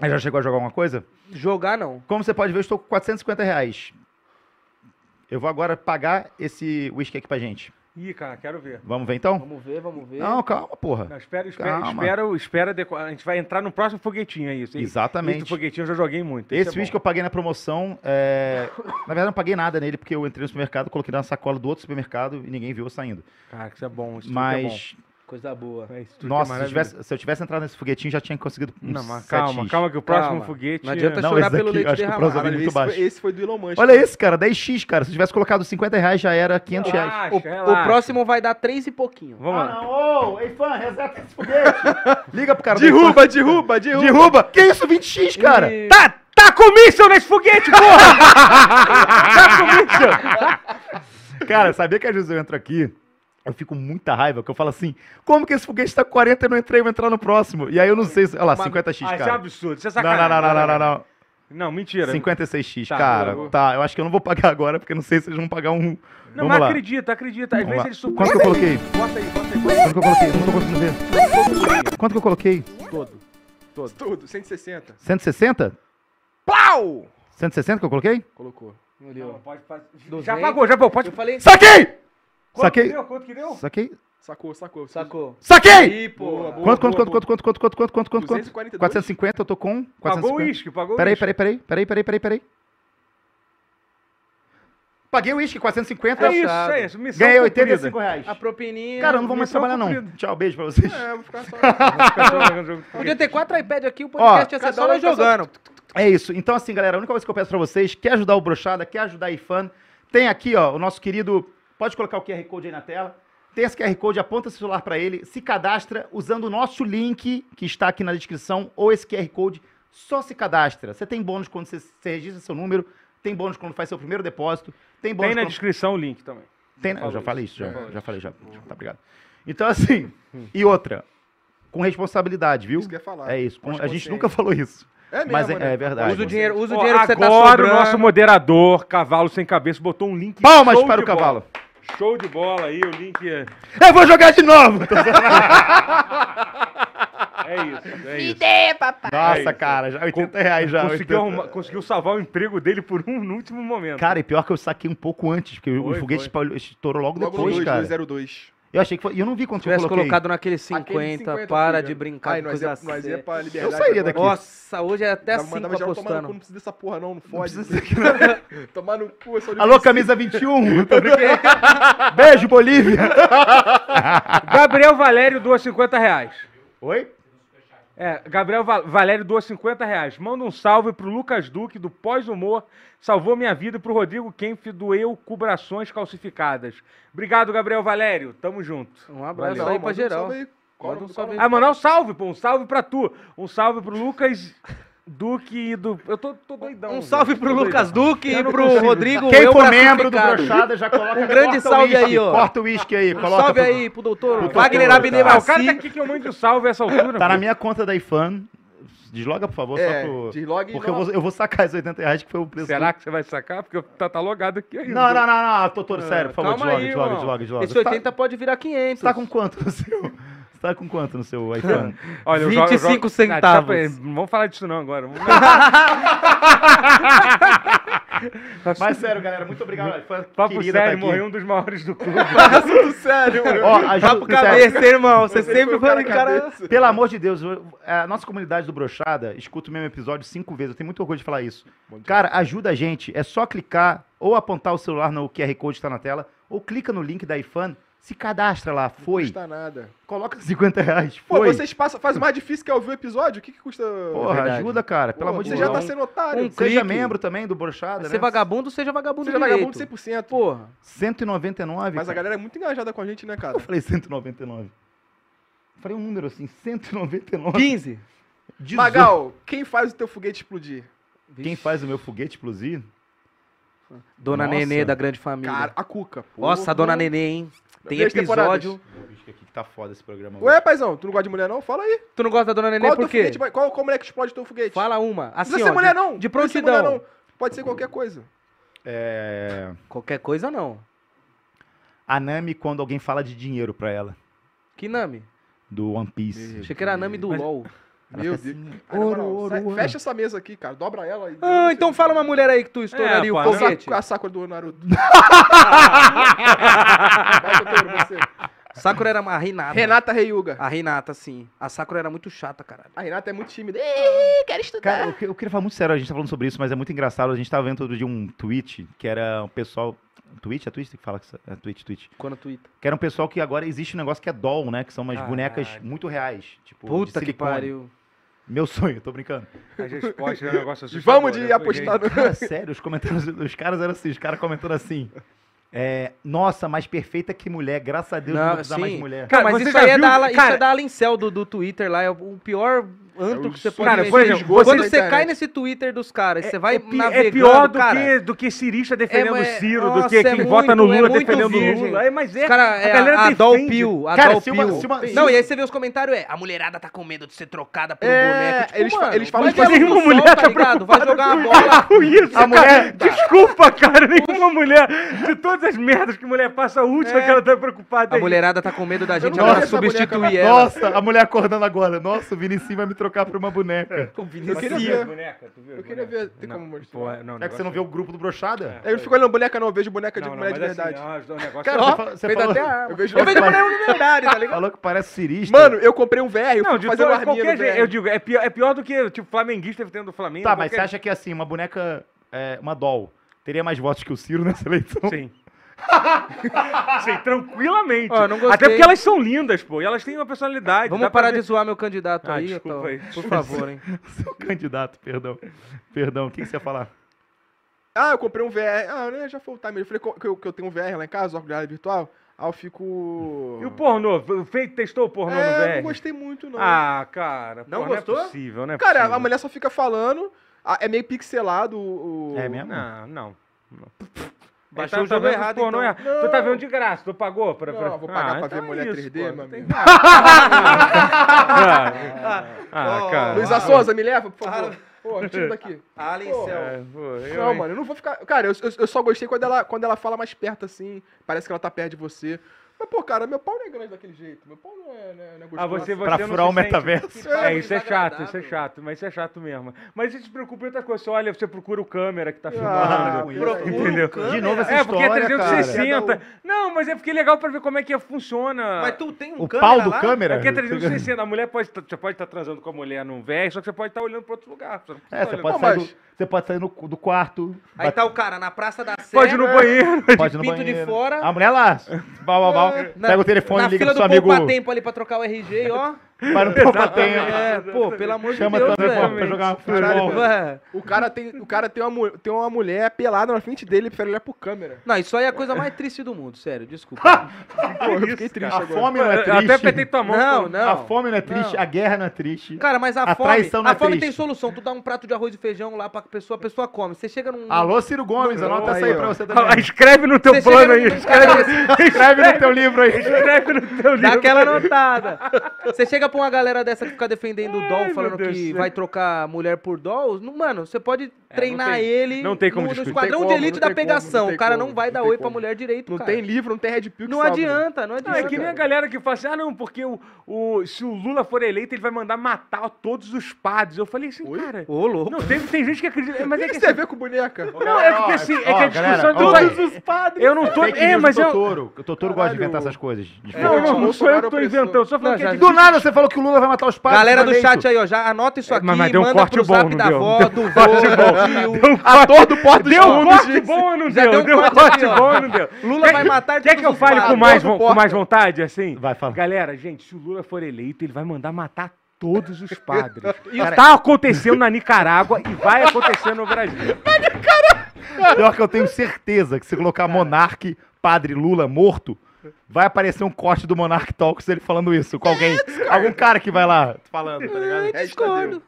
Aí já chegou a jogar alguma coisa? Jogar não. Como você pode ver, eu estou com 450 reais. Eu vou agora pagar esse whisky aqui pra gente. Ih, cara, quero ver. Vamos ver então? Vamos ver, vamos ver. Não, calma, porra. Não, espera, espera, Calma. espera, espera A gente vai entrar no próximo foguetinho, é isso. Esse Exatamente. foguetinho eu já joguei muito. Esse é vídeo bom. que eu paguei na promoção, é... na verdade não paguei nada nele, porque eu entrei no supermercado, coloquei na sacola do outro supermercado e ninguém viu eu saindo. Cara, que isso é bom. Isso tudo que é Mas, Coisa boa. É, é nossa, se eu, tivesse, se eu tivesse entrado nesse foguetinho, já tinha conseguido um Não, mas calma, 7x. calma, que o próximo Calma. foguete. Não adianta é- Não, chorar pelo aqui, leite derramado. Caralho, muito esse, baixo. foi, esse foi do Elon Musk. Olha esse, cara, 10x, cara. Se eu tivesse colocado 50 reais, já era 500 reais. Relaxa, O, relaxa. o próximo vai dar três e pouquinho. Vamos lá. Ah, não, ô, ei, fã, reseta esse foguete. Liga pro cara Derruba, derruba, derruba. Derruba! Que isso, 20x, cara? E- Tá, tá com míssel nesse foguete, porra! tá com míssel! Cara, sabia que vezes eu entro aqui, eu fico muita raiva, porque eu falo assim, como que esse foguete tá com 40 e eu não entrei, eu vou entrar no próximo? E aí eu não sei se... Olha lá, 50x, Ah, isso é cara. absurdo, isso é Não, sacanagem. não, não, não, não, não, não. Não, mentira. 56x, Tá, cara. eu- Tá, eu acho que eu não vou pagar agora, porque eu não sei se eles vão pagar um... Não, Vamos mas lá. acredita, acredita. Às vezes eles surpreendem. Quanto que eu coloquei? Bota aí, bota aí. Quanto que eu coloquei? Não tô conseguindo ver. Quanto que eu coloquei? Todo. Tudo, 160. 160? Plau! 160 que eu coloquei? Colocou. Não, pode, pode. Já 200. pagou, já pagou. Pode. Eu falei, Saquei! Quanto Saquei. que deu? Quanto que deu? Saquei. Sacou, sacou. sacou. Saquei! Aí, pô. Boa, boa. Quanto, quanto, quanto, quanto, quanto, quanto, quanto, quanto, quanto, quanto, quanto? 242? 450, eu tô com Pagou o 450. uísque, pagou o Peraí, uísque. peraí, peraí, peraí, peraí, peraí, peraí. Paguei o uísque, 450. É isso, é isso. Missão Ganhei cumprida. 85 reais. A propininha. Cara, eu não vou mais trabalhar não. cumprida. Tchau, beijo pra vocês. É, vou ficar só. Jogando jogo. Podia ter quatro iPads aqui, o podcast ia ser fica só- jogando. É isso. Então, assim, galera, a única coisa que eu peço pra vocês, quer ajudar o Brochada, quer ajudar a IFAN, tem aqui, ó, o nosso querido. Pode colocar o QR Code aí na tela. Tem esse QR Code, aponta o celular pra ele, se cadastra usando o nosso link que está aqui na descrição ou esse QR Code. Só se cadastra. Você tem bônus quando você, você registra seu número, tem bônus quando faz seu primeiro depósito, tem bônus Tem na quando descrição o link também. Tem? Eu já falei isso, já, já falei, já. Tá, obrigado. Então, assim, e outra, com responsabilidade, viu? Isso que eu ia falar. É isso. com- a gente nunca falou isso. É mesmo, Mas é, né? é verdade. Usa o dinheiro, usa o dinheiro que você tá agora o nosso moderador, Cavalo Sem Cabeça, botou um link Palmas para o cavalo. bola. Show de bola aí, o link é... Eu vou jogar de novo! É isso, é isso. Nossa, isso. cara, já 80 reais já. Conseguiu, 80. arrumar- conseguiu salvar o emprego dele por um no último momento. Cara, e pior que eu saquei um pouco antes, porque o Foi, foguete foi. estourou logo, Logo depois, no cara. 202. Eu achei que foi. E eu não vi quanto Se eu tivesse coloquei. colocado naquele Aquele 50, para de brincar Ai, com nós coisa é, nós é pra liberdade. sairia agora. daqui. Nossa, hoje é até Já assim mandava geral tomar no cu, apostando. não precisa dessa porra não, não fode. precisa disso aqui, não. tomar no cu, é só de Alô, camisa 21. Tô brincando. Beijo, Bolívia. Gabriel Valério doa 50 reais. Oi? É, Gabriel Va- Valério doa 50 reais. Manda um salve pro Lucas Duque, do Pós-Humor. Salvou minha vida. E pro Rodrigo Kempf, do Eu Cubrações Calcificadas. Obrigado, Gabriel Valério. Tamo junto. Um abraço Valeu. aí pra manda um geral. salve aí. Qual Manda um salve aí. Ah, mandar um salve, pô. Um salve pra tu. Um salve pro Lucas Duque do... Eu tô, tô doidão. Um salve pro Lucas doidão. Duque e pro consigo. Rodrigo Quem for membro do. Brochada já coloca. Um grande salve aí, ó. Corta o uísque aí. Um Coloca salve pro- aí pro doutor pro Wagner doutor, Abner tá. O cara tá aqui que eu mando salve a essa altura. Tá na minha conta da IFAN. Desloga, por favor, É, só pro. desloga e Porque eu vou, eu vou sacar esses 80 reais que foi o preço. Será que você vai sacar? Porque tá, tá logado aqui ainda. Não, não, não, não, doutor, sério, por favor, desloga, aí, desloga, desloga, desloga. Esse Você tá- 80 pode virar 500. Você tá com quanto no seu. Você tá com quanto no seu iPhone? Olha, eu jogo- eu 25 jogo- centavos. Ah, Não vamos falar disso não agora. Vamos- Mas sério, galera, muito obrigado. iPhone Papo querida sério, tá morreu um dos maiores do clube. Assunto sério. Ó, ajuda, Papo sério, cabeça, irmão. Você Você sempre foi cara um cara... Pelo amor de Deus, eu- a nossa comunidade do Brochada escuta o mesmo episódio cinco vezes. Eu tenho muito orgulho de falar isso. Cara, ajuda a gente. É só clicar ou apontar o celular no QR Code que tá na tela, ou clica no link da iFan, se cadastra lá. Não Foi. custa nada. Coloca 50 reais. Pô, Foi. vocês passam, faz o mais difícil que é ouvir o episódio. O que, que custa? Porra, Verdade. ajuda, cara. Pelo Pô, amor de você Deus. já tá sendo otário. um Seja clique. membro também do Brochada, Ser né? vagabundo, seja vagabundo Seja direito. vagabundo 100%. Porra. 199, Mas a cara. galera é muito engajada com a gente, né, cara? Eu falei 199. Falei um número assim, 199. 15. 18. Magal, quem faz o teu foguete explodir? Quem faz o meu foguete explodir? Dona Nossa. Nenê da grande família. Cara, a Cuca. Nossa, a Porra. Dona Nenê, hein? Tem episódio. Bicho, aqui que tá foda esse programa. Ué, paizão, tu não gosta de mulher não? Fala aí. Tu não gosta da Dona Nenê Qual, por quê? foguete? Qual, qual mulher que explode teu foguete? Fala uma. Não Assim, precisa ó, ser mulher de, não. De Não precisa ser mulher, prontidão. não. Pode ser qualquer coisa. É... Qualquer coisa, não. A Nami, quando alguém fala de dinheiro pra ela, Que Nami? do One Piece. Achei que era a Nami do Mas- LOL. Ela Meu Deus. Aí, ouro, moral, ouro, sai- ouro. Fecha essa mesa aqui, cara. Dobra ela e. Ah, então fala uma mulher aí que tu estouraria É, o foguete. Sakura, a Sakura do Naruto. Vai, Totoro, você. Sakura era a Renata. Renata Reiuga. A Renata, sim. A Sakura era muito chata, caralho. A Renata é muito tímida. Ih, quero estudar. Cara, eu, que- eu queria falar muito sério, a gente tá falando sobre isso, mas é muito engraçado. A gente tava vendo todo dia um tweet, que era um pessoal. Twitch? É Twitch que fala que é Twitch, Twitch. Quando Twitter. Que era um pessoal que agora existe um negócio que é doll, né? Que são umas Caralho. bonecas muito reais. Tipo, de Puta que pariu. Meu sonho, tô brincando. As respostas é um negócio assustador. vamos de né? apostar no. Cara, sério, os comentários dos caras eram assim, os caras comentando assim. É, nossa, mais perfeita que mulher, graças a Deus não, Não, vou precisar mais de mulher. Cara, mas você isso já aí é viu- da, ala, isso cara- é da ala incel do, do Twitter lá. É o pior antro É que você pode Cara, mexer. por exemplo, esgoto Quando você cai nesse Twitter dos caras, você vai é, pi- navegando, é pior do, cara. que, do que cirista defendendo É, o Ciro, do nossa, que é quem muito- vota no é Lula defendendo o. Lula. É, mas é, cara, a é, galera a, a Doll defende. Pill, a Cara, se uma- Pill. se uma- Não, e aí você vê os comentários, é, a mulherada tá com medo de ser trocada por um É, boneco. Tipo, eles mano, eles falam que nenhuma do mulher tá ligado? Vai jogar bola. A cara. mulher- Desculpa, cara. Nenhuma mulher. De todas as merdas que mulher passa, a última É. que ela tá preocupada. A é mulherada tá com medo da gente não agora substituir ela. Nossa, a mulher acordando agora. Nossa, o Vinicius vai me trocar por uma boneca. O Eu Vinicius. queria ver. boneca? Tu viu Eu queria ver, tem Não, como mostrar. pô, é, não, É que você não vê o grupo do Brochada? Aí eu não fico olhando boneca, não. Eu vejo boneca de Não, não, mulher de mas assim, verdade. ah, os dois negócios- Cara, Ó, você, você fez falou, até a arma. Eu vejo Eu vejo boneca- mulher de verdade, tá ligado? falou que parece cirista. Mano, eu comprei um VR, eu Não, fui de fazer uma arminha no. Eu digo, é pior, é pior do que, tipo, flamenguista defendendo o Flamengo. tá, mas você acha que assim, uma boneca, é, uma doll, teria mais votos que o Ciro nessa eleição? Sim. Sim, tranquilamente. Ó, não gostei. Até porque elas são lindas, pô. E elas têm uma personalidade. Vamos pra parar de zoar meu candidato Ah, aí, desculpa aí. Por favor, hein? Seu candidato, perdão. Perdão, o que, que você ia falar? Ah, eu comprei um VR. Ah, né, já foi o time. Eu falei que eu, que eu tenho um VR lá em casa, óculos de realidade virtual. Aí eu fico... E o pornô? Fe- testou o pornô é, no não VR? gostei muito, não. Ah, cara. Não pô, gostou? Não é possível, não é Cara, possível. a mulher só fica falando. É meio pixelado o... o- É mesmo? Não, não. Não. Baixou o jogo errado, pornô então. errado. Tu tá vendo de graça, tu pagou pra... pra... Não, vou pagar pra ver então mulher é isso, 3D, pô, meu não tem-. Ah, ah, cara. Luísa Souza, me leva, por favor. Pô, tira daqui. Alien Pô, Cell. É, pô, eu, Não, hein? mano, eu não vou ficar. Cara, eu, eu, eu só gostei quando ela, quando ela fala mais perto assim. Parece que ela tá perto de você. Mas, pô, cara, meu pau não é grande daquele jeito. Meu pau não é, não é, não é Ah, gostoso. você, você Pra não furar se o sente- metaverso. É, isso é chato, isso é chato, mas isso é chato mesmo. Mas você se preocupa em outra coisa, você olha, você procura o câmera que tá Ah, filmando. procura o entendeu? De novo essa É, porque é história, cara. 360. Não, mas é porque é legal pra ver como é que funciona. Mas tu tem um O câmera pau do lá? câmera? É porque é 360, a mulher pode, tá- você pode estar transando com a mulher num VR, só que você pode estar olhando pra outro lugar. Você, É, tá você pode, sair mas- do, você pode sair no, do quarto. Aí tá o cara na Praça da Sé. Pode ir no banheiro. pode ir no pinto de banheiro. fora. A mulher lá, bal, bal, bal, pega o telefone na e liga fila pro seu do amigo. Poupa Tempo ali pra trocar o RG, ó. Vai no Poupa Tempo. É, pô, pelo amor Chama de Deus, também pra, velho. pra jogar futebol. O cara, tem, o cara tem, uma, mu- tem uma mulher pelada na frente dele e prefere olhar pro câmera. Não, isso aí é a coisa mais triste do mundo, sério, desculpa. Pô, eu fiquei triste A agora. fome não é Eu até triste. apertei tua mão. Não, não. A fome não é triste, Não. a guerra não é triste. Cara, mas a, A fome, traição não a é fome triste. tem solução. Tu dá um prato de arroz e feijão lá pra pessoa, a pessoa come. Você chega num... Alô, Ciro Gomes, anota essa aí ó. pra você também. Escreve no teu plano aí. Escreve, Escreve no teu livro aí. escreve no teu livro. Dá aquela notada. Você chega pra uma galera dessa que fica defendendo o doll, falando Deus que céu. vai trocar mulher por doll. não- Mano, você pode treinar não tem- ele não tem como no, no esquadrão Não de tem como, elite não da como, pegação. não tem o cara como, não vai não dar oi pra como. mulher direito, Não cara. tem livro, não tem Red Pill que Não salva. adianta, não Não, adianta. é que nem a galera que fala assim, ah não, porque o, o, se o Lula for eleito, ele vai mandar matar todos os padres. Eu falei assim, Oi? cara... Ô, louco. Não, tem, tem gente que acredita... Mas O é que a assim, ver com boneca? Não, é porque assim, é que a discussão... todos os padres. Eu não tô... É, mas eu... O Totoro gosta de inventar essas coisas. Não, não, não sou eu que tô inventando, só falando Não, que... é Do nada você falou que o Lula vai matar os padres. Galera do chat aí, ó, já anota isso aqui, Mas- mas deu um manda corte pro bom, zap não da deu? avó, Deu do um corte vô, do tio. Um Ator do Porto dos Deu um corte bom ou não deu? deu um Deu um corte bom ou não deu? Lula Quer vai que- matar Quer que eu fale com mais, com mais vontade, assim? Vai, fala. Galera, gente, se o Lula for eleito, ele vai mandar matar todos os padres. Isso tá acontecendo na Nicarágua e vai acontecer no Brasil. Pior que eu tenho certeza que se colocar Monarque, Padre Lula morto, vai aparecer um corte do Monark Talks ele falando isso com alguém. Algum cara que vai lá falando, tá ligado? É, Discordo.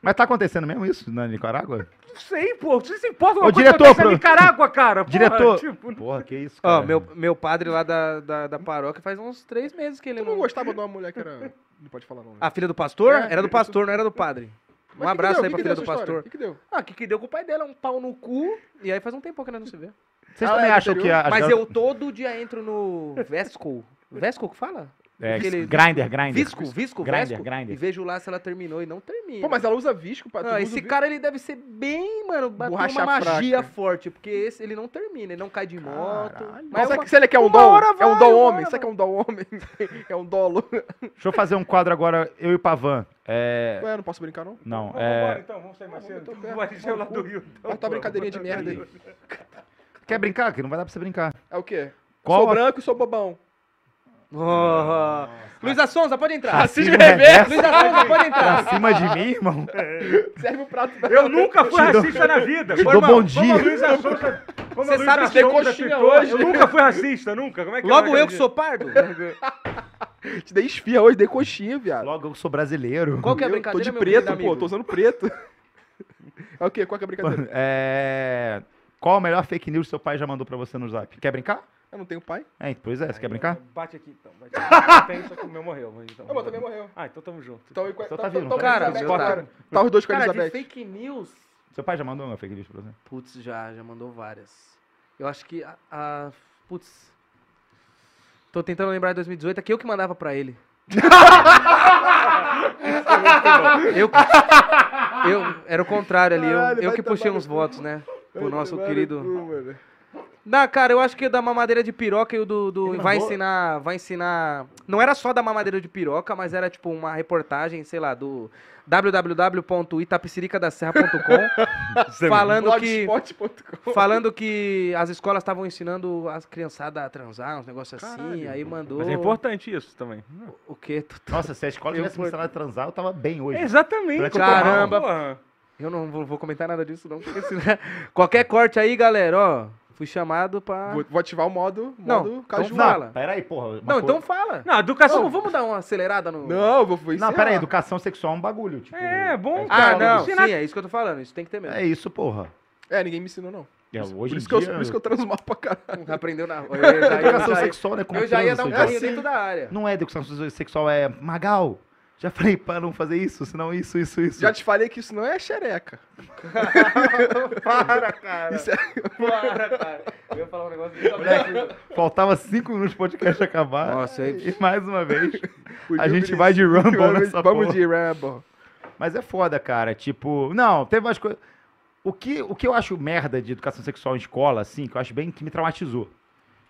Mas tá acontecendo mesmo isso na Nicarágua? Não sei, pô. Você se importa Ô, coisa que diretor, pro- Nicarágua, cara? Porra, Diretor. tipo, Porra, que isso, cara. Ó, meu, meu padre lá da, da, da paróquia faz uns três meses que ele Tu não... não gostava de uma mulher que era... Não pode falar não. né? A filha do pastor? É, era do pastor, não era do padre. Um Mas que que abraço aí Que pra que filha do pastor. O que que deu? Ah, o que, que deu com o pai dela? Um pau no cu. E aí faz um tempo que nós não se vê. Vocês Ah, também é, acham que a, as Mas eu todo dia entro no Vesco. Vesco que fala? É, Aquele- grinder, grinder. Visco, visco, Grindr, vesco. grindr. E vejo lá se ela terminou e não termina. Pô, mas ela usa visco pra Não, usa esse visco? cara, ele deve ser bem, mano, Borracha uma magia fraca. forte, porque esse, ele não termina, ele não cai de moto. Caralho. Mas é será uma- que se ele quer um hora é um uma homem? Será que é um dom homem? é um dolo? Deixa eu fazer um quadro agora, eu e o Pavan. É... Ué, não posso brincar, não? Não, Vamos embora, é... então, vamos sair mais cedo. Vai ser lá do Rio. então, Olha tua pô. brincadeirinha de merda aí. Quer brincar? Que não vai dar pra você brincar. É o quê? Qual Sou a- branco e sou bobão. Oh. Luísa Sonza, pode entrar. Racismo reverso. Luísa Sonza, pode entrar. Pra cima de mim, irmão? Serve o prato pra Eu nunca fui racista na vida. te dou bom Como dia. Luísa Sonza, como Você a Luísa sabe que tem Sonza coxinha hoje. Eu nunca fui racista, nunca. Como é que Logo não eu que sou pardo. Te dei esfia hoje, dei coxinha, viado. Logo eu sou brasileiro. Qual que é a Eu brincadeira, Tô de preto, pô, amigo? tô usando preto. É o quê? Qual que é a brincadeira? É... Qual a melhor fake news que seu pai já mandou pra você no zap? Quer brincar? Eu não tenho pai. É, pois é, você quer brincar? Bate aqui então. Bate aqui. Tem, só que o meu morreu. Mas então, Não, mas também morreu. Ah, então tamo junto. Então, Então tá vindo, tá, Cara, meu tá, tá. tá os dois com a Cara, de Elizabeth. fake news... Seu pai já mandou uma fake news pra você? Putz, já, já mandou várias. Eu acho que a... a- putz... Tô tentando lembrar de 2018, aqui eu que mandava pra ele. eu, eu, era o contrário ali, eu, Caralho, eu vai que tomar puxei no uns cu. votos, né? Pro nosso querido... Não, cara, eu acho que o da mamadeira de piroca e o do. do- vai ensinar. Vai ensinar. Não era só da mamadeira de piroca, mas era tipo uma reportagem, sei lá, do www.itapecerica.com falando que. Falando que as escolas estavam ensinando as criançadas a transar, uns negócios assim, aí mandou. Mas é importante isso também. O quê? Tu- Nossa, se a escola tivesse me ensinado a transar, eu tava bem hoje. Exatamente. Caramba. porra. Eu não vou, vou comentar nada disso, não. porque senão- Qualquer corte aí, galera, ó. Fui chamado pra. Vou, vou ativar o modo, Não, modo então caju. fala. Não, peraí, porra. Não, coisa- então fala. Não, educação. Vamos, vamos dar uma acelerada no. Não, eu vou, vou Não, peraí, educação sexual é um bagulho, tipo... É, bom, é- Ah, cara. não, ensinar- sim, é isso que eu tô falando. Isso tem que ter mesmo. É isso, porra. É, ninguém me ensinou, não. É, Por hoje isso, em que eu, dia... por isso que eu transo mal pra caralho. Aprendeu na. Eu já, eu Educação já- sexual, né? Eu já ia dar um aí. dentro da área. Não é educação sexual, é Magal. Já falei pra não fazer isso, senão isso, isso, isso. Já te falei que isso não é xereca. Para, cara. Isso é... Para, cara. Eu ia falar um negócio muito Moleque, faltava cinco minutos pro podcast acabar. Nossa, aí- E mais uma vez, a gente vai de Rumble Vamos- nessa Vamos porra. de Rambo. Mas é foda, cara. Tipo, não, teve umas coisas. O que, o que eu acho merda de educação sexual em escola, assim, que eu acho bem que me traumatizou.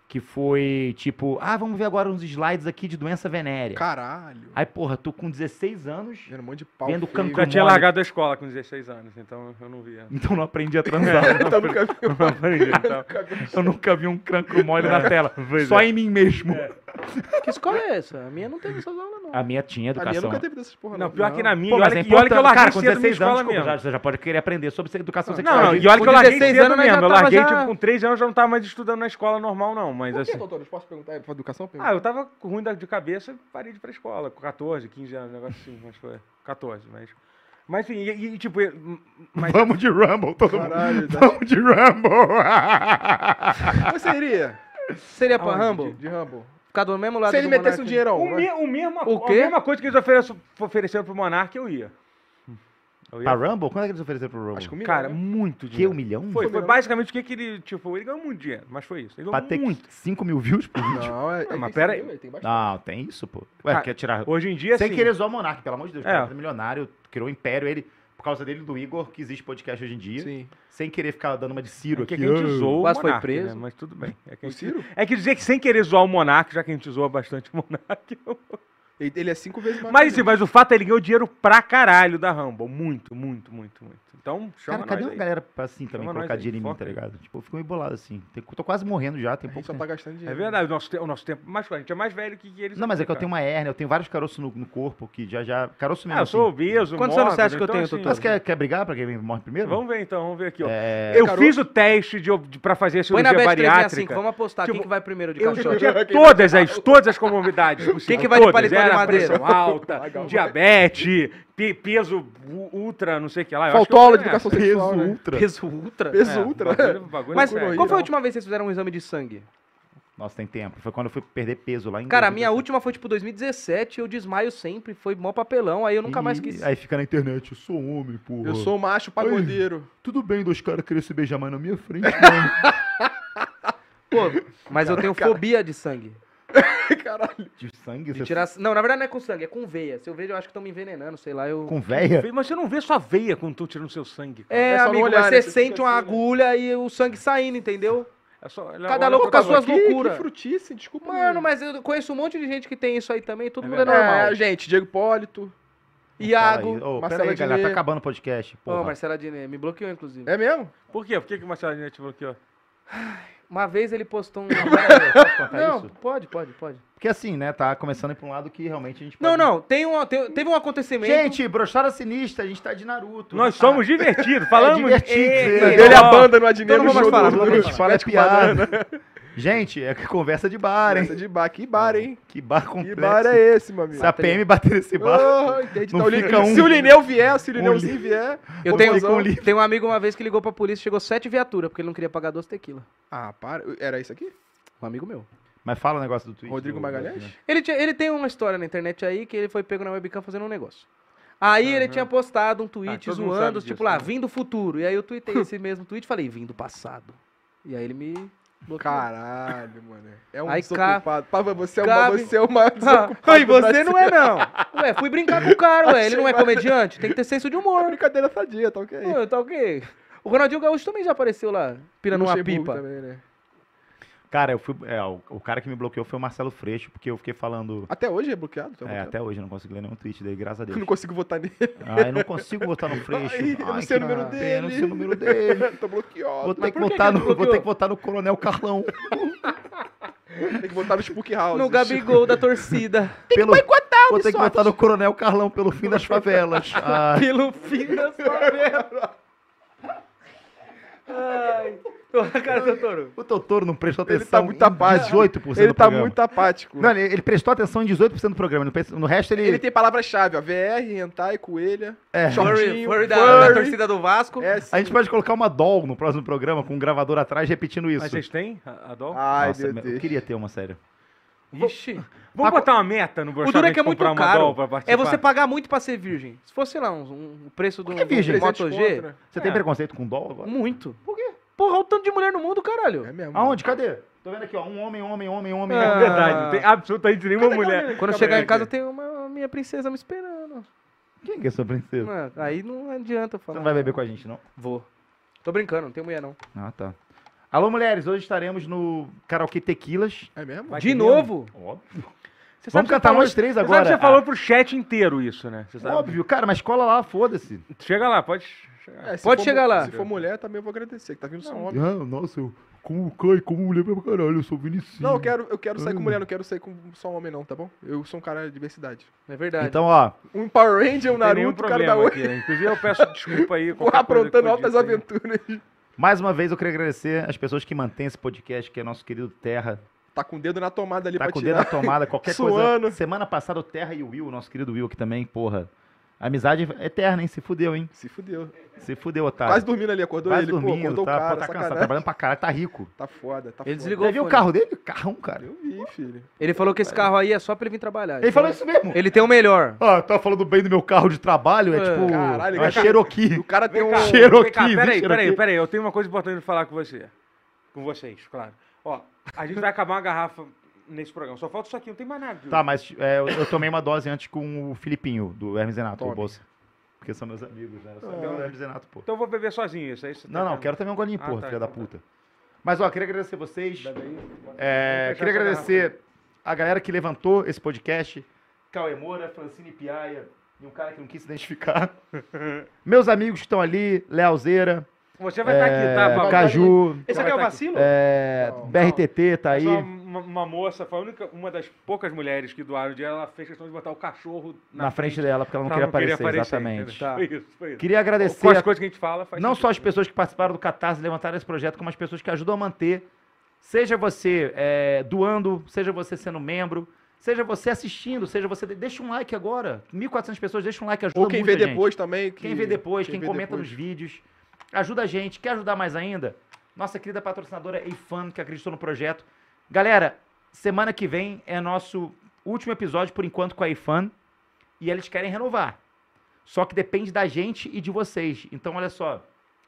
Que foi, tipo, ah, vamos ver agora uns slides aqui de doença venérea. Caralho. Aí, porra, tô com 16 anos, Vendo um monte de pau Vendo feio. cancro. Já tinha mole. largado a escola com 16 anos, então eu não via. então não aprendi a transar. Então nunca vi Não aprendi, então. eu nunca vi um cancro mole na tela. Pois Só é. em mim mesmo. Que escola é essa? A minha não teve essas aulas, não. A minha tinha A minha educação. nunca teve dessas porra, Não, pior que na minha. Pô, e mas olha, é que, e olha que eu larguei Cara, com cedo da minha 16 anos, mesmo. já, você já pode querer aprender sobre educação sexual. Não, não, e olha que eu larguei 16 cedo anos, nós já mesmo. Eu larguei, tipo, com 13 anos eu já não tava mais estudando na escola normal, não. Mas Por que, assim. doutor? Eu posso perguntar? É pra educação? Ah, eu tava ruim de cabeça e parei de ir pra escola. Com 14, 15 anos, um negócio assim. Mas foi 14, mas. Mas enfim, e, e, tipo. Mas, Vamos de Rumble, todo mundo. Caralho, tá- Vamos de Rumble. Você iria Seria pra Aonde? Rambo? de Rambo? Ficar do mesmo lado Se ele do metesse um Monark? dinheirão. o, me, o mesmo, O a quê? mesma coisa que eles ofereceram, ofereceram pro Monark, eu ia. Eu pra. Rumble? Quanto é que eles ofereceram pro Rumble? Acho que um milhão, Cara, né? muito Que, dinheiro. um milhão? Foi, foi milhão. basicamente o que, que ele. Tipo, ele ganhou muito dinheiro, mas foi isso. Ele Pra ganhou ter muito. 5 mil views por vídeo? Não, é, Não, é mas pera aí. tem bastante. Não, tem isso, pô. Ué, Cara, quer tirar... Hoje em dia, Sem assim, querer zoar o Monark, pelo amor de Deus. É. O cara é milionário, criou um império. Ele, por causa dele do Igor, que existe podcast hoje em dia. Sim. Sem querer ficar dando uma de Ciro é que a aqui. gente ah. zoou Quase o foi Monark, preso. né? Mas tudo bem. É que, a O gente- Ciro? é que dizer que sem querer zoar o Monark, já que a gente zoa bastante o Monark. eu- Ele, é cinco vezes mais. Mas assim, mas o fato é que ele ganhou dinheiro pra caralho da Rumble. Muito, muito, muito, muito. Então, chama Cara, cadê nós uma aí. galera pra assim também Chama colocar dinheiro em mim, tá ligado? Tipo, eu fico meio bolado assim. Tem- tô quase morrendo já, tem A gente pouco só tempo. tá gastando É dinheiro. verdade, o nosso, te- o nosso tempo. Mas a gente é mais velho que eles. Não, mas é que eu tenho uma hérnia, eu tenho vários caroços no, no corpo que já já. Caroço mesmo. Ah, eu sou assim. obeso, Quantos anos você acha que eu então, tenho, assim, Tutu? Mas quer, quer brigar pra quem morre primeiro? Vamos ver então, vamos ver aqui, ó. É, eu caroço? fiz o teste de, de, pra fazer a Põe na cirurgia Bet 365, bariátrica. vamos apostar. Tipo, quem que vai primeiro de tinha todas as, todas as comorbidades. Quem que vai de madeira? pressão alta, diabetes, pe- peso ultra, não sei o que lá. Eu acho que Faltou aula de tenho educação essa. peso sexual, né? ultra. Peso ultra? Peso É, ultra. bagulho- bagulho Mas qual foi a última vez que vocês fizeram um exame de sangue? Nossa, tem tempo. Foi quando eu fui perder peso lá em Cara, a minha 2017. última foi tipo 2017, eu desmaio sempre, foi mó papelão, aí eu nunca mais Ih, quis. Aí fica na internet, eu sou homem, porra. Eu sou macho pagodeiro. Tudo bem dois caras querem se beijar mais na minha frente, mano. Pô, mas eu tenho fobia de sangue. Caralho. De sangue? De você- tirar... Não, na verdade não é com sangue, é com veia. Se eu vejo, eu acho que estão me envenenando, sei lá, eu... Com véia? Mas você não vê sua veia quando tu tirando seu sangue. cara. É, É amigo, olhar, mas né? você Você sente uma assim, né? agulha e o sangue saindo, entendeu? É só, Cada louco com as suas tua- Que, frutice, desculpa. Mano, mas eu conheço um monte de gente que tem isso aí também, todo É mundo é verdade. normal. É, gente, Diego Hipólito. Iago. Ô, Marcela aí, galera, tá acabando o podcast. Ô, Porra. Marcela Diné, me bloqueou, inclusive. É mesmo? Por quê? Por que, que o Marcelo Diné te bloqueou? Uma vez ele postou um... Não, isso? pode, pode, pode. Porque assim, né, tá começando a ir pra um lado que realmente a gente Não, pode- não, tem um, tem- teve um acontecimento... Gente, brochada sinistra, a gente tá de Naruto. Nós Ah, somos divertidos, falamos. divertido, Ei, é. Ele e a ó, banda Então não no vou mais show falar, não vou do mais A gente fala é piada. Gente, é conversa de bar, hein? Essa de bar, que bar, hein? Que bar Que complexo. bar é esse, meu amigo? Se a PM bater nesse bar, Oh, entendi. Não Então, o fica um- Se o Lineu vier, se o um Lineuzinho li- vier. Eu tenho, mozão. tenho um amigo uma vez que ligou pra polícia, chegou sete viaturas, porque ele não queria pagar doce tequila. Ah, para. Era isso aqui? Um amigo meu. mas fala o negócio do Twitch. Rodrigo do- Magalhães? Ele, tinha- ele tem uma história na internet aí que ele foi pego na webcam fazendo um negócio. Aí ele tinha postado um tweet Ah, zoando, tipo disso, lá, né? vim do futuro. E aí eu tuitei esse mesmo tweet e falei, vim do passado. E aí ele me bloqueou. Caralho, mano. É um Aí, desocupado. Pava, você é, uma, você é uma desocupado. Ai, do você não é não. Ué, fui brincar com o cara, ué. Ele não é comediante? Tem que ter senso de É humor. brincadeira sadia, tá ok? Pô, tá ok. O Ronaldinho Gaúcho também já apareceu lá, pirando uma pipa. Também, né? Cara, eu fui. É, o, o cara que me bloqueou foi o Marcelo Freixo, porque eu fiquei falando. Até hoje é bloqueado? Tá É, bloqueado? até hoje eu não consegui ler nenhum tweet dele, graças a Eu Deus. não consigo votar nele. Ah, eu não consigo botar no Freixo. Ai, eu não sei o que número dele. Eu não sei o número dele. Tô bloqueado. Vou ter, que que votar que no, vou ter que votar no Coronel Carlão. Tem que votar no Spook House. No Gabigol da torcida. pelo, vou ter que votar no Coronel Carlão pelo fim das favelas. Ah, Pelo fim da favela. Ai. A cara Totoro. o Totoro não prestou Ele atenção tá muito apático. em 18% Ele do tá programa. muito apático. Não, ele, ele prestou atenção em 18% do programa. No, resto ele... Ele tem palavra-chave, ó. VR, hentai, coelha. É. Furry, furry da, furry. da torcida do Vasco. É. A gente pode colocar uma doll no próximo programa com um gravador atrás repetindo isso. Mas vocês têm, a- Adol? Ai, Nossa, meu eu Deus. queria ter uma série. Ixi. Vamos botar uma meta no O duro é que é muito comprar uma caro. Adol pra participar? É você pagar muito pra ser virgem. Se fosse, sei lá, um, um- o preço do, que é virgem? do 300 Moto G? Você tem É. preconceito com doll agora? muito. Por quê? Porra, olha o tanto de mulher no mundo, caralho. É mesmo. Aonde? Cadê? Tô vendo aqui, ó. Um homem, homem, homem, homem. Ah. É verdade, não tem absolutamente nenhuma mulher. Quando eu chegar em casa, tem uma minha princesa me esperando. Quem que é sua princesa? Ah, aí não adianta Você falar. não vai beber com a gente, não? Vou. Tô brincando, não tem mulher não. Ah, tá. Alô, mulheres. Hoje estaremos no Karaokê Tequilas. É mesmo? Vai De novo? Óbvio. Você Vamos você cantar falou- nós três você agora. Sabe que você Ah. falou pro chat inteiro isso, né? Você sabe? Óbvio. Cara, mas cola lá, foda-se. Chega lá, pode chegar. É, Pode for chegar lá. Se for mulher, também eu vou agradecer, que tá vindo só homem. Ah, nossa, eu como Clay, como mulher pra caralho, eu sou Vinicius. Não, eu quero, eu quero sair com mulher, não quero sair com só homem não, tá bom? Eu sou um cara de diversidade. É verdade. Então, ó, Um Power Ranger, um Não tem nenhum Naruto, o cara da problema Oi. né? Inclusive, eu peço desculpa aí. Que aprontando altas dita aí. Mais uma vez eu queria agradecer as pessoas que mantêm esse podcast, que é nosso querido Terra. Tá com o dedo na tomada ali Tá pra com o dedo na tirar. tomada, qualquer Suando. coisa. Semana passada o Terra e o Will, nosso querido Will aqui também, porra. Amizade eterna, hein? Se fudeu, hein? Se fudeu. Se fudeu, otário. Quase dormindo ali, acordou Quase ele. Pô, dormindo, acordou tá, o cara, pô, tá cansado, tá trabalhando pra caralho, tá rico. Tá foda, tá Ele foda. desligou. Já viu o carro dele? Carrão, cara. Eu vi, filho. Ele falou que esse carro aí é só pra ele vir trabalhar. Ele falou isso mesmo. Ele tem o melhor. Ah, tá falando bem do meu carro de trabalho, é É, tipo caralho, uma cara. Cherokee. O cara tem um... cá, Cherokee, cá, peraí, peraí, peraí. Eu tenho uma coisa importante pra falar com você. Com vocês, claro. Ó, a gente vai acabar uma garrafa nesse programa. Só falta isso aqui, não tem mais nada. Tá, mas é, eu, eu tomei uma dose antes com o Filipinho, do Hermes Renato, o bolsa. Porque são meus amigos, né? Eu sou amigo do Hermes Renato, pô. Então eu vou beber sozinho isso aí. tá Não, não, querendo? quero também um golinho, Ah, porra, tá, filha da então tá. puta. Mas, ó, queria agradecer vocês. É, queria agradecer a galera que levantou esse podcast. Cauê Moura, Francine Piaia e um cara que não quis se identificar. Meus amigos que estão ali, Lealzeira, Você vai estar aqui, tá? é, Paulo? Caju, Esse aqui é o tá vacilo? é, Não, BRTT tá É aí. Uma, uma moça, foi a única, uma das poucas mulheres que doaram dinheiro, ela fez questão de botar o cachorro na, Na frente dela, porque ela não Ela queria aparecer, exatamente. Tá. Foi isso, foi isso. Queria Com agradecer as a coisas que a gente fala, faz não sentido. só as pessoas que participaram do Catarse levantaram esse projeto, como as pessoas que ajudam a manter. Seja você é, doando, seja você sendo membro, seja você assistindo, seja você. Deixa um like agora. 1.400 pessoas, deixa um like, ajuda Ou quem vê gente. depois também. que- Quem vê depois, quem, vê comenta depois. nos vídeos. Ajuda a gente. Quer ajudar mais ainda? Nossa querida patrocinadora Eifan, que acreditou no projeto. Galera, semana que vem é nosso último episódio, por enquanto, com a Eifan. E eles querem renovar. Só que depende da gente e de vocês. Então, olha só.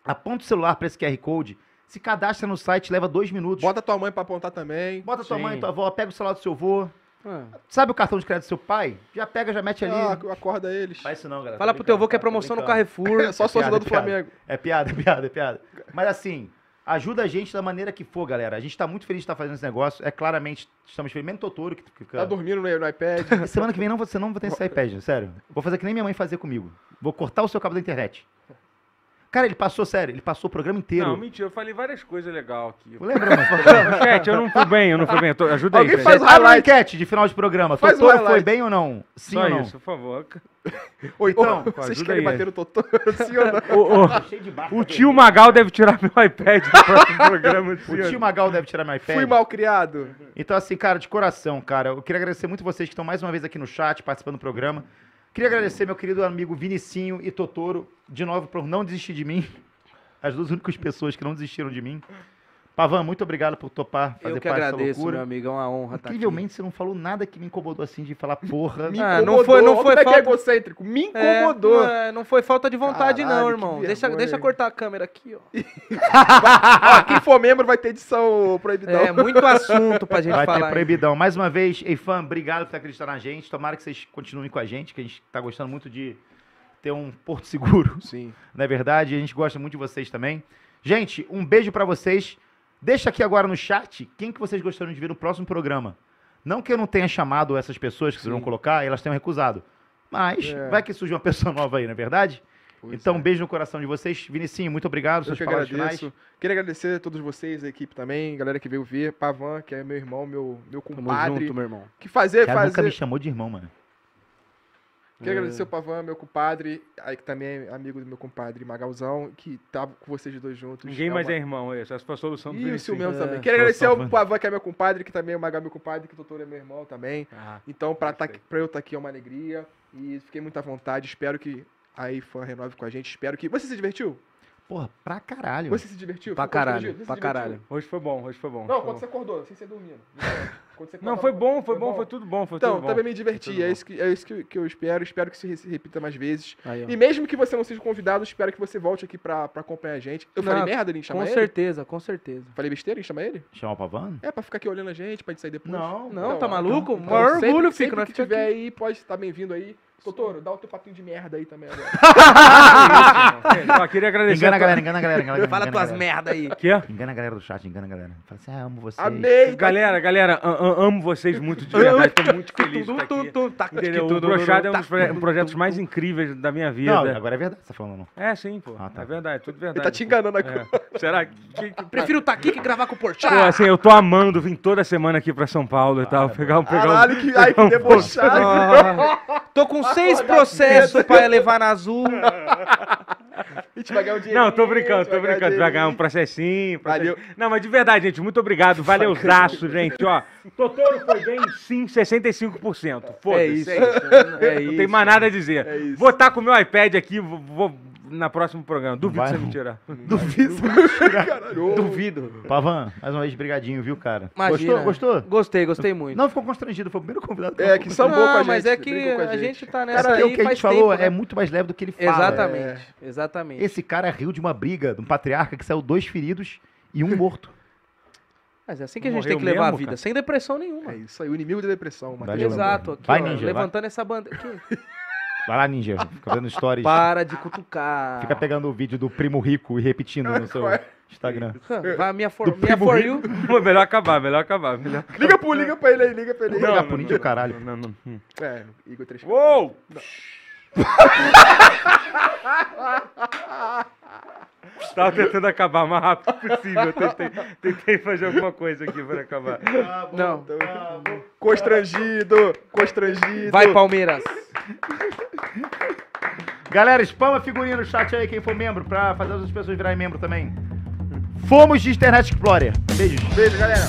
Aponta o celular para esse QR Code. Se cadastra no site, leva dois minutos. Bota tua mãe pra apontar também. Bota tua Sim. mãe, tua avó, pega o celular do seu avô. Ah. Sabe o cartão de crédito do seu pai? Já pega, já mete ali. Ah, acorda eles. Faz isso não, galera. Fala Tô pro teu avô que é tô promoção no. Carrefour. É só piada, torcedor do piada. Flamengo. É piada, é piada, é piada. Mas assim, ajuda a gente da maneira que for, galera. A gente tá muito feliz de estar fazendo esse negócio. É claramente, estamos felizes. Menos Totoro, que fica... Tá dormindo no, no iPad. E Semana que vem não, você não vai ter esse iPad, sério. Vou fazer que nem minha mãe fazia comigo. Vou cortar o seu cabo da internet. Cara, ele passou, sério, ele passou o programa inteiro. Não, mentira, eu falei várias coisas legais aqui. Lembra, mano? Chat, eu não fui bem, eu não fui bem. tô- Ajuda aí, Alguém faz o Abre uma enquete de final de programa. Faz o Totoro foi bem ou não? Sim Só ou não? isso, por favor. Ou então... Vocês ajuda querem aí. bater no Totoro, sim ou não? O, o- Cheio de barba, o tio Magal deve tirar meu iPad do próximo programa. O tio Magal deve tirar meu iPad. Fui mal criado. Então, assim, cara, de coração, cara, eu queria agradecer muito vocês que estão mais uma vez aqui no chat, participando do programa. Queria agradecer meu querido amigo Vinicinho e Totoro, de novo, por não desistir de mim. As duas únicas pessoas que não desistiram de mim. Pavan, muito obrigado por topar fazer Eu que parte dessa agradeço, loucura. meu amigo. É uma honra estar aqui. Incrivelmente, você não falou nada que me incomodou assim de falar porra. Me Ah, não foi- não foi é é falta- egocêntrico. Me É, incomodou. não, é, não foi falta de vontade, Caralho, não, irmão. Deixa, vergonha. deixa eu cortar a câmera aqui, ó. Ó, quem for membro vai ter edição proibidão. É, muito assunto pra gente Vai falar. ter hein? proibidão. Mais uma vez, Eifan, obrigado por acreditar na gente. Tomara que vocês continuem com a gente, que a gente tá gostando muito de ter um porto seguro. Sim. não é verdade? A gente gosta muito de vocês também. Gente, um beijo pra vocês. Deixa aqui agora no chat quem que vocês gostariam de ver no próximo programa. Não que eu não tenha chamado essas pessoas que vocês vão colocar e elas tenham recusado. Mas É. vai que surge uma pessoa nova aí, não é verdade? Pois então, é. um beijo no coração de vocês. Vinicinho, muito obrigado. Eu que agradeço. finais. Queria agradecer a todos vocês, a equipe também, galera que veio ver, Pavan, que é meu irmão, meu, meu Tamo compadre. junto, meu irmão. Que fazer, Cara, nunca me fazer. chamou de irmão, mano. Queria É. agradecer o Pavan, meu compadre, aí que também é amigo do meu compadre Magalzão, que tava com vocês dois juntos. Ninguém mais uma- é irmão, essa foi a solução do E o Vinicius. Silmão É, também. Queria agradecer ao. Pavan, que é meu compadre, que também é o Magal, meu compadre, que o doutor é meu irmão também. Ah, Então, pra, tá, pra eu estar aqui é uma alegria. E fiquei muito à vontade. Espero que a IFAN renove com a gente. Espero que. Você se divertiu? Porra, pra caralho. Você se divertiu? Pra Ficou caralho, pra divertiu? caralho. hoje foi bom, hoje foi bom. Não, quando bom. você acordou, sem ser dormindo. Quando você Não, foi bom, foi bom, foi tudo bom, foi Então, tudo bom. também me diverti. É bom. isso, que, é isso que, que eu espero. Espero que se re- repita mais vezes. Aí, ó. E mesmo que você não seja convidado, espero que você volte aqui pra, pra acompanhar a gente. Eu falei Não, merda em chamar Com ele? certeza, com certeza. Falei besteira em chamar ele? Chamar o Pavan? É, pra ficar aqui olhando a gente, pra gente sair depois. Não. Não, Então, tá maluco? Então, maior sempre- orgulho sempre fica, nós que fica tiver aqui. aí, pode estar bem-vindo aí. Doutor, dá o teu papinho de merda aí também agora. Só queria agradecer. Engana a galera, engana a galera. Engana, Fala engana a tuas galera. merda aí. Quê? Engana a galera do chat, engana a galera. Fala assim, ah, amo vocês. Amei! Galera, galera, a- a- amo vocês muito de verdade. Tô muito feliz de estar aqui. Tá, Entendeu? O Brochado é um dos proje- projetos mais incríveis da minha vida. Não, agora é verdade, você tá falando não. É, sim, pô. Ah, tá. É verdade, tudo verdade. Ele tá te enganando É. agora. Será que... que- que- Prefiro estar aqui que gravar com o Pô, Porchat. assim, eu tô amando vir toda semana aqui pra São Paulo e tal. Pegar um... Pegar um... Caralho, que, ai, que debochado. Ah, Tô com seis processos pra levar na Azul. A gente vai ganhar um dinheiro. Não, tô brincando, tô brincando. Vai ganhar um processinho. Valeu. processinho. Não, mas de verdade, gente, muito obrigado. Valeuzaço, gente. Ó, Totoro foi bem, sim, 65%. Foda-se. É isso, é é Não isso. tem mais nada a dizer. É isso. Vou estar com o meu iPad aqui, vou, vou na próximo programa. Duvido Vai. você me tirar. Duvido. Caralho. Duvido. Pavan, mais uma vez, brigadinho, viu, cara? Imagina. Gostou? Gostou? Gostei, gostei muito. Não ficou constrangido, foi o primeiro convidado que É, não que ficou sambou com a Não, gente. mas é que a gente tá nessa Cara, aí o que a gente falou tempo, é né? muito mais leve do que ele fala. Exatamente, exatamente. Esse cara riu de uma briga de um patriarca que saiu dois feridos e um morto. Mas é assim que a gente Morreu tem que levar a mesmo, vida, cara? sem depressão nenhuma. É isso aí, o inimigo da depressão. Matheus Jandô. Exato, aqui, Vai, ó, Ninja, vai. levantando essa banda aqui. Vai lá, Ninja. Fica vendo stories. Para de cutucar. Fica pegando o vídeo do primo rico e repetindo no seu Instagram. Vai, minha for, minha for you. Pô, melhor acabar, melhor acabar. Melhor... Liga pro, liga pra ele aí, liga pra ele aí. Não, ligar pro Ninja, caralho. Não, não, não. É, Igor 3 Uou! Tava tentando acabar o mais rápido possível. Tentei, tentei fazer alguma coisa aqui pra acabar. Não. Constrangido, constrangido. Vai, Palmeiras. Galera, spama a figurinha no chat aí, quem for membro, pra fazer as outras pessoas virarem membro também. Fomos de Internet Explorer. Beijos. Beijo, galera.